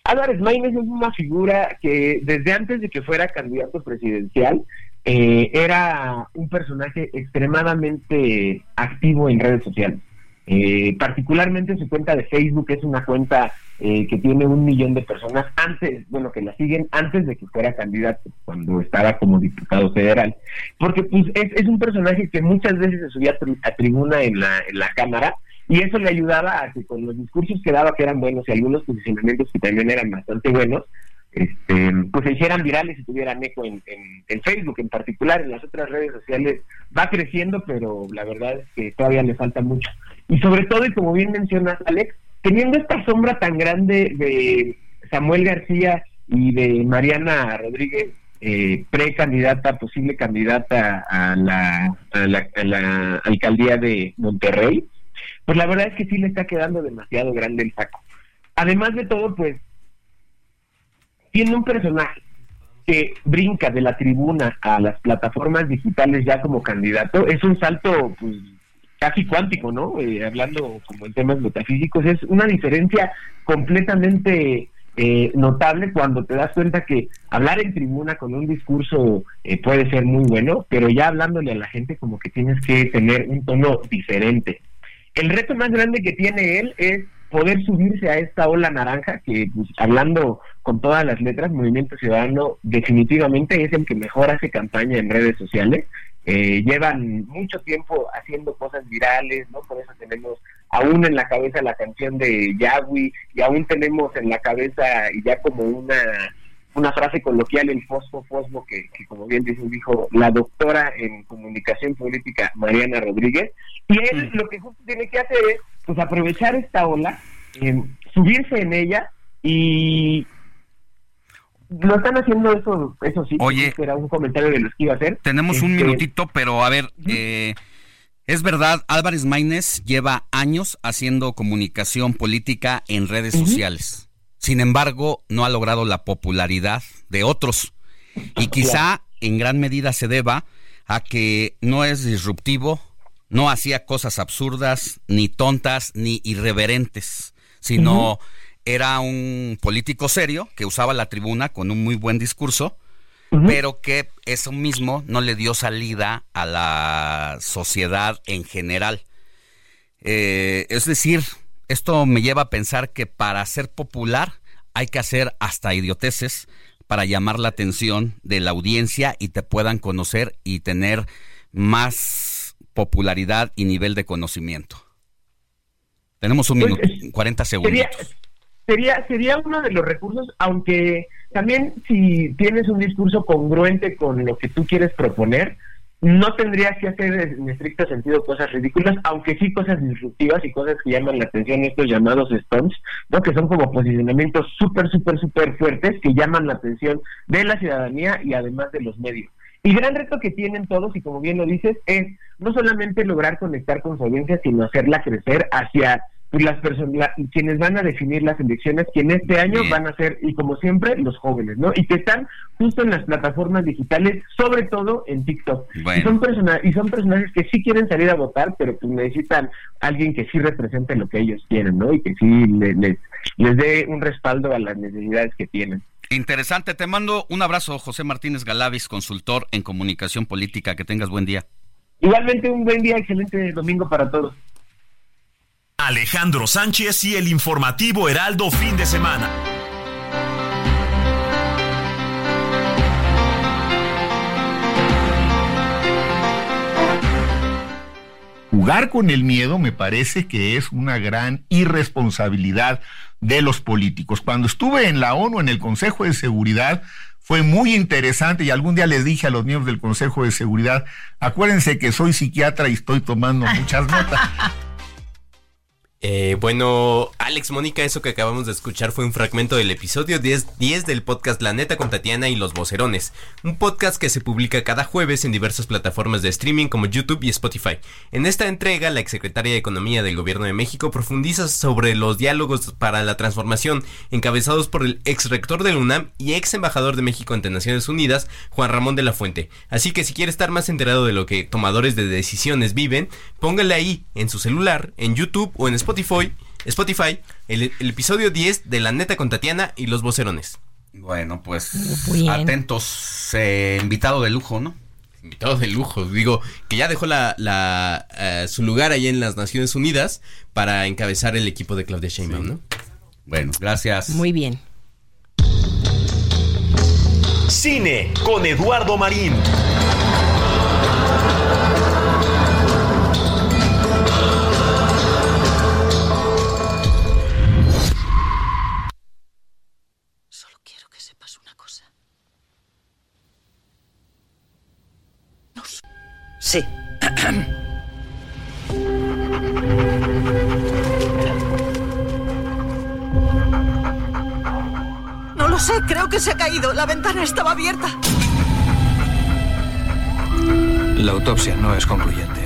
Álvarez Maínez es una figura que desde antes de que fuera candidato presidencial eh, era un personaje extremadamente activo en redes sociales. Eh, particularmente su cuenta de Facebook es una cuenta eh, que tiene un millón de personas antes, bueno, que la siguen antes de que fuera candidato, cuando estaba como diputado federal, porque pues es, un personaje que muchas veces se subía a, tribuna en la, en la Cámara y eso le ayudaba a que con los discursos que daba, que eran buenos, y algunos posicionamientos que también eran bastante buenos, este, pues se hicieran virales y tuvieran eco en, Facebook en particular, en las otras redes sociales va creciendo, pero la verdad es que todavía le falta mucho. Y sobre todo, y como bien mencionas, Alex, teniendo esta sombra tan grande de Samuel García y de Mariana Rodríguez, eh, precandidata, posible candidata a la, alcaldía de Monterrey, pues la verdad es que sí le está quedando demasiado grande el saco. Además de todo, pues tiene un personaje que brinca de la tribuna a las plataformas digitales ya como candidato, es un salto pues casi cuántico, ¿no? Eh, hablando como en temas metafísicos, es una diferencia completamente eh, notable cuando te das cuenta que hablar en tribuna con un discurso eh, puede ser muy bueno, pero ya hablándole a la gente como que tienes que tener un tono diferente. El reto más grande que tiene él es poder subirse a esta ola naranja que, pues, hablando con todas las letras, Movimiento Ciudadano definitivamente es el que mejor hace campaña en redes sociales. Eh, llevan mucho tiempo haciendo cosas virales, ¿no? Por eso tenemos aún en la cabeza la canción de Yahweh y aún tenemos en la cabeza ya como una una frase coloquial el fosfo fosfo que, como bien dice dijo la doctora en comunicación política Mariana Rodríguez. Y él lo que justo tiene que hacer es pues aprovechar esta ola eh, subirse en ella y lo están haciendo eso eso sí oye era un comentario de los que iba a hacer. tenemos un este, minutito pero a ver eh, es verdad, Álvarez Maínez lleva años haciendo comunicación política en redes sociales. Sin embargo, no ha logrado la popularidad de otros. Y quizá en gran medida se deba a que no es disruptivo, no hacía cosas absurdas, ni tontas, ni irreverentes, sino era un político serio que usaba la tribuna con un muy buen discurso pero que eso mismo no le dio salida a la sociedad en general. Eh, es decir, esto me lleva a pensar que para ser popular hay que hacer hasta idioteces para llamar la atención de la audiencia y te puedan conocer y tener más popularidad y nivel de conocimiento. Tenemos un pues, minuto, 40 segundos. sería, sería uno de los recursos, aunque también si tienes un discurso congruente con lo que tú quieres proponer, no tendrías que hacer en estricto sentido cosas ridículas, aunque sí cosas disruptivas y cosas que llaman la atención, estos llamados stunts, ¿no? que son como posicionamientos súper, súper, súper fuertes que llaman la atención de la ciudadanía y además de los medios. Y gran reto que tienen todos, y como bien lo dices, es no solamente lograr conectar con su audiencia, sino hacerla crecer hacia pues las personas, quienes van a definir las elecciones, que en este año van a ser, y como siempre, los jóvenes, ¿no? Y que están justo en las plataformas digitales, sobre todo en TikTok. Y, son y son personajes que sí quieren salir a votar, pero pues necesitan alguien que sí represente lo que ellos quieren, ¿no? Y que sí les, les dé un respaldo a las necesidades que tienen. Interesante, te mando un abrazo, José Martínez Galavis, consultor en comunicación política. Que tengas buen día. Igualmente un buen día, excelente domingo para todos. Alejandro Sánchez y el informativo Heraldo fin de semana. Jugar con el miedo me parece que es una gran irresponsabilidad de los políticos. Cuando estuve en la ONU, en el Consejo de Seguridad, fue muy interesante y algún día les dije a los miembros del Consejo de Seguridad, acuérdense que soy psiquiatra y estoy tomando muchas notas. <laughs> Eh, bueno, Alex, Mónica, eso que acabamos de escuchar fue un fragmento del episodio 10, 10, del podcast La Neta con Tatiana y los Vocerones, un podcast que se publica cada jueves en diversas plataformas de streaming como YouTube y Spotify. En esta entrega, la exsecretaria de Economía del Gobierno de México profundiza sobre los diálogos para la transformación encabezados por el ex rector del UNAM y ex embajador de México ante Naciones Unidas, Juan Ramón de la Fuente. Así que si quiere estar más enterado de lo que tomadores de decisiones viven, póngale ahí en su celular, en YouTube o en Spotify Spotify, Spotify el, episodio 10 de La Neta con Tatiana y los vocerones. Bueno, pues atentos, eh, invitado de lujo, ¿no? Invitado de lujo, digo, que ya dejó la, eh, su lugar ahí en las Naciones Unidas para encabezar el equipo de Claudia Sheinbaum, ¿no? Bueno, gracias. Muy bien. Cine con Eduardo Marín. Creo que se ha caído. La ventana estaba abierta. La autopsia no es concluyente.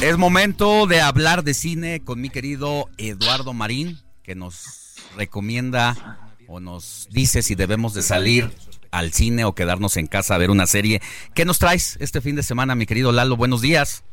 Es momento de hablar de cine con mi querido Eduardo Marín, que nos recomienda o nos dice si debemos de salir al cine o quedarnos en casa a ver una serie. ¿Qué nos traes este fin de semana, mi querido Lalo? Buenos días.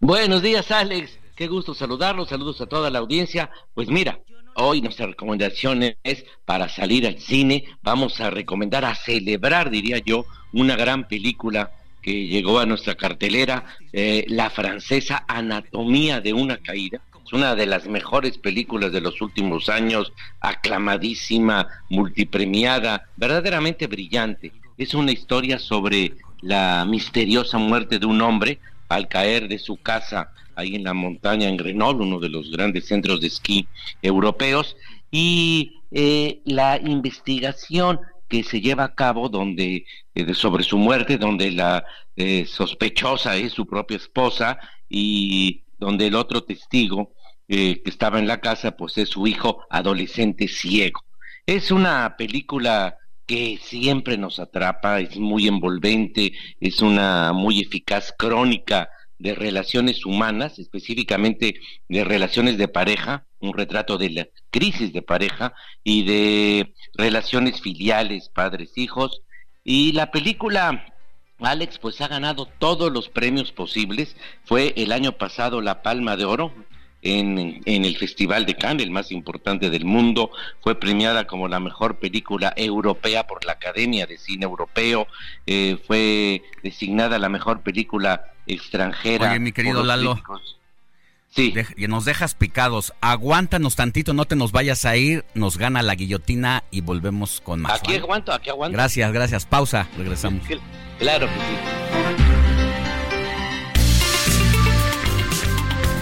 Buenos días, Alex. Qué gusto saludarlos. Saludos a toda la audiencia. Pues mira, hoy nuestra recomendación es para salir al cine. Vamos a recomendar, a celebrar, diría yo, una gran película que llegó a nuestra cartelera, eh, la francesa Anatomía de una caída. Es una de las mejores películas de los últimos años, aclamadísima, multipremiada, verdaderamente brillante. Es una historia sobre la misteriosa muerte de un hombre al caer de su casa ahí en la montaña en Grenoble, uno de los grandes centros de esquí europeos, y eh, la investigación que se lleva a cabo donde eh, sobre su muerte, donde la eh, sospechosa es su propia esposa y donde el otro testigo eh, que estaba en la casa pues es su hijo adolescente ciego. Es una película que siempre nos atrapa, es muy envolvente, es una muy eficaz crónica de relaciones humanas, específicamente de relaciones de pareja, un retrato de la crisis de pareja y de relaciones filiales, padres-hijos. Y la película, Alex, pues ha ganado todos los premios posibles. Fue el año pasado la Palma de Oro, en, el Festival de Cannes, el más importante del mundo. Fue premiada como la mejor película europea por la Academia de Cine Europeo. Eh, fue designada la mejor película extranjera. Oye, mi querido Lalo. Sí. y nos dejas picados. Aguántanos tantito, no te nos vayas a ir. Nos gana la guillotina y volvemos con más. Aquí aguanto, aquí aguanto. Gracias, gracias. Pausa, regresamos. Claro que sí.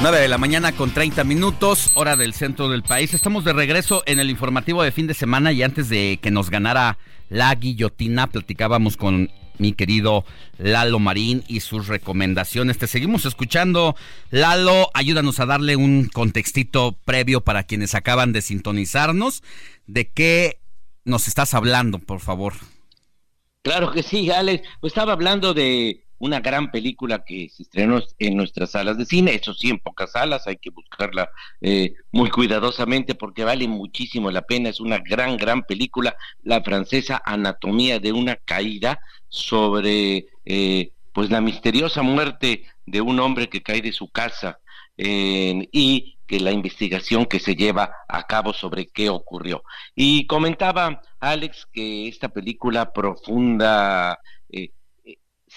9 de la mañana con 30 minutos, hora del centro del país. Estamos de regreso en el informativo de fin de semana y antes de que nos ganara la guillotina, platicábamos con mi querido Lalo Marín y sus recomendaciones. Te seguimos escuchando. Lalo, ayúdanos a darle un contextito previo para quienes acaban de sintonizarnos. ¿De qué nos estás hablando, por favor? Claro que sí, Alex. Pues estaba hablando de una gran película que se estrenó en nuestras salas de cine, eso sí, en pocas salas, hay que buscarla eh, muy cuidadosamente porque vale muchísimo la pena, es una gran, gran película, la francesa Anatomía de una caída sobre eh, pues la misteriosa muerte de un hombre que cae de su casa y que la investigación que se lleva a cabo sobre qué ocurrió. Y comentaba Alex que esta película profunda,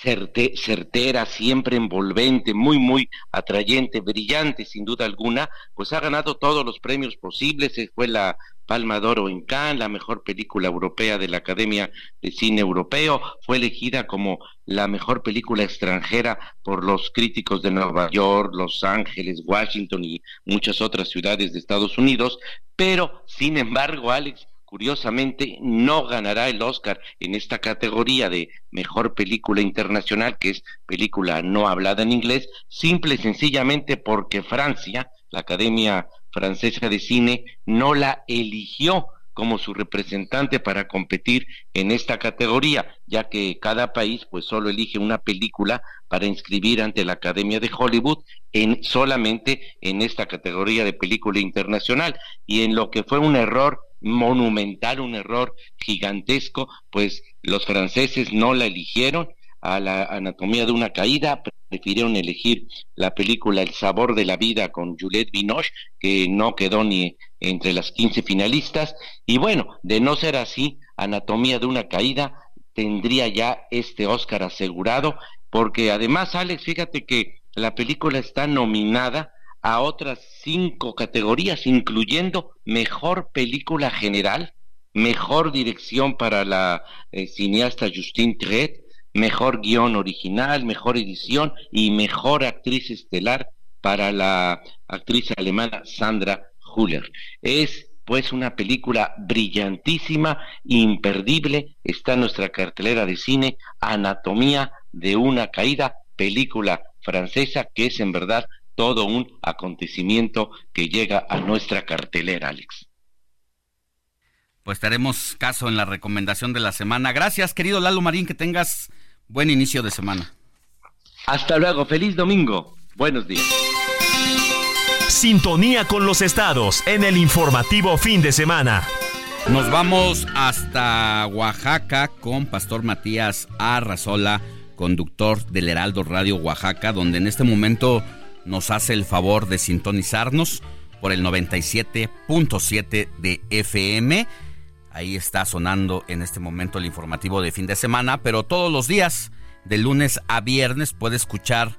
eh, certera, siempre envolvente, muy, muy atrayente, brillante, sin duda alguna, pues ha ganado todos los premios posibles. Fue la Palma d'Oro en Cannes, la mejor película europea de la Academia de Cine Europeo, fue elegida como la mejor película extranjera por los críticos de Nueva York, Los Ángeles, Washington y muchas otras ciudades de Estados Unidos, pero sin embargo, Alex, curiosamente no ganará el Oscar en esta categoría de mejor película internacional, que es película no hablada en inglés, simple y sencillamente porque Francia, la Academia Francesa de Cine, no la eligió como su representante para competir en esta categoría, ya que cada país pues solo elige una película para inscribir ante la Academia de Hollywood en solamente en esta categoría de película internacional. Y en lo que fue un error monumental, un error gigantesco, pues los franceses no la eligieron a la anatomía de una caída, prefirieron elegir la película El sabor de la vida con Juliette Binoche, que no quedó ni entre las 15 finalistas, y bueno, de no ser así, anatomía de una caída tendría ya este Oscar asegurado, porque además, Alex, fíjate que la película está nominada a otras cinco categorías, incluyendo mejor película general, mejor dirección para la eh, cineasta Justine Tret, mejor guion original, mejor edición y mejor actriz estelar para la actriz alemana Sandra Huller. Es pues una película brillantísima, imperdible, está en nuestra cartelera de cine, Anatomía de una caída, película francesa que es en verdad todo un acontecimiento que llega a nuestra cartelera, Alex. Pues tenemos caso en la recomendación de la semana. Gracias, querido Lalo Marín, que tengas buen inicio de semana. Hasta luego, feliz domingo. Buenos días. Sintonía con los estados en el informativo fin de semana. Nos vamos hasta Oaxaca con Pastor Matías Arrazola, conductor del Heraldo Radio Oaxaca, donde en este momento nos hace el favor de sintonizarnos por el 97.7 de FM. Ahí está sonando en este momento el informativo de fin de semana, pero todos los días, de lunes a viernes, puede escuchar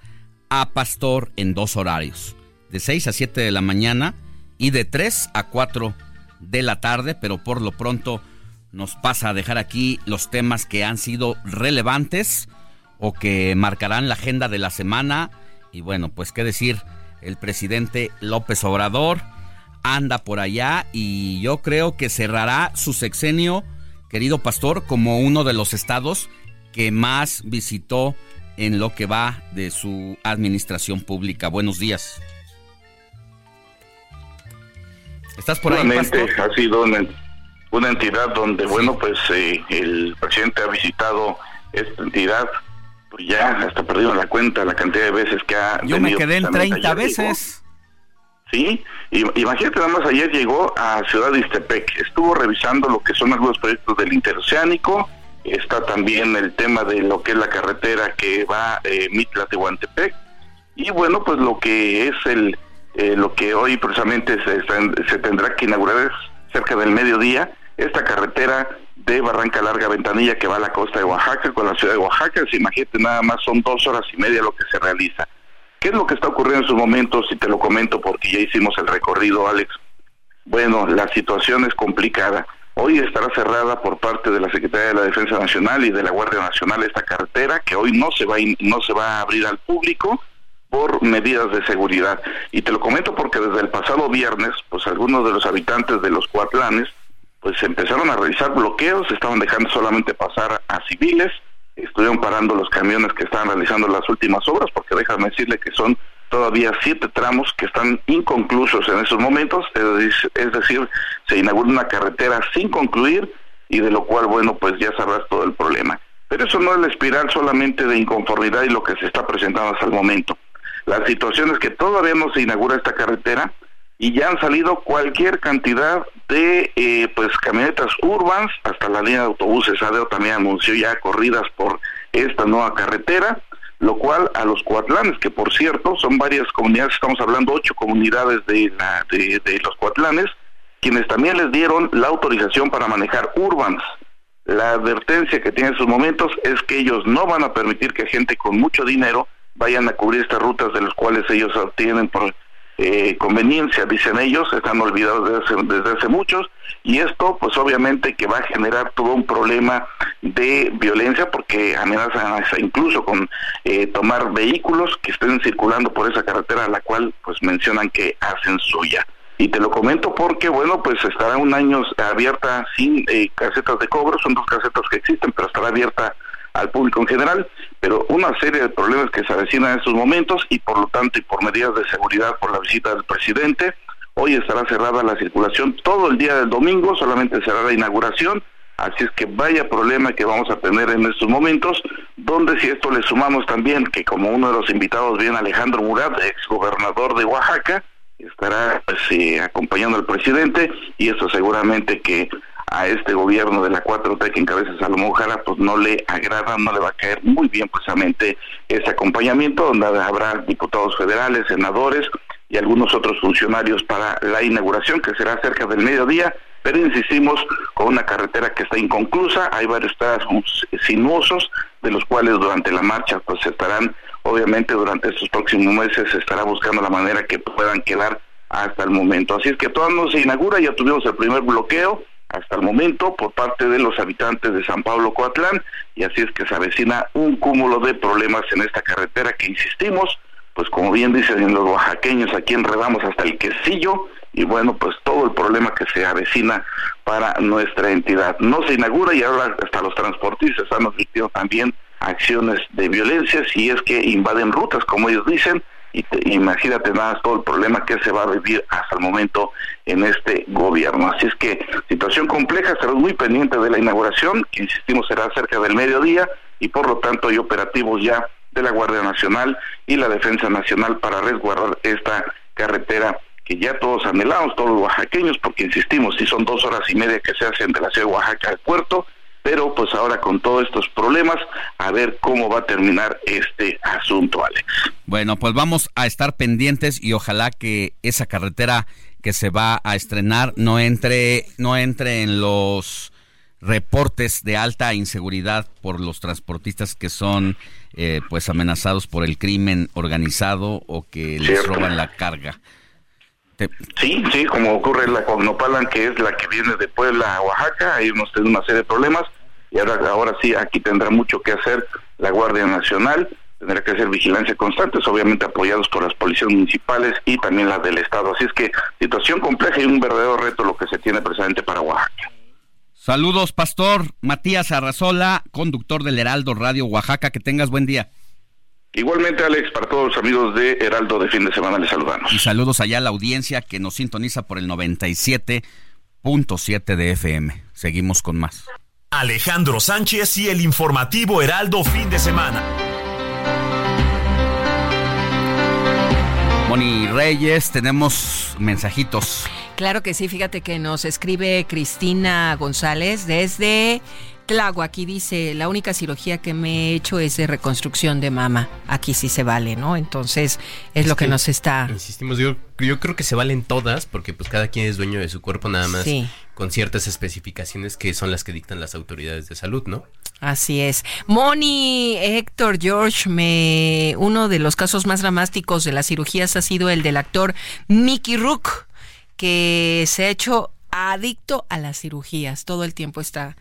a Pastor en dos horarios, de 6 a 7 de la mañana y de 3 a 4 de la tarde, pero por lo pronto nos pasa a dejar aquí los temas que han sido relevantes o que marcarán la agenda de la semana y bueno, pues qué decir, el presidente López Obrador anda por allá y yo creo que cerrará su sexenio, querido pastor, como uno de los estados que más visitó en lo que va de su administración pública. Buenos días. ¿Estás por ahí, pastor? ha sido una, entidad donde, bueno, pues eh, el presidente ha visitado esta entidad pues ya hasta perdido la cuenta la cantidad de veces que ha Yo me quedé en 30 veces. Sí, imagínate nada más ayer llegó a Ciudad de Istepec, estuvo revisando lo que son algunos proyectos del interoceánico, está también el tema de lo que es la carretera que va eh, Mitla-Tehuantepec, y bueno, pues lo que es el eh, lo que hoy precisamente se, se tendrá que inaugurar es cerca del mediodía, esta carretera de Barranca Larga Ventanilla que va a la costa de Oaxaca con la ciudad de Oaxaca. Si imagínate, nada más son dos horas y media lo que se realiza. ¿Qué es lo que está ocurriendo en sus momentos? Y te lo comento porque ya hicimos el recorrido, Alex. Bueno, la situación es complicada. Hoy estará cerrada por parte de la Secretaría de la Defensa Nacional y de la Guardia Nacional esta carretera que hoy no se va a no se va a abrir al público por medidas de seguridad. Y te lo comento porque desde el pasado viernes, pues algunos de los habitantes de los Cuatlanes pues empezaron a realizar bloqueos, estaban dejando solamente pasar a civiles, estuvieron parando los camiones que estaban realizando las últimas obras, porque déjame decirle que son todavía siete tramos que están inconclusos en esos momentos, es decir, se inaugura una carretera sin concluir y de lo cual, bueno, pues ya sabrás todo el problema. Pero eso no es la espiral solamente de inconformidad y lo que se está presentando hasta el momento. La situación es que todavía no se inaugura esta carretera, y ya han salido cualquier cantidad de eh, pues camionetas urbans hasta la línea de autobuses. ADEO también anunció ya corridas por esta nueva carretera lo cual a los cuatlanes que por cierto son varias comunidades estamos hablando ocho comunidades de, la, de, de los cuatlanes quienes también les dieron la autorización para manejar urbans. La advertencia que tiene en sus momentos es que ellos no van a permitir que gente con mucho dinero vayan a cubrir estas rutas de las cuales ellos obtienen por eh, conveniencia, dicen ellos, están olvidados desde hace, desde hace muchos, y esto pues obviamente que va a generar todo un problema de violencia porque amenazan incluso con eh, tomar vehículos que estén circulando por esa carretera a la cual pues mencionan que hacen suya. Y te lo comento porque, bueno, pues estará un año abierta sin eh, casetas de cobro, son dos casetas que existen, pero estará abierta al público en general, pero una serie de problemas que se avecinan en estos momentos y por lo tanto y por medidas de seguridad por la visita del presidente, hoy estará cerrada la circulación todo el día del domingo, solamente será la inauguración, así es que vaya problema que vamos a tener en estos momentos, donde si esto le sumamos también que como uno de los invitados viene Alejandro Murat, ex gobernador de Oaxaca, estará pues, eh, acompañando al presidente y eso seguramente que a este gobierno de la 4T que encabeza Salomón Jara, pues no le agrada, no le va a caer muy bien precisamente ese acompañamiento, donde habrá diputados federales, senadores y algunos otros funcionarios para la inauguración, que será cerca del mediodía, pero insistimos con una carretera que está inconclusa, hay varios tramos sinuosos, de los cuales durante la marcha pues estarán, obviamente durante estos próximos meses se estará buscando la manera que puedan quedar hasta el momento. Así es que todavía no se inaugura, ya tuvimos el primer bloqueo, hasta el momento por parte de los habitantes de San Pablo Coatlán y así es que se avecina un cúmulo de problemas en esta carretera que insistimos, pues como bien dicen los oaxaqueños, aquí enredamos hasta el quesillo y bueno, pues todo el problema que se avecina para nuestra entidad. No se inaugura y ahora hasta los transportistas han admitido también acciones de violencia si es que invaden rutas, como ellos dicen, y imagínate nada todo el problema que se va a vivir hasta el momento en este gobierno. Así es que situación compleja, estaremos muy pendientes de la inauguración, que insistimos será cerca del mediodía y por lo tanto hay operativos ya de la Guardia Nacional y la Defensa Nacional para resguardar esta carretera que ya todos anhelamos, todos los oaxaqueños, porque insistimos, si son dos horas y media que se hacen de la ciudad de Oaxaca al puerto, pero pues ahora con todos estos problemas, a ver cómo va a terminar este asunto, Alex. Bueno, pues vamos a estar pendientes y ojalá que esa carretera que se va a estrenar no entre, no entre en los reportes de alta inseguridad por los transportistas que son eh, pues amenazados por el crimen organizado o que les roban la carga. Sí, sí, como ocurre en la Cognopalan, que es la que viene de Puebla a Oaxaca, ahí hemos tenido una serie de problemas y ahora, ahora sí, aquí tendrá mucho que hacer la Guardia Nacional, tendrá que hacer vigilancia constante, obviamente apoyados por las policías municipales y también las del Estado. Así es que situación compleja y un verdadero reto lo que se tiene precisamente para Oaxaca. Saludos, Pastor Matías Arrazola, conductor del Heraldo Radio Oaxaca. Que tengas buen día. Igualmente, Alex, para todos los amigos de Heraldo de fin de semana, les saludamos. Y saludos allá a la audiencia que nos sintoniza por el 97.7 de FM. Seguimos con más. Alejandro Sánchez y el informativo Heraldo fin de semana. Moni Reyes, tenemos mensajitos. Claro que sí, fíjate que nos escribe Cristina González desde Tlago, aquí dice, la única cirugía que me he hecho es de reconstrucción de mama. Aquí sí se vale, ¿no? Entonces es, lo que, nos está... Insistimos, yo, yo, creo que se valen todas porque pues cada quien es dueño de su cuerpo nada más con ciertas especificaciones que son las que dictan las autoridades de salud, ¿no? Así es. Moni, Héctor, George, me... uno de los casos más dramáticos de las cirugías ha sido el del actor Mickey Rook, que se ha hecho adicto a las cirugías. Todo el tiempo está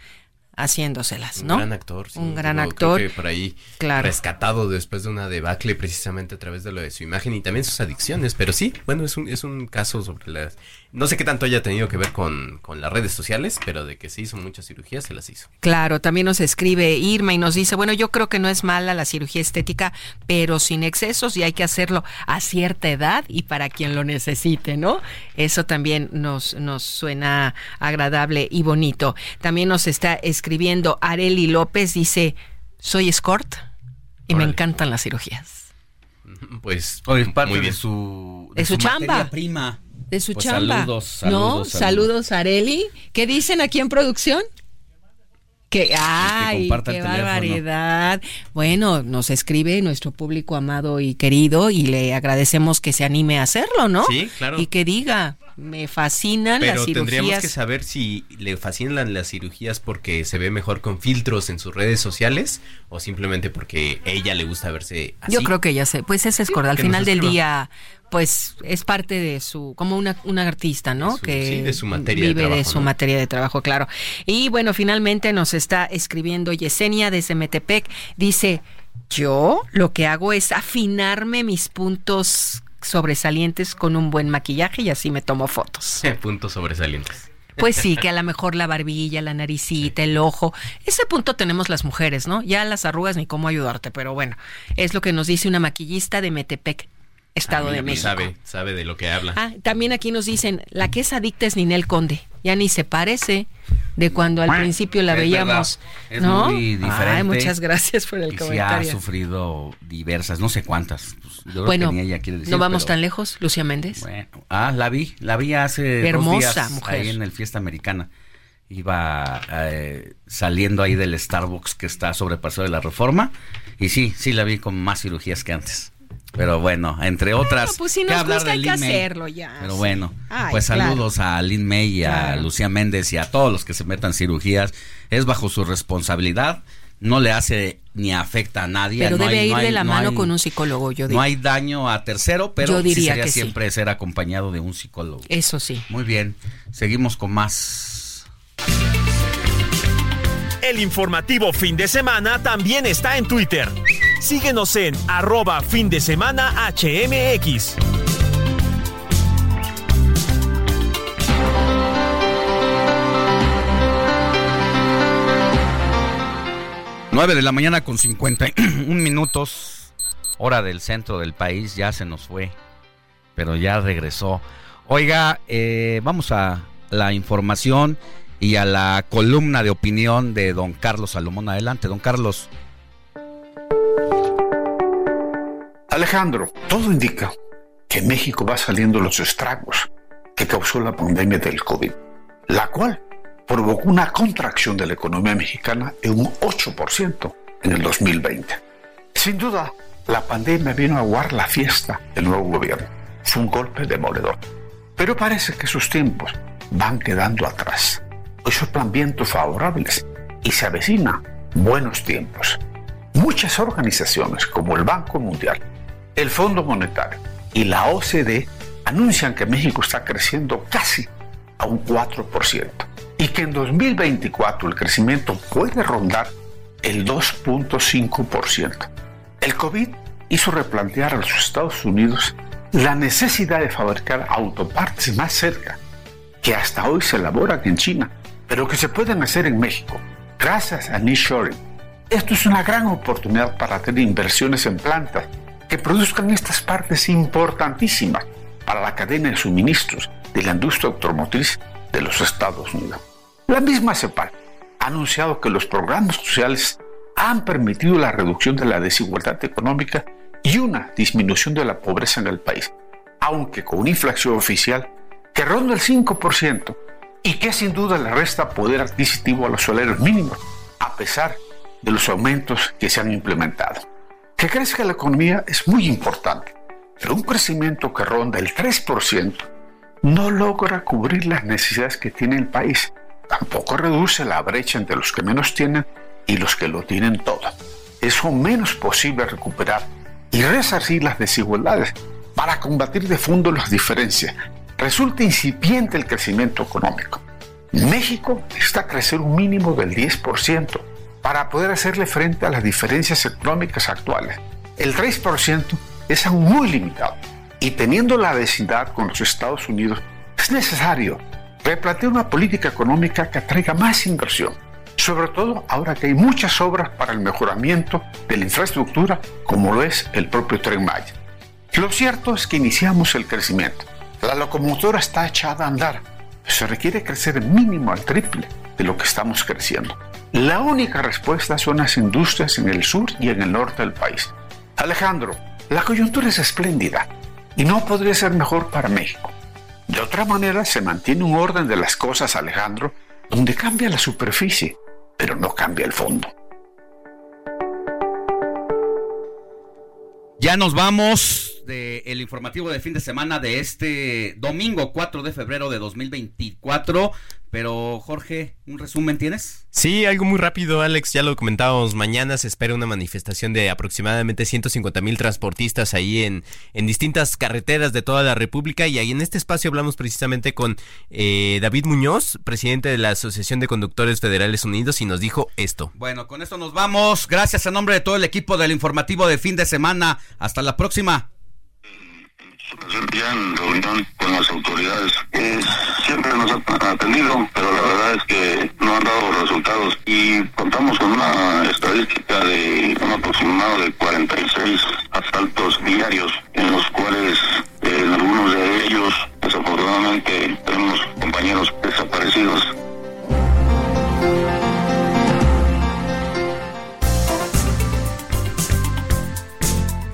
haciéndoselas, ¿no? Un gran actor, sí. Un gran actor. Creo que por ahí rescatado después de una debacle precisamente a través de lo de su imagen y también sus adicciones. Pero sí, bueno, es un, es un caso sobre las no sé qué tanto haya tenido que ver con, las redes sociales, pero de que se hizo muchas cirugías, se las hizo. Claro, también nos escribe Irma y nos dice, bueno, yo creo que no es mala la cirugía estética, pero sin excesos y hay que hacerlo a cierta edad y para quien lo necesite, ¿no? Eso también nos, nos suena agradable y bonito. También nos está escribiendo Areli López, dice, soy escort y me encantan las cirugías. Pues, parte de su, de, su, chamba. prima de su pues chamba. Saludos, saludos, ¿No? Saludos, Areli. ¿Qué dicen aquí en producción? Que, ay, qué barbaridad. Bueno, nos escribe nuestro público amado y querido y le agradecemos que se anime a hacerlo, ¿no? Sí, claro. Y que diga, me fascinan las cirugías. tendríamos que saber si le fascinan las cirugías porque se ve mejor con filtros en sus redes sociales o simplemente porque ella le gusta verse así. Yo creo que ya sé, pues ese es Al final del día pues es parte de su, como una, una artista, ¿no? que sí, de su materia vive de, trabajo, de su materia de trabajo, claro. Y bueno, finalmente nos está escribiendo Yesenia desde Metepec. Dice, yo lo que hago es afinarme mis puntos sobresalientes con un buen maquillaje y así me tomo fotos. puntos sobresalientes. Pues sí, que a lo mejor la barbilla, la naricita, el ojo, ese punto tenemos las mujeres, ¿no? Ya las arrugas ni cómo ayudarte, pero bueno, es lo que nos dice una maquillista de Metepec. Estado de México. Sabe, sabe de lo que habla. Ah, también aquí nos dicen, la que es adicta es Ninel Conde. Ya ni se parece de cuando al principio la veíamos. Es ¿no? muy diferente. Ay, muchas gracias por el y comentario. Sí ha sufrido diversas, no sé cuántas. Pues, yo bueno, ella quiere decir, no vamos pero- tan lejos, Lucía Méndez. Bueno, ah, la vi, la vi hace Hermosa dos días mujer. ahí en el Fiesta Americana. Iba eh, saliendo ahí del Starbucks que está sobre Paseo de la Reforma y sí, sí la vi con más cirugías que antes. Pero bueno, entre otras, pues si ¿qué nos hablar gusta de hay que Lin May? hacerlo ya. Pero sí. bueno, Ay, pues claro. saludos a Lin May y a Claro. Lucía Méndez y a todos los que se metan cirugías. Es bajo su responsabilidad, no le hace ni afecta a nadie. Pero no debe hay- ir no de hay- la no mano hay- con un psicólogo, yo no diría. hay daño a tercero, pero Yo sí diría sería que sí. siempre ser acompañado de un psicólogo. Eso sí. Muy bien, seguimos con más. El informativo fin de semana también está en Twitter. Síguenos en arroba fin de semana HMX. Nueve de la mañana con 51 minutos, hora del centro del país, ya se nos fue, pero ya regresó. Oiga, eh, vamos a la información y a la columna de opinión de don Carlos Salomón. Adelante, don Carlos. Alejandro, todo indica que México va saliendo de los estragos que causó la pandemia del COVID, la cual provocó una contracción de la economía mexicana en un 8% en el 2020. Sin duda, la pandemia vino a aguar la fiesta del nuevo gobierno. Fue un golpe demoledor. Pero parece que sus tiempos van quedando atrás. Hoy soplan vientos favorables y se avecinan buenos tiempos. Muchas organizaciones como el Banco Mundial, el Fondo Monetario y la OCDE anuncian que México está creciendo casi a un 4% y que en 2024 el crecimiento puede rondar el 2.5%. El COVID hizo replantear a los Estados Unidos la necesidad de fabricar autopartes más cerca, que hasta hoy se elaboran en China, pero que se pueden hacer en México, gracias a nearshoring. Esto es una gran oportunidad para tener inversiones en plantas que produzcan estas partes importantísimas para la cadena de suministros de la industria automotriz de los Estados Unidos. La misma CEPAL ha anunciado que los programas sociales han permitido la reducción de la desigualdad económica y una disminución de la pobreza en el país, aunque con una inflación oficial que ronda el 5% y que sin duda le resta poder adquisitivo a los salarios mínimos, a pesar de los aumentos que se han implementado. Que crezca la economía es muy importante, pero un crecimiento que ronda el 3% no logra cubrir las necesidades que tiene el país. Tampoco reduce la brecha entre los que menos tienen y los que lo tienen todo. Es o menos posible recuperar y resarcir las desigualdades para combatir de fondo las diferencias. Resulta incipiente el crecimiento económico. México necesita crecer un mínimo del 10% para poder hacerle frente a las diferencias económicas actuales. El 3% es aún muy limitado y teniendo la vecindad con los Estados Unidos es necesario replantear una política económica que atraiga más inversión, sobre todo ahora que hay muchas obras para el mejoramiento de la infraestructura como lo es el propio Tren Maya. Lo cierto es que iniciamos el crecimiento. La locomotora está echada a andar. Se requiere crecer mínimo al triple de lo que estamos creciendo. La única respuesta son las industrias en el sur y en el norte del país. Alejandro, la coyuntura es espléndida y no podría ser mejor para México. De otra manera, se mantiene un orden de las cosas, Alejandro, donde cambia la superficie, pero no cambia el fondo. Ya nos vamos del informativo de fin de semana de este domingo 4 de febrero de 2024. Pero Jorge, ¿un resumen tienes? Sí, algo muy rápido, Alex, ya lo comentábamos, mañana se espera una manifestación de aproximadamente 150 mil transportistas ahí en, en distintas carreteras de toda la República y ahí en este espacio hablamos precisamente con eh, David Muñoz, presidente de la Asociación de Conductores Federales Unidos y nos dijo esto. Bueno, con esto nos vamos. Gracias a nombre de todo el equipo del informativo de fin de semana. Hasta la próxima. Ya en reunión con las autoridades. Eh, siempre nos ha atendido, pero la verdad es que no han dado resultados y contamos con una estadística de un aproximado de 46 asaltos diarios, en los cuales eh, en algunos de ellos desafortunadamente tenemos compañeros desaparecidos